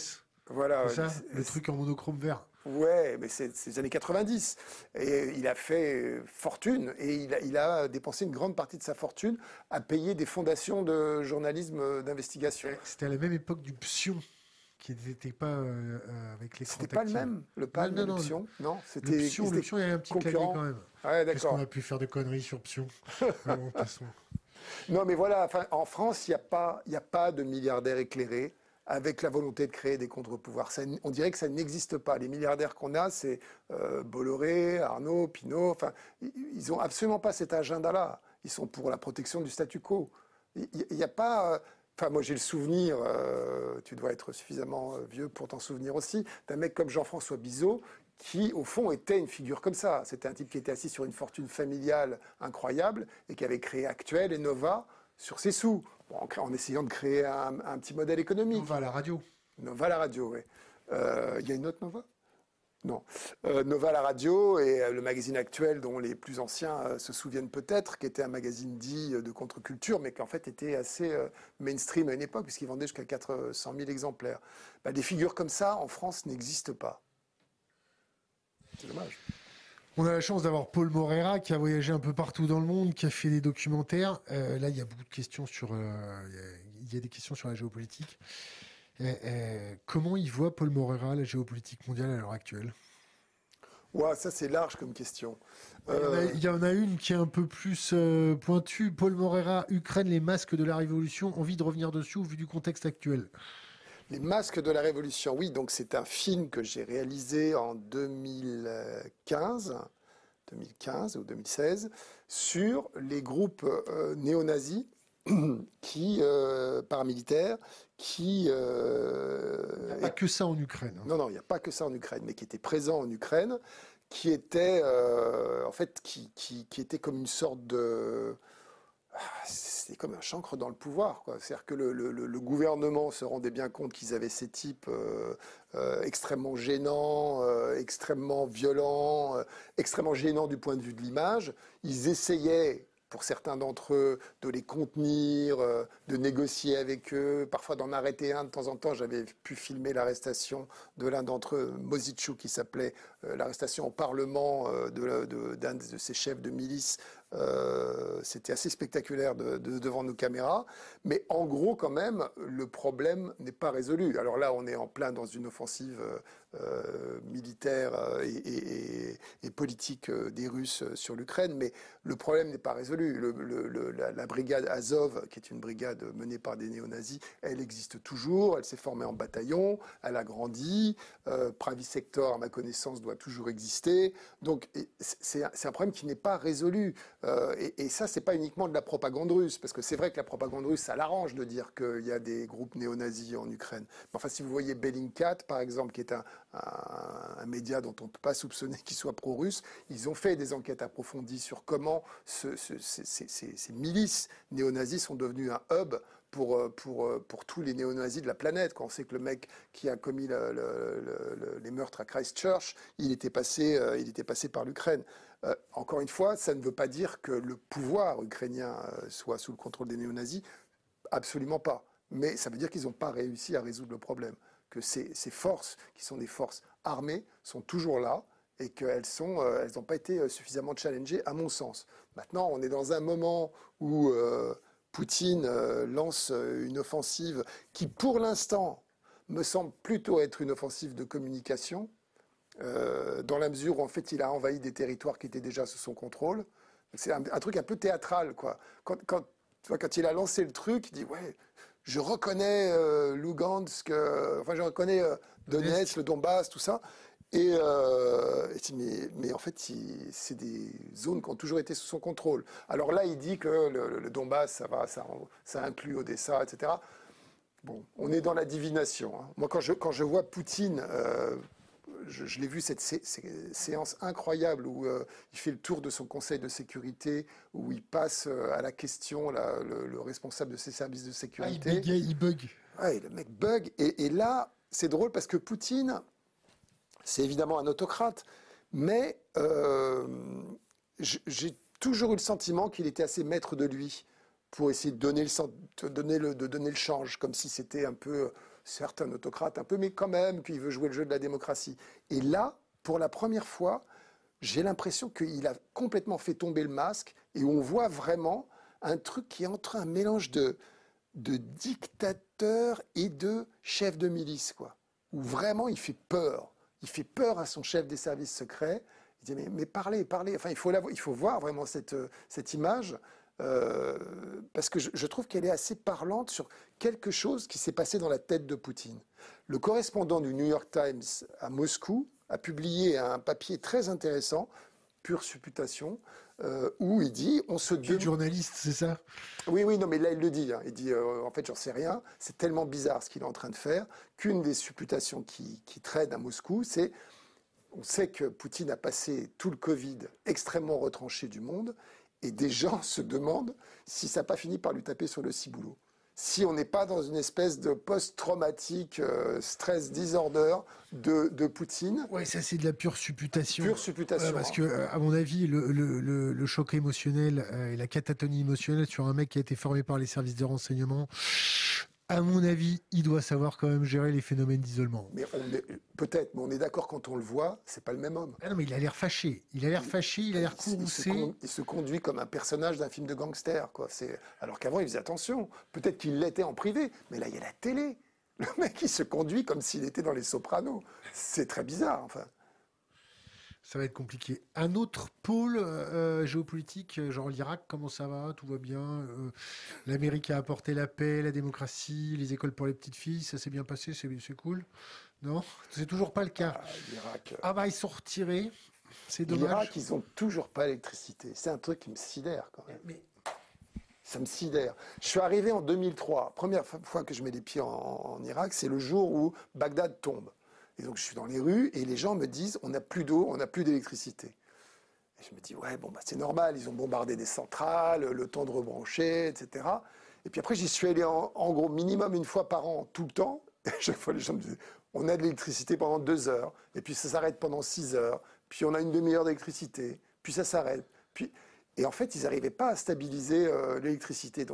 Voilà. Ça, le truc en monochrome vert. Ouais, mais c'est les années 90. Et il a fait fortune et il a, il a, dépensé une grande partie de sa fortune à payer des fondations de journalisme d'investigation. C'était à la même époque du Psion qui n'était pas euh, euh, avec les C'était pas le même, le PAL, non, non, Psion Non, c'était. Le Psion, le Psion, il y a un petit clavier quand même. Ouais, d'accord. qu'on a pu faire de conneries sur Psion? Non, mais voilà, en France, il n'y a, pas, a pas de milliardaires éclairés avec la volonté de créer des contre-pouvoirs. on dirait que ça n'existe pas. Les milliardaires qu'on a, c'est euh, Bolloré, Arnaud, Pinault. Enfin, ils n'ont absolument pas cet agenda-là. Ils sont pour la protection du statu quo. Il n'y a pas. Euh, enfin, moi, j'ai le souvenir, euh, tu dois être suffisamment vieux pour t'en souvenir aussi, d'un mec comme Jean-François Bizot, qui, au fond, était une figure comme ça. C'était un type qui était assis sur une fortune familiale incroyable et qui avait créé Actuel et Nova sur ses sous en, essayant de créer un, petit modèle économique. Nova la radio. Nova la radio, oui. Euh, il y a une autre Nova? Non. Euh, Nova la radio et euh, le magazine actuel dont les plus anciens se souviennent peut-être, qui était un magazine dit de contre-culture, mais qui en fait était assez mainstream à une époque, puisqu'il vendait jusqu'à 400 000 exemplaires. Bah, des figures comme ça, en France, n'existent pas. C'est dommage. On a la chance d'avoir Paul Morera qui a voyagé un peu partout dans le monde, qui a fait des documentaires. Euh, là, il y a beaucoup de questions sur, euh, il y a des questions sur la géopolitique. comment il voit Paul Morera la géopolitique mondiale à l'heure actuelle? Ouais, ça c'est large comme question. Il, y en a, une qui est un peu plus pointue. Paul Morera, Ukraine, les masques de la révolution. Envie de revenir dessus au vu du contexte actuel? Les masques de la Révolution, oui, donc c'est un film que j'ai réalisé en 2015, 2015 ou 2016, sur les groupes euh, néo-nazis qui, euh, paramilitaires, qui... Euh, il n'y a pas que ça en Ukraine. Hein. Non, non, il n'y a pas que ça en Ukraine, mais qui étaient présents en Ukraine, qui étaient, en fait, qui, qui, qui étaient comme une sorte de c'est comme un chancre dans le pouvoir. C'est-à-dire que le, gouvernement se rendait bien compte qu'ils avaient ces types euh, euh, extrêmement gênants, euh, extrêmement violents, extrêmement gênants du point de vue de l'image. Ils essayaient pour certains d'entre eux, de les contenir, de négocier avec eux, parfois d'en arrêter un de temps en temps. J'avais pu filmer l'arrestation de l'un d'entre eux, Mozichou, qui s'appelait l'arrestation au Parlement d'un de, ses chefs de milice euh, c'était assez spectaculaire de, devant nos caméras. Mais en gros, quand même, le problème n'est pas résolu. Alors là, on est en plein dans une offensive euh, euh, militaire et, politique des Russes sur l'Ukraine, mais le problème n'est pas résolu. la, brigade Azov, qui est une brigade menée par des néo-nazis, elle existe toujours, elle s'est formée en bataillon, elle a grandi, Pravi Sector, à ma connaissance, doit toujours exister. Donc c'est un problème qui n'est pas résolu. Euh, et, et, ça, c'est pas uniquement de la propagande russe, parce que c'est vrai que la propagande russe, ça l'arrange de dire qu'il y a des groupes néo-nazis en Ukraine. Mais enfin, si vous voyez Bellingcat, par exemple, qui est un, média dont on ne peut pas soupçonner qu'il soit pro-russe, ils ont fait des enquêtes approfondies sur comment ces, milices néo-nazis sont devenues un hub pour, euh, pour, euh, pour tous les néo-nazis de la planète. Quand on sait que le mec qui a commis les meurtres à Christchurch, il était passé, il était passé par l'Ukraine. Euh, encore une fois, ça ne veut pas dire que le pouvoir ukrainien euh, soit sous le contrôle des néo-nazis. Absolument pas. Mais ça veut dire qu'ils n'ont pas réussi à résoudre le problème. Que ces, forces, qui sont des forces armées, sont toujours là et qu'elles euh, n'ont pas été suffisamment challengées, à mon sens. Maintenant, on est dans un moment où Poutine lance une offensive qui, pour l'instant, me semble plutôt être une offensive de communication, euh, dans la mesure où en fait il a envahi des territoires qui étaient déjà sous son contrôle. C'est un, truc un peu théâtral, quoi. Quand, quand, quand, il a lancé le truc, il dit ouais, je reconnais euh, Lugansk, euh, enfin je reconnais euh, Donetsk, le Donbass, tout ça. Et, mais, mais, en fait, c'est des zones qui ont toujours été sous son contrôle. Alors là, il dit que le, Donbass, ça va, ça, ça inclut Odessa, etc. Bon, on est dans la divination. Hein. Moi, quand je, quand je vois Poutine je, l'ai vu cette séance incroyable où euh, il fait le tour de son conseil de sécurité, où il passe euh, à la question le, responsable de ses services de sécurité. Ah, il, bug. Ouais, le mec bug. Et, là, c'est drôle parce que Poutine, c'est évidemment un autocrate, mais euh, j'ai toujours eu le sentiment qu'il était assez maître de lui pour essayer de donner le, de donner le change, comme si c'était un peu certes un autocrate un peu, mais quand même qu'il veut jouer le jeu de la démocratie. Et là, pour la première fois, j'ai l'impression qu'il a complètement fait tomber le masque et on voit vraiment un truc qui est entre un mélange de, de dictateur et de chef de milice, quoi. Où vraiment il fait peur. Il fait peur à son chef des services secrets. Il dit mais, parlez, parlez. Enfin, il faut, la, il faut voir vraiment cette, cette image. Euh, parce que je trouve qu'elle est assez parlante sur quelque chose qui s'est passé dans la tête de Poutine. Le correspondant du New York Times à Moscou a publié un papier très intéressant, pure supputation, euh, où il dit on se demande. journaliste, c'est ça? Oui, oui, non, mais là il le dit. Hein. Il dit euh, en fait, j'en sais rien. C'est tellement bizarre ce qu'il est en train de faire qu'une des supputations qui, qui traîne à Moscou, c'est on sait que Poutine a passé tout le Covid extrêmement retranché du monde, et des gens se demandent si ça n'a pas fini par lui taper sur le ciboulot si on n'est pas dans une espèce de post-traumatique euh, stress disorder de, de Poutine. Oui, ça c'est de la pure supputation. Pure supputation. parce que, euh, à mon avis, le, le, le, choc émotionnel euh, et la catatonie émotionnelle sur un mec qui a été formé par les services de renseignement, à mon avis, il doit savoir quand même gérer les phénomènes d'isolement. Mais peut-être, mais on est d'accord quand on le voit, c'est pas le même homme. Ah non, mais il a l'air fâché. Il a l'air fâché, il a l'air courroucé. Il, se conduit comme un personnage d'un film de gangster, quoi. C'est alors qu'avant il faisait attention. Peut-être qu'il l'était en privé, mais là il y a la télé. Le mec il se conduit comme s'il était dans Les Sopranos. C'est très bizarre, enfin ça va être compliqué. Un autre pôle euh, géopolitique, genre l'Irak, comment ça va? Tout va bien euh, L'Amérique a apporté la paix, la démocratie, les écoles pour les petites filles, ça s'est bien passé, c'est cool Non? C'est toujours pas le cas. Ah, L'Irak. Ah bah ils sont retirés, c'est dommage. L'Irak, ils ont toujours pas l'électricité. C'est un truc qui me sidère quand même. Mais... Ça me sidère. Je suis arrivé en 2003. Première fois que je mets les pieds en Irak, c'est le jour où Bagdad tombe. Et donc je suis dans les rues et les gens me disent on n'a plus d'eau, on n'a plus d'électricité. Et je me dis ouais bon bah c'est normal, ils ont bombardé des centrales, le temps de rebrancher, etc. Et puis après j'y suis allé en, gros minimum une fois par an tout le temps. Et chaque fois les gens me disaient on a de l'électricité pendant deux heures, et puis ça s'arrête pendant six heures, puis on a une demi-heure d'électricité, puis ça s'arrête. Et en fait, ils n'arrivaient pas à stabiliser euh, l'électricité.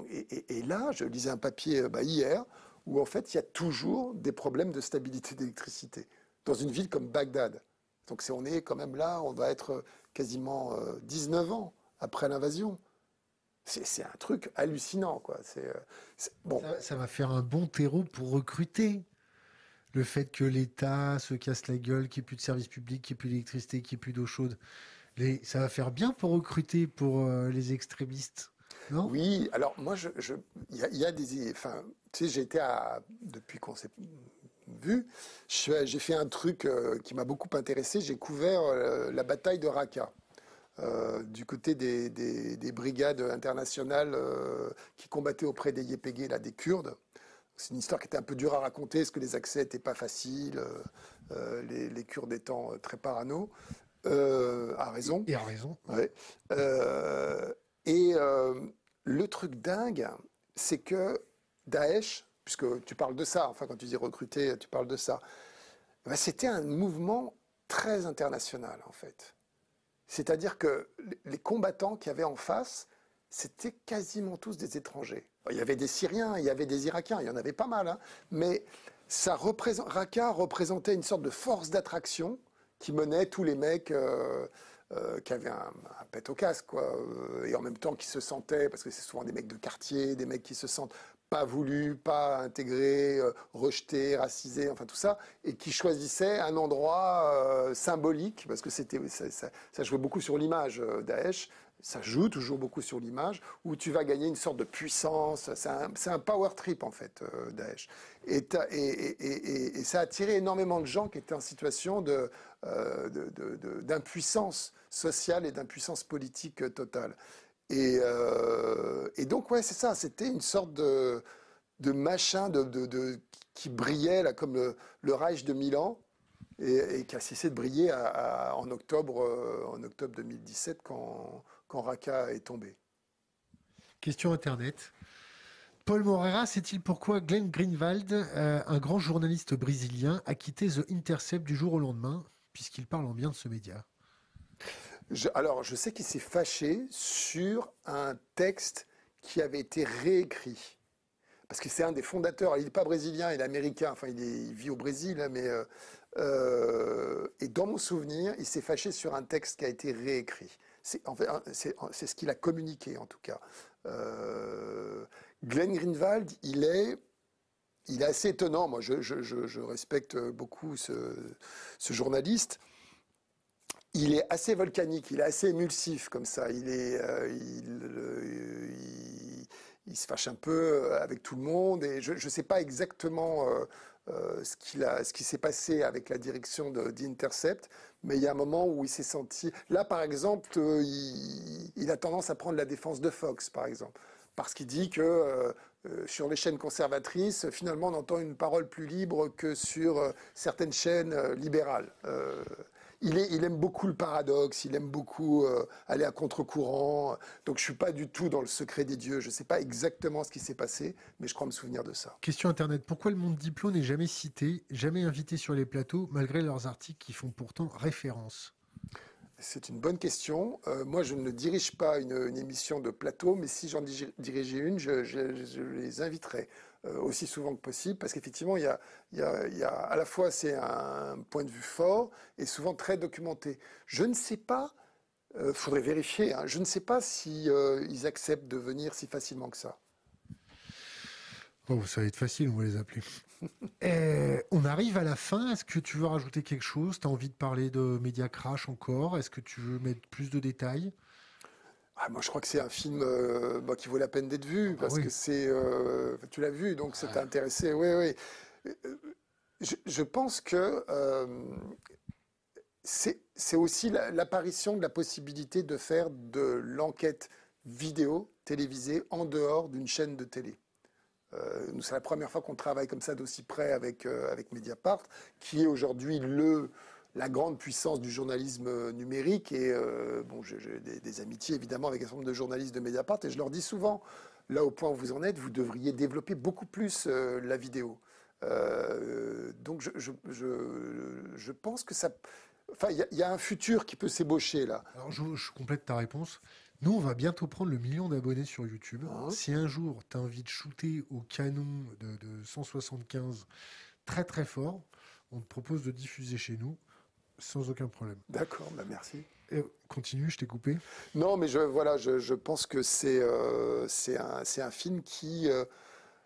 Et, là, je lisais un papier euh, bah, hier où en fait il y a toujours des problèmes de stabilité d'électricité dans une ville comme Bagdad. Donc on est quand même là, on va être quasiment 19 euh, ans après l'invasion. C'est un truc hallucinant, quoi. Euh, bon. Ça, va faire un bon terreau pour recruter. Le fait que l'État se casse la gueule, qu'il n'y ait plus de services publics, qu'il n'y ait plus d'électricité, qu'il n'y ait plus d'eau chaude, ça va faire bien pour recruter pour euh, les extrémistes. Non? Oui, alors moi, il je, y, a, des. Enfin, tu sais, été à. Depuis qu'on s'est vu, j'ai fait un truc euh, qui m'a beaucoup intéressé. J'ai couvert euh, la bataille de Raqqa. Euh, du côté des, des, brigades internationales qui combattaient auprès des YPG, là, des Kurdes. C'est une histoire qui était un peu dure à raconter, parce que les accès n'étaient pas faciles, les, les, Kurdes étant très parano, à raison. Et à raison. Ouais. et le truc dingue, c'est que Daesh, puisque tu parles de ça, enfin quand tu dis recruter, tu parles de ça, ben, c'était un mouvement très international en fait. C'est-à-dire que les combattants qu'il y avait en face, c'était quasiment tous des étrangers. Il y avait des Syriens, il y avait des Irakiens, il y en avait pas mal, hein. mais ça Raqqa représentait une sorte de force d'attraction qui menait tous les mecs euh, euh, qui avaient un, un, pet au casque, quoi, euh, et en même temps qui se sentaient, parce que c'est souvent des mecs de quartier, des mecs qui se sentent pas voulu, pas intégré, euh, rejeté, racisé, enfin tout ça, et qui choisissait un endroit euh, symbolique, parce que c'était, ça, jouait beaucoup sur l'image euh, Daesh, ça joue toujours beaucoup sur l'image, où tu vas gagner une sorte de puissance, c'est un, power trip en fait, Daesh. Et, et, ça a attiré énormément de gens qui étaient en situation de, d'impuissance sociale et d'impuissance politique totale. Euh, et, donc, ouais, c'est ça, c'était une sorte de, machin qui brillait comme le, Reich de Milan et, qui a cessé de briller en, octobre, euh, en octobre 2017 quand, quand Raqqa est tombé. Question Internet. Paul Moreira sait-il pourquoi Glenn Greenwald, euh, un grand journaliste brésilien, a quitté The Intercept du jour au lendemain, puisqu'il parle en bien de ce média? Alors, je sais qu'il s'est fâché sur un texte qui avait été réécrit. parce que c'est un des fondateurs. Il n'est pas brésilien, il est américain. Enfin, il, vit au Brésil, hein, mais et dans mon souvenir, il s'est fâché sur un texte qui a été réécrit. C'est ce qu'il a communiqué en tout cas. Glenn Greenwald, il est il est assez étonnant. Moi, je, respecte beaucoup ce, journaliste. Il est assez volcanique, il est assez émulsif comme ça. Il, euh, euh, se fâche un peu avec tout le monde. Et je ne sais pas exactement euh, ce, qui s'est passé avec la direction d'Intercept, mais il y a un moment où il s'est senti. Là, par exemple, il, a tendance à prendre la défense de Fox, par exemple, parce qu'il dit que euh, sur les chaînes conservatrices, finalement, on entend une parole plus libre que sur euh, certaines chaînes euh, libérales. Il, aime beaucoup le paradoxe, il aime beaucoup aller à contre-courant. Donc je ne suis pas du tout dans le secret des dieux. Je ne sais pas exactement ce qui s'est passé, mais je crois me souvenir de ça. Question Internet. Pourquoi le monde diplôme n'est jamais cité, jamais invité sur les plateaux, malgré leurs articles qui font pourtant référence? C'est une bonne question. Euh, moi, je ne dirige pas une, émission de plateau, mais si j'en dirigeais une, je, les inviterais euh, aussi souvent que possible, parce qu'effectivement, il, y a, à la fois c'est un point de vue fort et souvent très documenté. Je ne sais pas, euh, faudrait vérifier. Hein, je ne sais pas si ils acceptent de venir si facilement que ça. Ça va être facile, on va les appeler. Euh, on arrive à la fin. Est-ce que tu veux rajouter quelque chose? Tu as envie de parler de Media Crash encore? Est-ce que tu veux mettre plus de détails? Ah, moi, je crois que c'est un film euh, bah, qui vaut la peine d'être vu ah parce que c'est. Euh, tu l'as vu, donc c'est intéressé. Oui, oui. Je, pense que c'est aussi l'apparition de la possibilité de faire de l'enquête vidéo télévisée en dehors d'une chaîne de télé. Euh, c'est la première fois qu'on travaille comme ça d'aussi près avec, euh, avec Mediapart, qui est aujourd'hui le, la grande puissance du journalisme numérique. Et euh, bon, j'ai des, amitiés évidemment avec un certain nombre de journalistes de Mediapart, et je leur dis souvent, là au point où vous en êtes, vous devriez développer beaucoup plus la vidéo. donc je, je, je, pense que ça... Enfin, il y, a un futur qui peut s'ébaucher là. Alors je, je complète ta réponse. Nous, on va bientôt prendre le million d'abonnés sur YouTube. Ah. Si un jour, tu as envie de shooter au canon de, 175 très très fort, on te propose de diffuser chez nous sans aucun problème. D'accord, bah merci. continue, je t'ai coupé. Non, mais je, voilà, je, pense que c'est euh, un, un, film qui euh,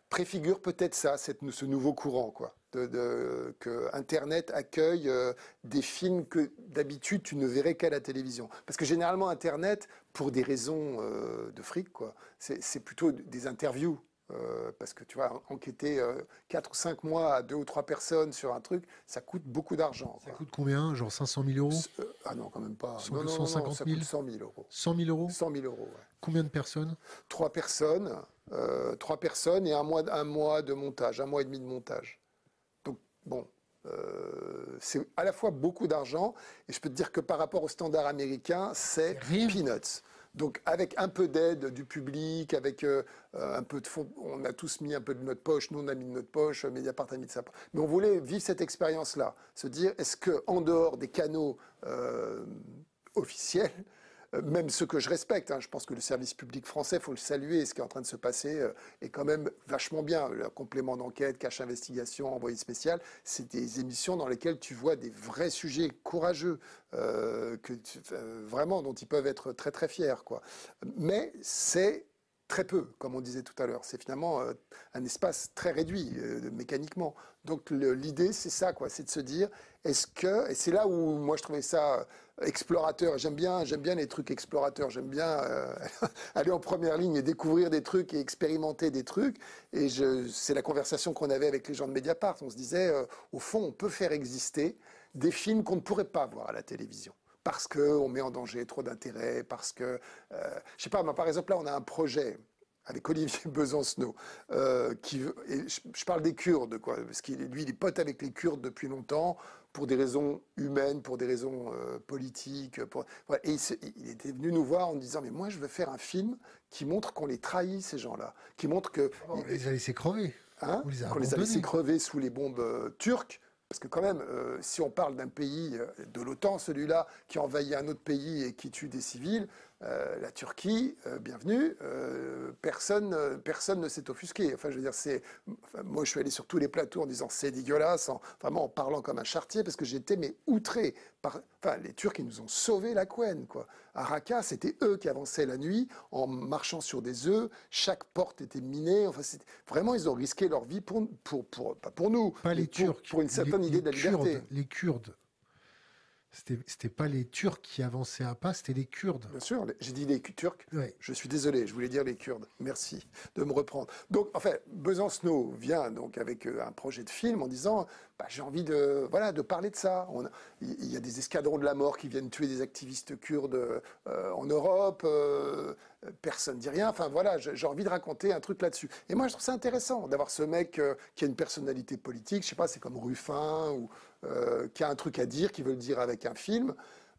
préfigure peut-être ça, cette, ce nouveau courant. quoi de, que Internet accueille euh, des films que d'habitude tu ne verrais qu'à la télévision. Parce que généralement Internet, pour des raisons de fric, quoi, c'est plutôt des interviews. Euh, parce que tu vois, enquêter 4 ou 5 mois à 2 ou 3 personnes sur un truc, ça coûte beaucoup d'argent. Ça coûte combien Genre 500 000 euros Ah non, quand même pas. 150 000 100 000 euros. 100 000 euros 100 000 euros, ouais. Combien de personnes Trois personnes. trois personnes et un mois, un mois de montage, un mois et demi de montage. Bon, euh, c'est à la fois beaucoup d'argent, et je peux te dire que par rapport au standard américain, c'est peanuts. Donc avec un peu d'aide du public, avec euh, un peu de fonds, on a tous mis un peu de notre poche, nous on a mis de notre poche, Mediapart a mis de sa poche. Mais on voulait vivre cette expérience-là, se dire est-ce que en dehors des canaux euh, officiels, euh, même ceux que je respecte. Hein. Je pense que le service public français, faut le saluer. Ce qui est en train de se passer euh, est quand même vachement bien. Le complément d'enquête, cache investigation, envoyé spécial, c'est des émissions dans lesquelles tu vois des vrais sujets courageux, euh, que, vraiment dont ils peuvent être très très fiers. Quoi. Mais c'est très peu, comme on disait tout à l'heure. C'est finalement un espace très réduit mécaniquement. Donc l'idée, c'est ça, quoi, c'est de se dire, est-ce que, et c'est là où moi je trouvais ça explorateur. J'aime bien, j'aime bien les trucs explorateurs. J'aime bien euh, aller en première ligne et découvrir des trucs et expérimenter des trucs. Et c'est la conversation qu'on avait avec les gens de Mediapart. On se disait, euh, au fond, on peut faire exister des films qu'on ne pourrait pas voir à la télévision parce qu'on met en danger trop d'intérêt, parce que, euh, je sais pas, par exemple, là, on a un projet avec Olivier Besancenot, qui, je, parle des Kurdes, quoi, parce qu'il lui, il est pote avec les Kurdes depuis longtemps pour des raisons humaines, pour des raisons euh, politiques. Et il, était venu nous voir en disant, mais moi je veux faire un film qui montre qu'on les trahit, ces gens-là, qui montre que... Oh, on les a laissés crever. Hein qu'on les a laissés crever sous les bombes euh, turques. Parce que quand même, euh, si on parle d'un pays de l'OTAN, celui-là, qui envahit un autre pays et qui tue des civils, Euh, la Turquie, euh, bienvenue, euh, personne, personne ne s'est offusqué. Enfin, je veux dire, c'est, moi, je suis allé sur tous les plateaux en disant c'est dégueulasse, en, vraiment en parlant comme un chartier, parce que j'étais mais outré par, enfin, les Turcs, ils nous ont sauvé la couenne, quoi. À Raqqa, c'était eux qui avançaient la nuit en marchant sur des œufs. Chaque porte était minée. Enfin, vraiment, ils ont risqué leur vie pour, pour, pour pas pour nous, pas les Turcs, pour une certaine idée de la liberté. Les Kurdes c'était pas les Turcs qui avançaient à pas, c'était les Kurdes. Bien sûr, j'ai dit les Turcs. Je suis désolé, je voulais dire les Kurdes. Merci de me reprendre. Donc, en fait, Besancenot vient donc avec euh, un projet de film en disant bah, j'ai envie de voilà de parler de ça. Il y a des escadrons de la mort qui viennent tuer des activistes kurdes euh, en Europe. Euh, personne dit rien. Enfin voilà, j'ai envie de raconter un truc là-dessus. Et moi, je trouve ça intéressant d'avoir ce mec qui a une personnalité politique. Je sais pas, c'est comme Ruffin ou euh, qui a un truc à dire, qui veut le dire avec un film,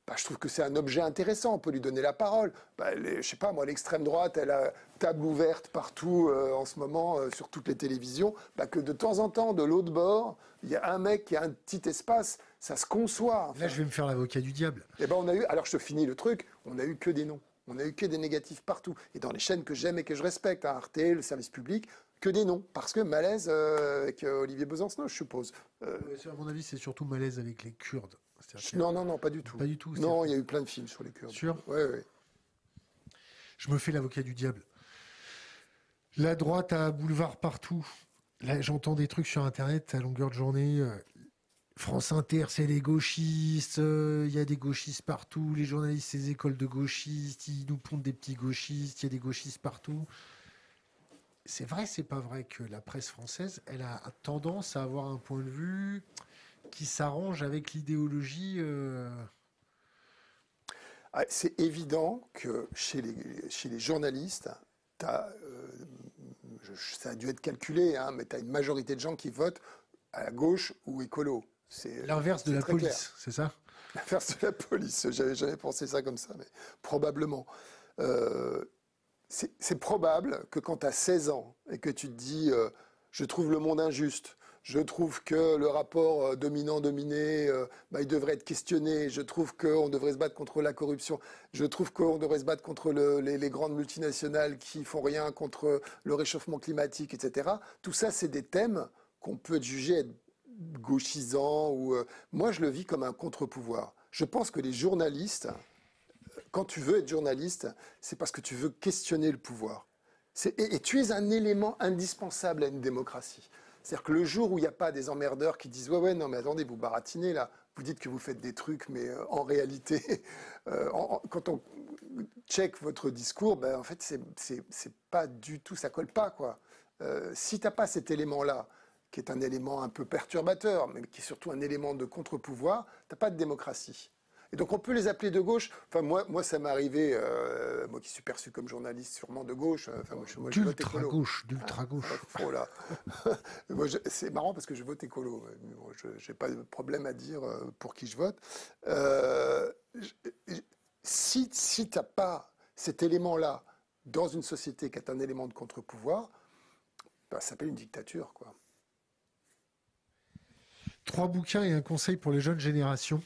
bah, je trouve que c'est un objet intéressant. On peut lui donner la parole. Bah, les, je sais pas, moi, l'extrême droite, elle a table ouverte partout euh, en ce moment euh, sur toutes les télévisions. Bah, que de temps en temps, de l'autre bord, il y a un mec qui a un petit espace. Ça se conçoit. Là, je vais me faire l'avocat du diable. Et eh ben, on a eu. Alors, je te finis le truc. On a eu que des noms. On a eu que des négatifs partout. Et dans les chaînes que j'aime et que je respecte, hein, Arte, le service public, que des noms. Parce que malaise euh, avec euh, Olivier Besancenot, je suppose. Euh, à mon avis, c'est surtout malaise avec les Kurdes. Non, non, non, pas du tout. Pas du tout. Non, il y a eu plein de films sur les Kurdes. Sûr Oui, oui. Je me fais l'avocat du diable. La droite a boulevard partout. Là, j'entends des trucs sur Internet à longueur de journée. France Inter, c'est les gauchistes, il y a des gauchistes partout, les journalistes, c'est des écoles de gauchistes, ils nous pondent des petits gauchistes, il y a des gauchistes partout c'est vrai, c'est pas vrai que la presse française, elle a tendance à avoir un point de vue qui s'arrange avec l'idéologie. Euh, ah, c'est évident que chez les, chez les journalistes, as, euh, ça a dû être calculé, hein, mais tu as une majorité de gens qui votent à la gauche ou écolo. C'est l'inverse de la police, c'est ça? L'inverse de la police. J'avais jamais pensé ça comme ça, mais probablement. Euh, c'est probable que quand tu as 16 ans et que tu te dis euh, je trouve le monde injuste, je trouve que le rapport euh, dominant-dominé, euh, bah, il devrait être questionné, je trouve qu'on devrait se battre contre la corruption, je trouve qu'on devrait se battre contre les, grandes multinationales qui font rien contre le réchauffement climatique, etc. Tout ça, c'est des thèmes qu'on peut juger être gauchisants. Ou, moi, je le vis comme un contre-pouvoir. Je pense que les journalistes quand tu veux être journaliste, c'est parce que tu veux questionner le pouvoir. Et, tu es un élément indispensable à une démocratie. C'est-à-dire que le jour où il n'y a pas des emmerdeurs qui disent ouais ouais non mais attendez vous baratinez là, vous dites que vous faites des trucs mais euh, en réalité euh, quand on check votre discours ben en fait c'est pas du tout ça colle pas quoi. Euh, si t'as pas cet élément là qui est un élément un peu perturbateur mais qui est surtout un élément de contre-pouvoir, t'as pas de démocratie. Et donc on peut les appeler de gauche. Enfin moi, moi ça m'est arrivé, euh, moi qui suis perçu comme journaliste sûrement de gauche. Euh, enfin moi, moi je vote écolo. gauche, d'ultra ah, gauche. là. c'est marrant parce que je vote écolo. je n'ai pas de problème à dire euh, pour qui je vote. si si tu n'as pas cet élément-là dans une société qui est un élément de contre-pouvoir, bah, ça s'appelle une dictature, quoi. Trois bouquins et un conseil pour les jeunes générations.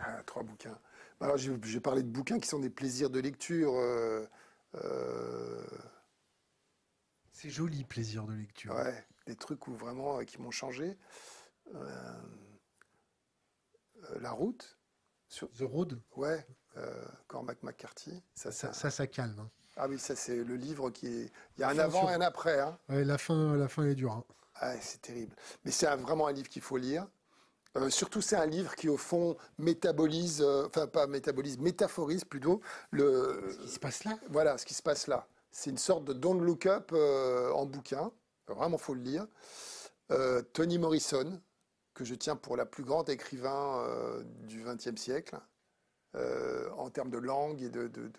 Ah, trois bouquins. Bah, alors, je, vais parler de bouquins qui sont des plaisirs de lecture. Euh, euh, C'est joli, plaisir de lecture. Ouais, des trucs où vraiment euh, qui m'ont changé. la route. Sur... The Road Ouais, Cormac McCarthy. Ça, ça, ça, calme. Hein. Ah oui, ça c'est le livre qui est. Il y a un avant et un après. Hein. Ouais, la fin, la fin est dure. Hein. Ah, c'est terrible. Mais c'est vraiment un livre qu'il faut lire. Euh, surtout, c'est un livre qui, au fond, métabolise, euh, enfin pas métabolise, métaphorise plutôt le. Ce qui se passe là. Voilà, ce qui se passe là. C'est une sorte de Don't Look Up euh, en bouquin. Vraiment, faut le lire. Tony Morrison, que je tiens pour la plus grande écrivain du XXe siècle, en termes de langue et de, de,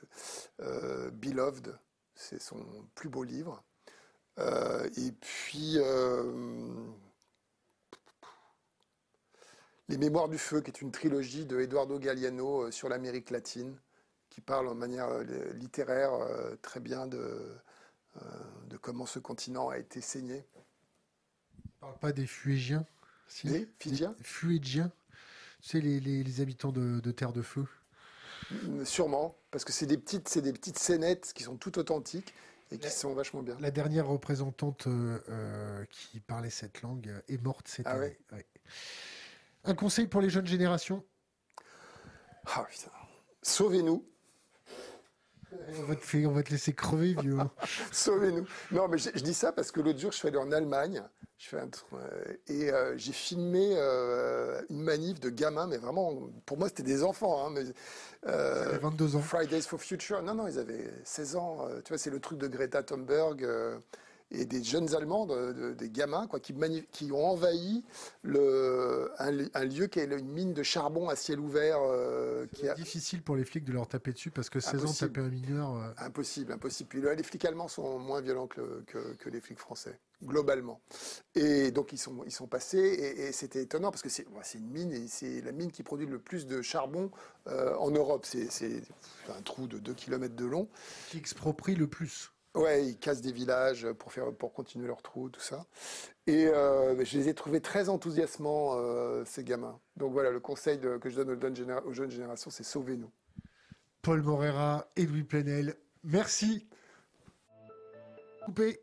de Beloved, c'est son plus beau livre. et puis les Mémoires du Feu, qui est une trilogie de Eduardo Galliano euh, sur l'Amérique latine, qui parle en manière euh, littéraire euh, très bien de, de comment ce continent a été saigné. ne parle pas des Fuégiens si? Des Fidjiens Fuégiens, tu sais, les, les, habitants de, Terre de Feu. Sûrement, parce que c'est des petites, c'est des petites scénettes qui sont toutes authentiques et qui sont vachement bien. La dernière représentante euh, euh, qui parlait cette langue est morte cette Ah année. Ouais. Un conseil pour les jeunes générations? Ah putain. Sauvez-nous. on va, te faire- on va te laisser crever, vieux. hein. Sauvez-nous. Non, mais je, je dis ça parce que l'autre jour, je suis allé en Allemagne. Je fais un tour, euh, et euh, j'ai filmé euh, une manif de gamins, mais vraiment, pour moi, c'était des enfants. hein, mais, euh, J'avais 22 ans. Fridays for Future. Non, non, ils avaient 16 ans. tu vois, c'est le truc de Greta Thunberg et des jeunes Allemands, de- de- des gamins, quoi, qui, ont envahi le, un, li- un lieu qui est une mine de charbon à ciel ouvert. euh, qui a, Difficile pour les flics de leur taper dessus parce que 16 ans, Impossible. taper un mineur. euh, Impossible, impossible. Puis là, les flics allemands sont moins violents que, le- que- que les flics français, globalement. Et donc, ils sont, ils sont passés, et, et c'était étonnant, parce que c'est une mine, et c'est la mine qui produit le plus de charbon euh, en Europe. C'est c'est un trou de 2 km de long. qui exproprie le plus. Ouais, ils cassent des villages pour, faire, continuer leur trou, tout ça. Et euh, je les ai trouvés très enthousiasmants, euh, ces gamins. Donc voilà, le conseil que je donne aux jeunes, généra- aux jeunes générations, c'est sauvez-nous. Paul Morera et Louis Plenel, merci. Coupé.